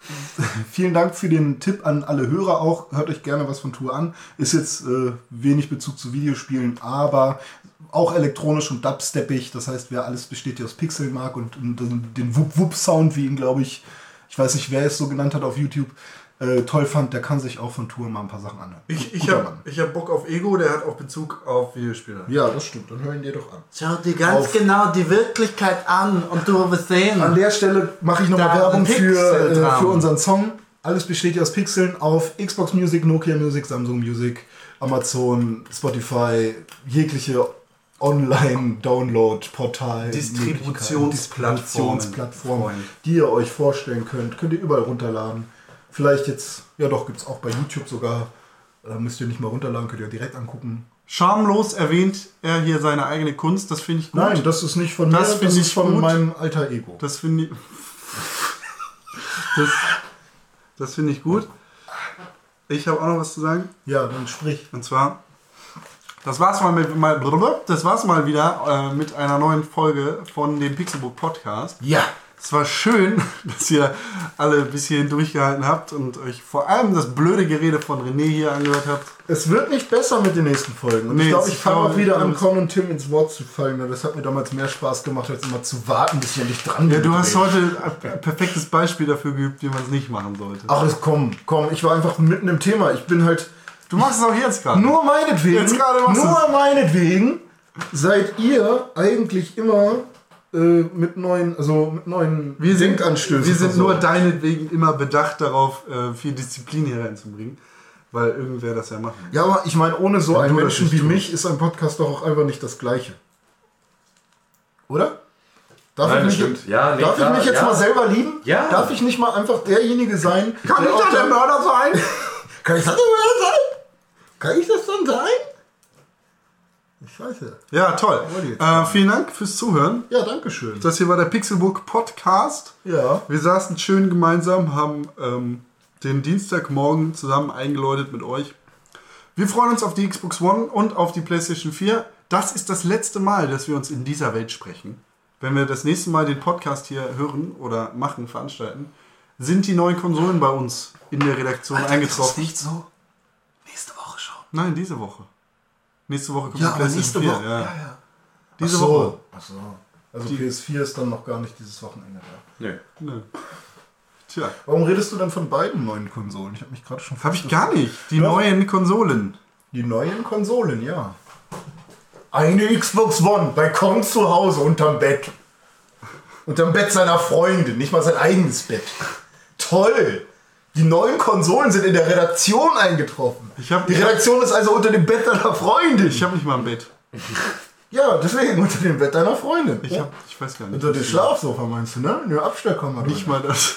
vielen Dank für den Tipp an alle Hörer auch. Hört euch gerne was von Tour an. Ist jetzt äh, wenig Bezug zu Videospielen, aber auch elektronisch und dubsteppig. Das heißt, wer alles besteht, der aus Pixeln mag und, und den Wup-Wup-Sound, wie ihn, glaube ich, ich weiß nicht, wer es so genannt hat auf YouTube, äh, toll fand, der kann sich auch von Tour mal ein paar Sachen anhören. Ich, ich habe hab Bock auf Ego, der hat auch Bezug auf Videospiele. Ja, das stimmt. Dann hören dir doch an. Schau dir ganz Auf- genau die Wirklichkeit an und du wirst sehen. An der Stelle mache ich nochmal Werbung für, äh, für unseren Song. Alles besteht ja aus Pixeln auf Xbox Music, Nokia Music, Samsung Music, Amazon, Spotify, jegliche Online-Download-Portal, Distributionsplattformen. Distributionsplattformen, die ihr euch vorstellen könnt. Könnt ihr überall runterladen. Vielleicht jetzt, ja doch, gibt es auch bei YouTube sogar. Da müsst ihr nicht mal runterladen, könnt ihr direkt angucken. Schamlos erwähnt er hier seine eigene Kunst. Das finde ich gut. Nein, das ist nicht von Das mir, finde das ich ist von gut. meinem alter Ego. Das finde ich. Das, das finde ich gut. Ich habe auch noch was zu sagen. Ja, dann sprich. Und zwar, das war's mal mit mal, das war's mal wieder äh, mit einer neuen Folge von dem Pixelbook Podcast. Ja. Es war schön, dass ihr alle bis hierhin durchgehalten habt und euch vor allem das blöde Gerede von René hier angehört habt. Es wird nicht besser mit den nächsten Folgen. Und Nee, ich glaube, es- ich fange auch wieder an, Con und Tim ins Wort zu fallen. Das hat mir damals mehr Spaß gemacht, als immer zu warten, bis ich endlich dran Ja, bin. du hast heute ein perfektes Beispiel dafür geübt, wie man es nicht machen sollte. Ach, es komm, komm, ich war einfach mitten im Thema. Ich bin halt Du machst es auch jetzt gerade. nur meinetwegen, Jetzt gerade machst nur meinetwegen seid ihr eigentlich immer mit neuen, also mit neuen Wir sind, Denkanstößen wir sind nur deinetwegen immer bedacht darauf, äh, viel Disziplin hier reinzubringen. Weil irgendwer das ja machen muss. Ja, aber ich meine, ohne so einen Menschen wie tust. mich ist ein Podcast doch auch einfach nicht das Gleiche. Oder? Darf Nein, ich mich, stimmt. Ja, nee, darf klar, ich mich jetzt ja. mal selber lieben? Ja. Darf ich nicht mal einfach derjenige sein? Kann der ich doch der dann- Mörder sein? Kann ich das der Mörder sein? Kann ich das dann sein? Scheiße. Ja, toll. Äh, vielen Dank fürs Zuhören. Ja, danke schön. Das hier war der Pixelbook Podcast. Ja. Wir saßen schön gemeinsam, haben ähm, den Dienstagmorgen zusammen eingeläutet mit euch. Wir freuen uns auf die Xbox One und auf die PlayStation 4. Das ist das letzte Mal, dass wir uns in dieser Welt sprechen. Wenn wir das nächste Mal den Podcast hier hören oder machen, veranstalten, sind die neuen Konsolen bei uns in der Redaktion eingetroffen. nicht so. Nächste Woche schon. Nein, diese Woche. Nächste Woche kommt Ja, die aber nächste 4, Woche. Ja. Ja, ja. Diese Ach so. Woche. Ach so. Also PS4 ist dann noch gar nicht dieses Wochenende da. Nö. Nö. Tja, Warum redest du denn von beiden neuen Konsolen? Ich habe mich gerade schon habe ich gar nicht. Die Doch. neuen Konsolen. Die neuen Konsolen, ja. Eine Xbox One bei Con zu Hause unterm Bett. Unterm Bett seiner Freundin, nicht mal sein eigenes Bett. Toll! Die neuen Konsolen sind in der Redaktion eingetroffen. Die Redaktion ist also unter dem Bett deiner Freundin. Ich habe nicht mal ein Bett. ja, deswegen unter dem Bett deiner Freundin. Ich, hab, ich weiß gar nicht. unter dem Schlafsofa meinst du, ne? In der Abstellkammer. Nicht mal das.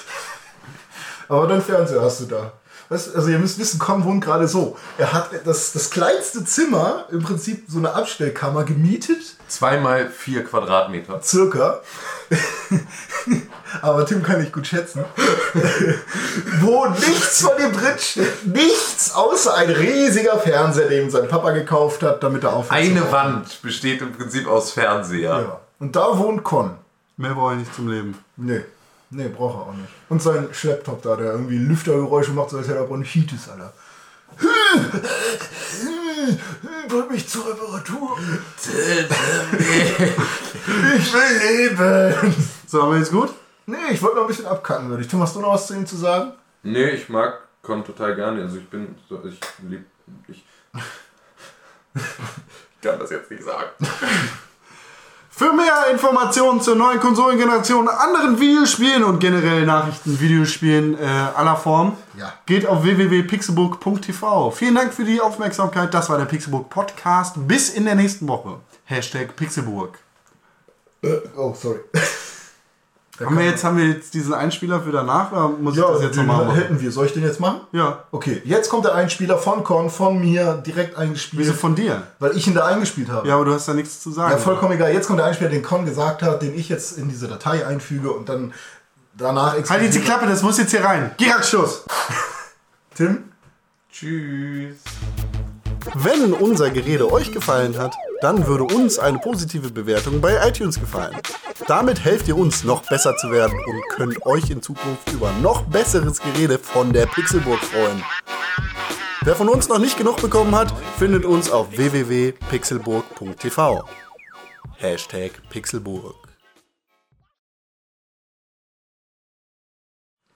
Aber dein Fernseher hast du da. Weißt, also ihr müsst wissen, Con wohnt gerade so. Er hat das, das kleinste Zimmer, im Prinzip so eine Abstellkammer, gemietet. Zweimal vier Quadratmeter. Circa. Aber Tim kann nicht gut schätzen. Wo nichts von ihm drin steht. Nichts außer ein riesiger Fernseher, den sein Papa gekauft hat, damit er aufhört. zu Eine. Wand besteht im Prinzip aus Fernseher. Ja. Und da wohnt Con. Mehr brauche ich nicht zum Leben. Nee. Nee, braucht er auch nicht. Und sein Schlepptop da, der irgendwie Lüftergeräusche macht, so als hätte er Bronchitis, Alter. Bring mich zur Reparatur. ich will leben. So, haben wir jetzt gut? Nee, ich wollte noch ein bisschen abkacken, würde ich. Tim, hast du noch was zu ihm zu sagen? Nee, ich mag Con total gerne. Also ich bin so, ich lieb, ich kann das jetzt nicht sagen. Für mehr Informationen zur neuen Konsolengeneration, anderen Videospielen und generell Nachrichten, Videospielen äh, aller Form, Ja. geht auf www.pixelbook.tv. Vielen Dank für die Aufmerksamkeit. Das war der Pixelbook Podcast. Bis in der nächsten Woche. Hashtag Pixelburg. Oh, sorry. Haben wir, jetzt, haben wir jetzt diesen Einspieler für danach oder muss ich Ja, das jetzt den nochmal machen? hätten wir. Soll ich den jetzt machen? Ja. Okay, jetzt kommt der Einspieler von Con, von mir, direkt eingespielt. Wieso von dir? Weil ich ihn da eingespielt habe. Ja, aber du hast da nichts zu sagen. Ja, vollkommen egal. Jetzt kommt der Einspieler, den Con gesagt hat, den ich jetzt in diese Datei einfüge und dann danach Halt jetzt die Klappe, das muss jetzt hier rein. Gerhard Schuss. Tim? Tschüss. Wenn unser Gerede euch gefallen hat, dann würde uns eine positive Bewertung bei iTunes gefallen. Damit helft ihr uns, noch besser zu werden und könnt euch in Zukunft über noch besseres Gerede von der Pixelburg freuen. Wer von uns noch nicht genug bekommen hat, findet uns auf www.pixelburg.tv. Hashtag Pixelburg.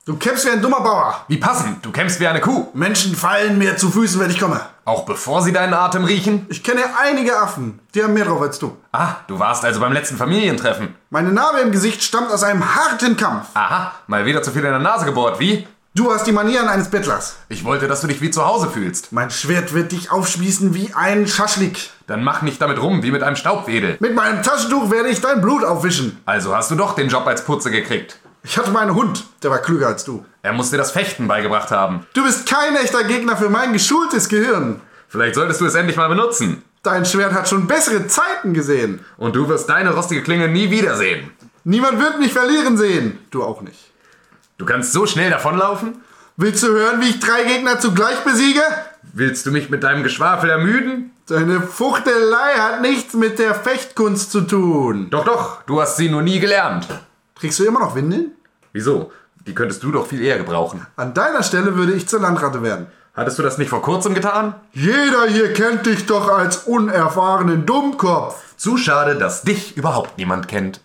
Du kämpfst wie ein dummer Bauer. Wie passend, du kämpfst wie eine Kuh. Menschen fallen mir zu Füßen, wenn ich komme. Auch bevor sie deinen Atem riechen? Ich kenne einige Affen, die haben mehr drauf als du. Ah, du warst also beim letzten Familientreffen. Meine Narbe im Gesicht stammt aus einem harten Kampf. Aha, mal wieder zu viel in der Nase gebohrt, wie? Du hast die Manieren eines Bettlers. Ich wollte, dass du dich wie zu Hause fühlst. Mein Schwert wird dich aufspießen wie ein Schaschlik. Dann mach nicht damit rum, wie mit einem Staubwedel. Mit meinem Taschentuch werde ich dein Blut aufwischen. Also hast du doch den Job als Putze gekriegt. Ich hatte meinen Hund, der war klüger als du. Er muss dir das Fechten beigebracht haben. Du bist kein echter Gegner für mein geschultes Gehirn. Vielleicht solltest du es endlich mal benutzen. Dein Schwert hat schon bessere Zeiten gesehen. Und du wirst deine rostige Klinge nie wiedersehen. Niemand wird mich verlieren sehen. Du auch nicht. Du kannst so schnell davonlaufen? Willst du hören, wie ich drei Gegner zugleich besiege? Willst du mich mit deinem Geschwafel ermüden? Deine Fuchtelei hat nichts mit der Fechtkunst zu tun. Doch, doch, du hast sie nur nie gelernt. Trägst du immer noch Windeln? Wieso? Die könntest du doch viel eher gebrauchen. An deiner Stelle würde ich zur Landratte werden. Hattest du das nicht vor kurzem getan? Jeder hier kennt dich doch als unerfahrenen Dummkopf. Zu schade, dass dich überhaupt niemand kennt.